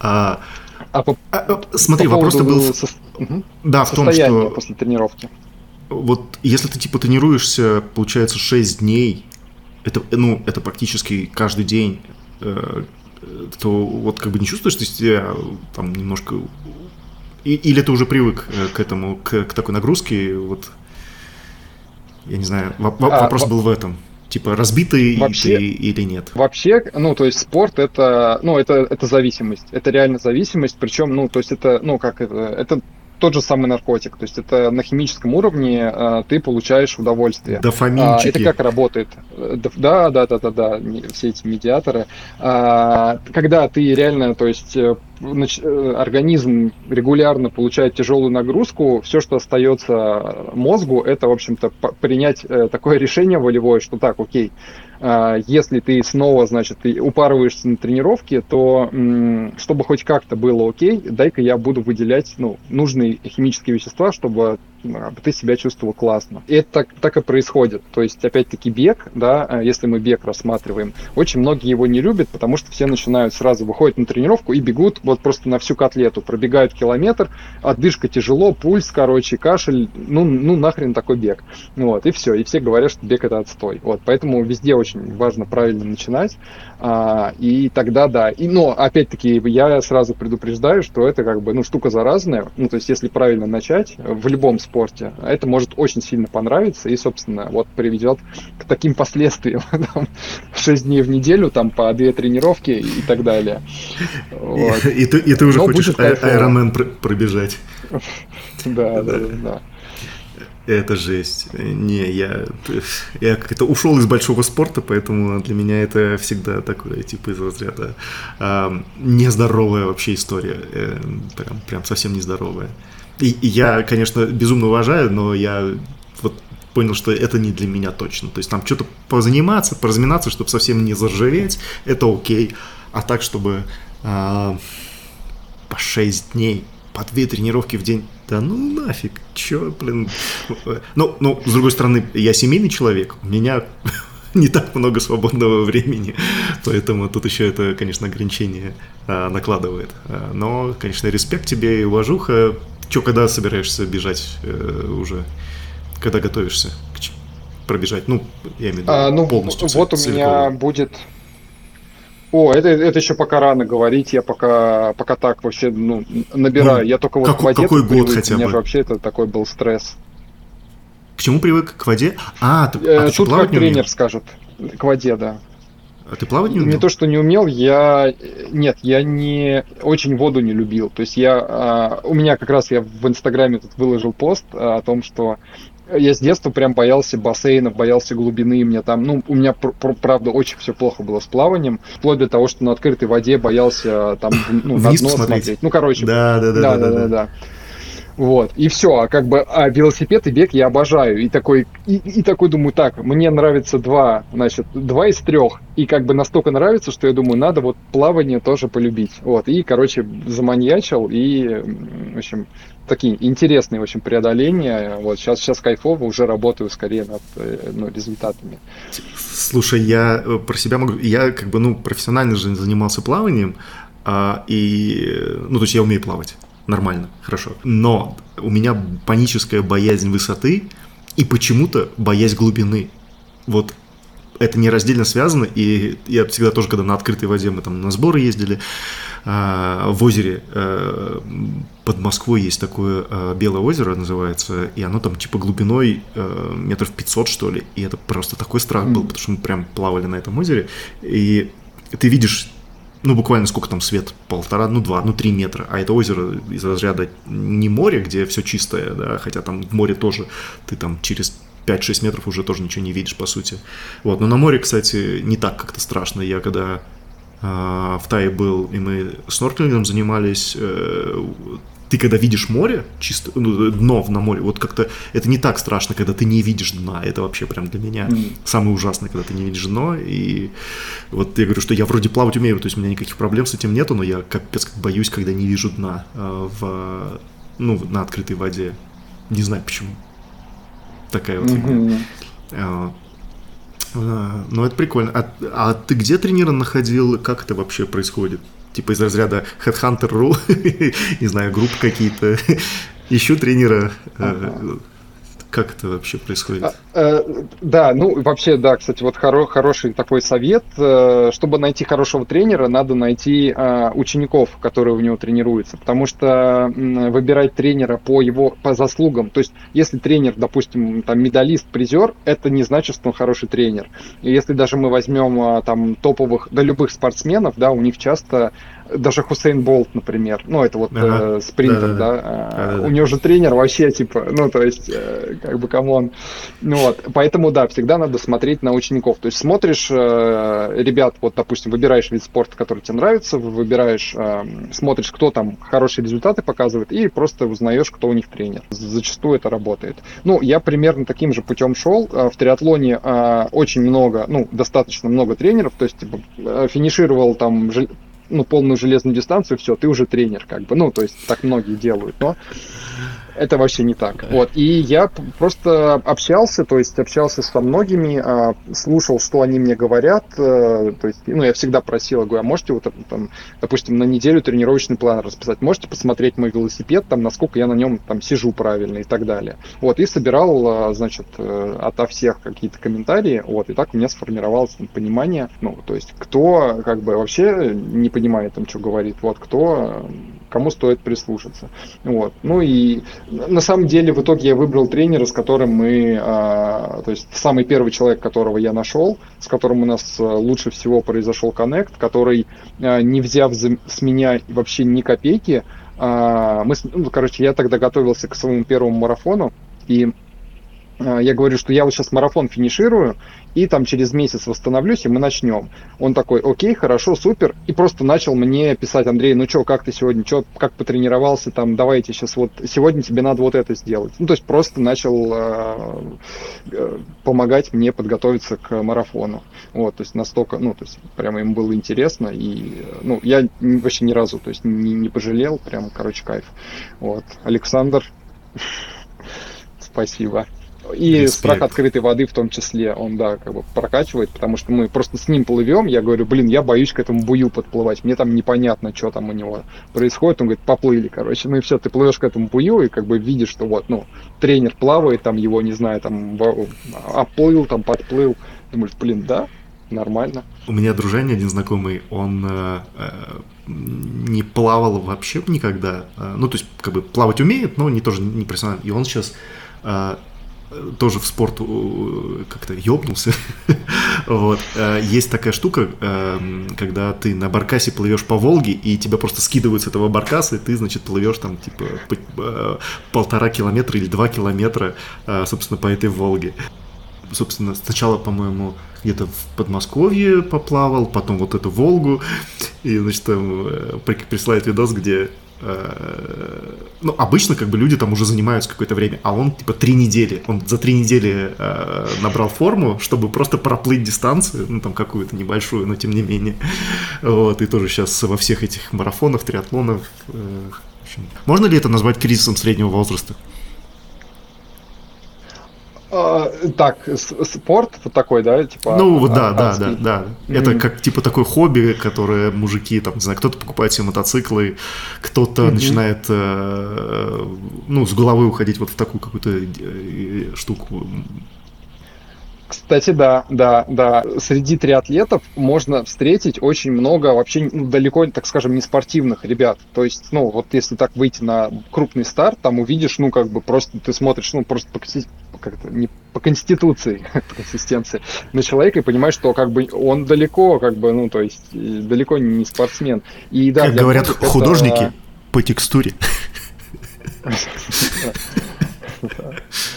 S1: А по, а, а, смотри, по вопрос был... Со... Угу. Да, в том, что... после тренировки.
S2: Вот если ты типа тренируешься, получается, 6 дней, это, ну, это практически каждый день, э, то вот как бы не чувствуешь ты себя там немножко... И, или ты уже привык э, к этому, к, к такой нагрузке, вот... Я не знаю, а, вопрос был в этом типа разбитый вообще, ты или нет?
S1: Вообще, ну, то есть спорт это, ну, это, это зависимость. Это реально зависимость, причем, ну, то есть это, ну, как это, это тот же самый наркотик. То есть это на химическом уровне э, ты получаешь удовольствие.
S2: Дофаминчики.
S1: А, это как работает? Да, да, да, да, да, все эти медиаторы. А, когда ты реально, то есть э, э, организм регулярно получает тяжелую нагрузку, все, что остается мозгу, это, в общем-то, принять э, такое решение волевое, что так, окей, а, если ты снова, значит, упарываешься на тренировке, то чтобы хоть как-то было окей, дай-ка я буду выделять ну, нужные химические вещества, чтобы а, ты себя чувствовал классно. И это так, так и происходит. То есть, опять-таки, бег, да, а, если мы бег рассматриваем, очень многие его не любят, потому что все начинают сразу выходят на тренировку и бегут вот просто на всю котлету, пробегают километр, отдышка тяжело, пульс, короче, кашель, ну, ну нахрен такой бег. Вот, и все. И все говорят, что бег это отстой. Вот, поэтому везде очень важно правильно начинать. А, и тогда да. И, но, опять-таки, я сразу предупреждаю, что это как бы, ну, штука заразная. Ну, то есть, если правильно начать, в любом спорте, это может очень сильно понравиться и, собственно, вот приведет к таким последствиям. Там, 6 дней в неделю, там, по две тренировки и так далее.
S2: Вот. И, и, ты, и ты уже Но хочешь Ironman пробежать.
S1: Да, да, да.
S2: Это жесть. Не, я, я как-то ушел из большого спорта, поэтому для меня это всегда такое, типа, из разряда э, нездоровая вообще история. Э, прям, прям совсем нездоровая. И, и я, конечно, безумно уважаю, но я вот понял, что это не для меня точно. То есть там что-то позаниматься, поразминаться, чтобы совсем не заржаветь, это окей. А так, чтобы э, по 6 дней, по 2 тренировки в день, да ну нафиг, чё, блин. Ну, ну, с другой стороны, я семейный человек, у меня не так много свободного времени, поэтому тут еще это, конечно, ограничение а, накладывает. А, но, конечно, респект тебе и уважуха. Че, когда собираешься бежать э, уже? Когда готовишься к пробежать? Ну, я имею в виду
S1: а, ну, полностью. Вот целиком. у меня будет о, это, это еще пока рано говорить, я пока, пока так вообще ну, набираю. Ну, я только вот
S2: как, к воде какой год привык, хотя
S1: у меня
S2: бы?
S1: же вообще это такой был стресс.
S2: К чему привык? К воде?
S1: А, ты, а ты Тут как тренер умел? скажет. К воде, да.
S2: А ты плавать не умел?
S1: Не то, что не умел, я... Нет, я не... Очень воду не любил. То есть я... А, у меня как раз я в Инстаграме тут выложил пост а, о том, что я с детства прям боялся бассейнов, боялся глубины. Мне там, ну, у меня, правда, очень все плохо было с плаванием. Вплоть до того, что на открытой воде боялся там, ну, на дно смотреть. Ну, короче.
S2: Да, да, да, да, да, да. да.
S1: Вот, и все, а как бы, а велосипед и бег я обожаю. И такой, и, и такой думаю, так, мне нравится два, значит, два из трех. И как бы настолько нравится, что я думаю, надо вот плавание тоже полюбить. Вот, и, короче, заманьячил, и, в общем, такие интересные, в общем, преодоления. Вот сейчас, сейчас кайфово, уже работаю скорее над э, ну, результатами.
S2: Слушай, я э, про себя могу... Я как бы, ну, профессионально же занимался плаванием, а, и, ну, то есть я умею плавать нормально, хорошо. Но у меня паническая боязнь высоты и почему-то боязнь глубины. Вот это нераздельно связано, и я всегда тоже, когда на открытой воде мы там на сборы ездили, в озере под Москвой есть такое Белое озеро называется, и оно там типа глубиной метров 500, что ли, и это просто такой страх был, потому что мы прям плавали на этом озере, и ты видишь ну, буквально сколько там свет, полтора, ну, два, ну, три метра, а это озеро из разряда не море, где все чистое, да, хотя там в море тоже ты там через 5-6 метров уже тоже ничего не видишь, по сути. Вот, но на море, кстати, не так как-то страшно. Я когда э, в Тае был, и мы снорклингом занимались, э, ты когда видишь море, чисто, ну, дно на море, вот как-то это не так страшно, когда ты не видишь дна. Это вообще прям для меня mm. самое ужасное, когда ты не видишь дно. И вот я говорю, что я вроде плавать умею, то есть у меня никаких проблем с этим нету, но я капец как боюсь, когда не вижу дна э, в, ну, на открытой воде. Не знаю почему. Такая вот mm-hmm. фигня. Ну, это прикольно. А, а ты где тренера находил? Как это вообще происходит? Типа из разряда Headhunter.ru, не знаю, группы какие-то. Ищу тренера. Ага. Как это вообще происходит? А,
S1: э, да, ну вообще, да, кстати, вот хоро- хороший такой совет. Э, чтобы найти хорошего тренера, надо найти э, учеников, которые у него тренируются. Потому что э, выбирать тренера по его по заслугам. То есть, если тренер, допустим, там медалист, призер, это не значит, что он хороший тренер. И если даже мы возьмем э, там топовых, да любых спортсменов, да, у них часто даже Хусейн Болт, например, ну, это вот ага. э, спринтер, да, да, да. да, да. у него же тренер вообще, типа, ну, то есть, э, как бы, come on. Ну, вот, поэтому, да, всегда надо смотреть на учеников. То есть, смотришь э, ребят, вот, допустим, выбираешь вид спорта, который тебе нравится, выбираешь, э, смотришь, кто там хорошие результаты показывает, и просто узнаешь, кто у них тренер. Зачастую это работает. Ну, я примерно таким же путем шел. Э, в триатлоне э, очень много, ну, достаточно много тренеров, то есть, типа, э, финишировал там ну, полную железную дистанцию, все, ты уже тренер, как бы. Ну, то есть так многие делают, но это вообще не так. Вот. И я просто общался, то есть общался со многими, а, слушал, что они мне говорят. Э, то есть, ну, я всегда просил, говорю, а можете вот там, допустим, на неделю тренировочный план расписать, можете посмотреть мой велосипед, там, насколько я на нем там сижу правильно и так далее. Вот, и собирал, а, значит, э, ото всех какие-то комментарии, вот, и так у меня сформировалось там, понимание, ну, то есть, кто как бы вообще не понимает там, что говорит, вот, кто кому стоит прислушаться. Вот. Ну и на самом деле в итоге я выбрал тренера, с которым мы, а, то есть самый первый человек, которого я нашел, с которым у нас а, лучше всего произошел коннект, который, а, не взяв за, с меня вообще ни копейки, а, мы, ну, короче, я тогда готовился к своему первому марафону, и я говорю, что я вот сейчас марафон финиширую, и там через месяц восстановлюсь, и мы начнем. Он такой, окей, хорошо, супер, и просто начал мне писать, Андрей, ну что, как ты сегодня, что, как потренировался, там, давайте сейчас вот, сегодня тебе надо вот это сделать. Ну, то есть просто начал э, э, помогать мне подготовиться к марафону. Вот, то есть настолько, ну, то есть прямо ему было интересно, и, ну, я вообще ни разу, то есть не, не пожалел, прям, короче, кайф. Вот, Александр, спасибо. И Респект. страх открытой воды в том числе, он, да, как бы прокачивает, потому что мы просто с ним плывем, я говорю, блин, я боюсь к этому бую подплывать, мне там непонятно, что там у него происходит, он говорит, поплыли, короче, ну и все, ты плывешь к этому бую и как бы видишь, что вот, ну, тренер плавает, там его, не знаю, там, оплыл, там, подплыл, думаешь, блин, да, нормально.
S2: У меня дружение один знакомый, он э, э, не плавал вообще никогда, э, ну, то есть, как бы, плавать умеет, но не тоже не профессионально, и он сейчас э, тоже в спорт э, как-то ёбнулся. вот. Э, есть такая штука, эм, когда ты на баркасе плывешь по Волге, и тебя просто скидывают с этого баркаса, и ты, значит, плывешь там, типа, э, полтора километра или два километра, собственно, по этой Волге. Собственно, сначала, по-моему, где-то в Подмосковье поплавал, потом вот эту Волгу, и, значит, там присылает видос, где ну, обычно как бы люди там уже занимаются какое-то время, а он типа три недели, он за три недели э, набрал форму, чтобы просто проплыть дистанцию, ну там какую-то небольшую, но тем не менее, вот, и тоже сейчас во всех этих марафонах, триатлонах, э, можно ли это назвать кризисом среднего возраста?
S1: А, так, спорт вот такой, да,
S2: типа. Ну, а, да, да, да, да. Это как типа такое хобби, которое мужики там, не знаю, кто-то покупает себе мотоциклы, кто-то mm-hmm. начинает, э, ну, с головы уходить вот в такую какую-то э, штуку.
S1: Кстати, да, да, да. Среди триатлетов можно встретить очень много вообще ну, далеко, так скажем, не спортивных ребят. То есть, ну, вот если так выйти на крупный старт, там увидишь, ну, как бы просто ты смотришь, ну, просто по, как не по конституции, по консистенции на человека и понимаешь, что как бы он далеко, как бы, ну, то есть далеко не спортсмен. И да,
S2: как говорят художники, это... по текстуре.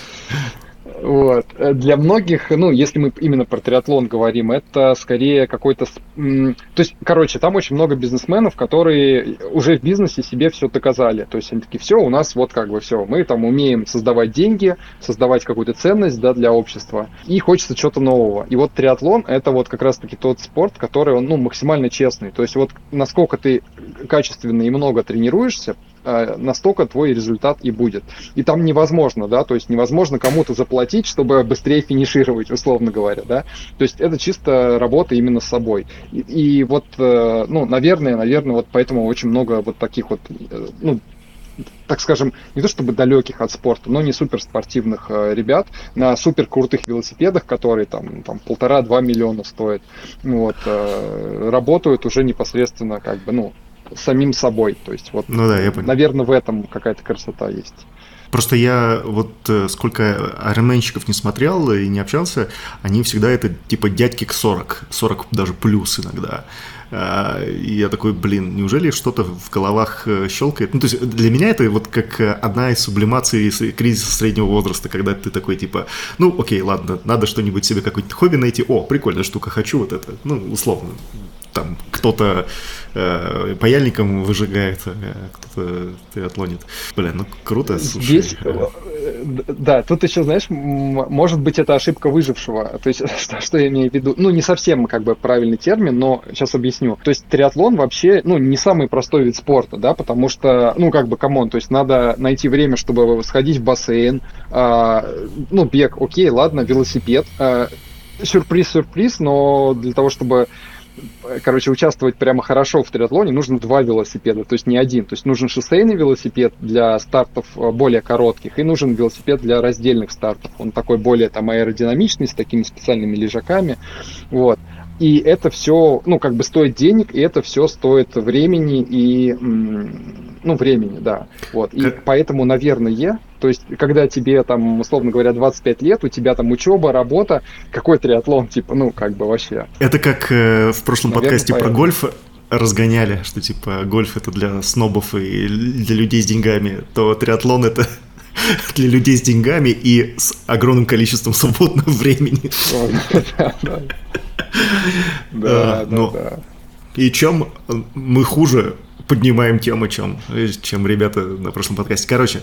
S1: Вот. Э, для многих, ну, если мы именно про триатлон говорим, это скорее какой-то... То есть, короче, там очень много бизнесменов, которые уже в бизнесе себе все доказали. То есть они такие, все, у нас вот как бы все, мы там умеем создавать деньги, создавать какую-то ценность, да, для общества, и хочется чего-то нового. И вот триатлон — это вот как раз-таки тот спорт, который, он, ну, максимально честный. То есть вот насколько ты качественно и много тренируешься, настолько твой результат и будет. И там невозможно, да, то есть невозможно кому-то заплатить, чтобы быстрее финишировать, условно говоря, да. То есть это чисто работа именно с собой. И, и вот, э, ну, наверное, наверное, вот поэтому очень много вот таких вот, э, ну, так скажем, не то чтобы далеких от спорта, но не суперспортивных э, ребят на супер крутых велосипедах, которые там, там полтора-два миллиона стоят, вот, э, работают уже непосредственно как бы, ну, самим собой. То есть вот,
S2: ну да, я понял.
S1: наверное, в этом какая-то красота есть.
S2: Просто я вот э, сколько арменщиков не смотрел и не общался, они всегда это типа дядьки к 40, 40 даже плюс иногда. А, и я такой, блин, неужели что-то в головах э, щелкает? Ну, то есть для меня это вот как одна из сублимаций кризиса среднего возраста, когда ты такой, типа, ну, окей, ладно, надо что-нибудь себе, какое-то хобби найти. О, прикольная штука, хочу вот это. Ну, условно, там кто-то э, паяльником выжигает, э, кто-то триатлонит. Бля, ну круто, слушай. Здесь,
S1: э, да, тут еще, знаешь, может быть, это ошибка выжившего. То есть, что, что я имею в виду? Ну, не совсем как бы правильный термин, но сейчас объясню. То есть, триатлон вообще, ну, не самый простой вид спорта, да, потому что, ну, как бы, come on, то есть, надо найти время, чтобы сходить в бассейн, э, ну, бег, окей, ладно, велосипед, э, сюрприз, сюрприз, но для того, чтобы короче, участвовать прямо хорошо в триатлоне, нужно два велосипеда, то есть не один. То есть нужен шоссейный велосипед для стартов э, более коротких и нужен велосипед для раздельных стартов. Он такой более там аэродинамичный, с такими специальными лежаками. Вот. И это все, ну, как бы стоит денег, и это все стоит времени и, ну, времени, да. Вот. И как... поэтому, наверное, то есть, когда тебе там, условно говоря, 25 лет, у тебя там учеба, работа, какой триатлон, типа, ну, как бы вообще.
S2: Это как э, в прошлом наверное, подкасте поэтому. про гольф разгоняли, что типа гольф это для снобов и для людей с деньгами, то триатлон это для людей с деньгами и с огромным количеством свободного времени. Да, а, да, да. И чем мы хуже поднимаем тему, чем, чем ребята на прошлом подкасте. Короче,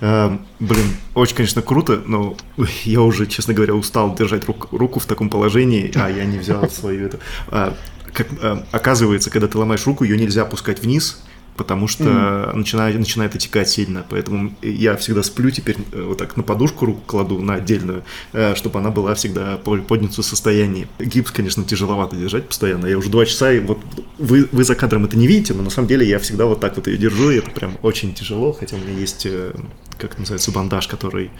S2: э, блин, очень, конечно, круто, но я уже, честно говоря, устал держать рук, руку в таком положении, а я не взял свою эту. А, как, а, оказывается, когда ты ломаешь руку, ее нельзя опускать вниз, потому что mm. начинает, начинает отекать сильно. Поэтому я всегда сплю теперь э, вот так на подушку руку кладу, на отдельную, э, чтобы она была всегда в поднятом состоянии. Гипс, конечно, тяжеловато держать постоянно. Я уже два часа, и вот вы, вы за кадром это не видите, но на самом деле я всегда вот так вот ее держу, и это прям очень тяжело, хотя у меня есть, э, как называется, бандаж, который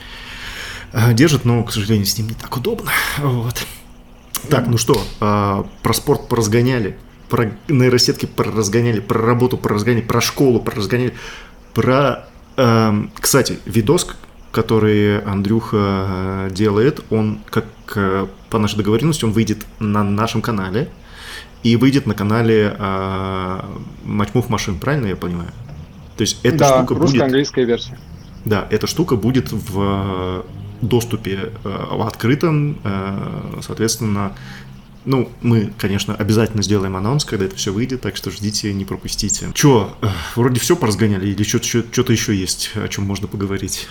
S2: держит, но, к сожалению, с ним не так удобно. Вот. Так, ну что, про спорт поразгоняли про нейросетки разгоняли, про работу разгоняли, про школу разгоняли, про... Э, кстати, видос, который Андрюха э, делает, он, как э, по нашей договоренности, он выйдет на нашем канале и выйдет на канале э, Матчмув Машин, правильно я понимаю?
S1: То есть эта да, штука будет... английская версия.
S2: Да, эта штука будет в доступе в открытом, соответственно, ну, мы, конечно, обязательно сделаем анонс, когда это все выйдет, так что ждите, не пропустите. Че, э, вроде все поразгоняли или что-то еще есть, о чем можно поговорить?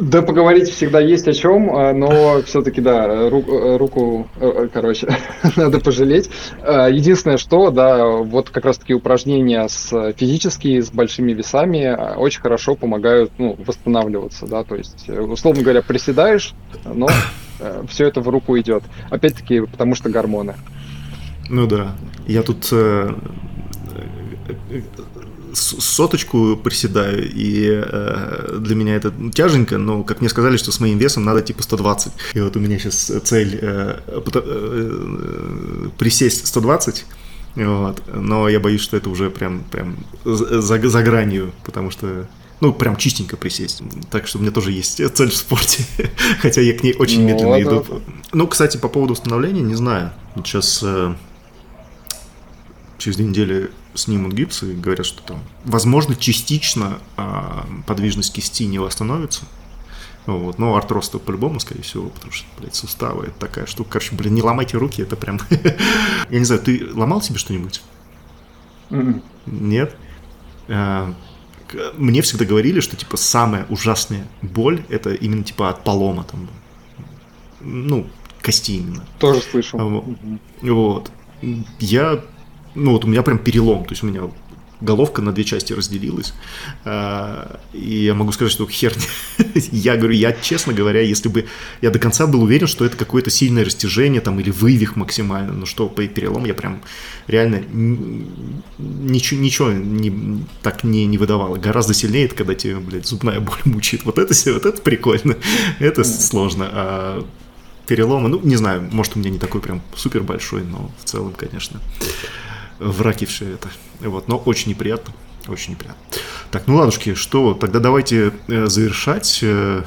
S1: Да, поговорить всегда есть о чем, э, но все-таки, да, руку, э, руку короче, надо пожалеть. Единственное, что, да, вот как раз-таки упражнения с физические, с большими весами очень хорошо помогают, ну, восстанавливаться, да, то есть, условно говоря, приседаешь, но все это в руку идет. Опять-таки, потому что гормоны.
S2: Ну да. Я тут э, соточку приседаю, и э, для меня это тяженько, но, как мне сказали, что с моим весом надо типа 120. И вот у меня сейчас цель э, э, присесть 120, вот, но я боюсь, что это уже прям, прям за, за гранью, потому что ну, прям чистенько присесть. Так что у меня тоже есть цель в спорте, хотя я к ней очень ну, медленно ладно. иду. Ну, кстати, по поводу установления, не знаю. Вот сейчас э, через две недели снимут гипс и говорят, что там, возможно, частично э, подвижность кисти не восстановится. Вот. Но артроз то по-любому, скорее всего, потому что, блядь, суставы это такая штука. Короче, блин, не ломайте руки, это прям... Я не знаю, ты ломал себе что-нибудь?
S1: М-м.
S2: Нет? А, мне всегда говорили, что, типа, самая ужасная боль это именно, типа, от полома там. Ну, кости именно.
S1: Тоже слышал.
S2: Вот. Я ну вот у меня прям перелом, то есть у меня головка на две части разделилась. А, и я могу сказать, что херня. я говорю, я, честно говоря, если бы я до конца был уверен, что это какое-то сильное растяжение там или вывих максимально, но что по перелом я прям реально ничего, ничего не, так не, не выдавало. Гораздо сильнее это, когда тебе, блядь, зубная боль мучает. Вот это вот это прикольно. это сложно. А переломы, ну, не знаю, может, у меня не такой прям супер большой, но в целом, конечно в раке все это. Вот, но очень неприятно, очень неприятно. Так, ну ладушки, что, тогда давайте э, завершать. Э,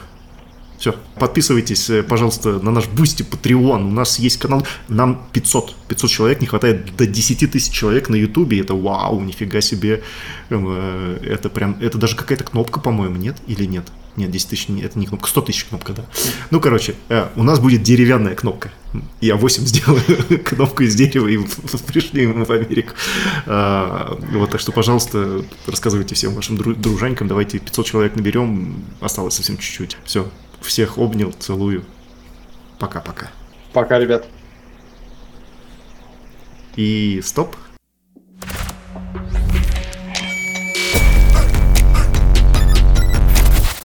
S2: все, подписывайтесь, э, пожалуйста, на наш Boosty Patreon. У нас есть канал, нам 500, 500 человек, не хватает до 10 тысяч человек на Ютубе. Это вау, нифига себе. Это прям, это даже какая-то кнопка, по-моему, нет? Или нет? Нет, 10 тысяч, это не кнопка, 100 тысяч кнопка, да. Ну, короче, э, у нас будет деревянная кнопка. Я 8 сделаю кнопку из дерева и пришли мы в Америку. А, вот, так что, пожалуйста, рассказывайте всем вашим дружанькам, давайте 500 человек наберем, осталось совсем чуть-чуть. Все, всех обнял, целую. Пока-пока.
S1: Пока, ребят.
S2: И стоп.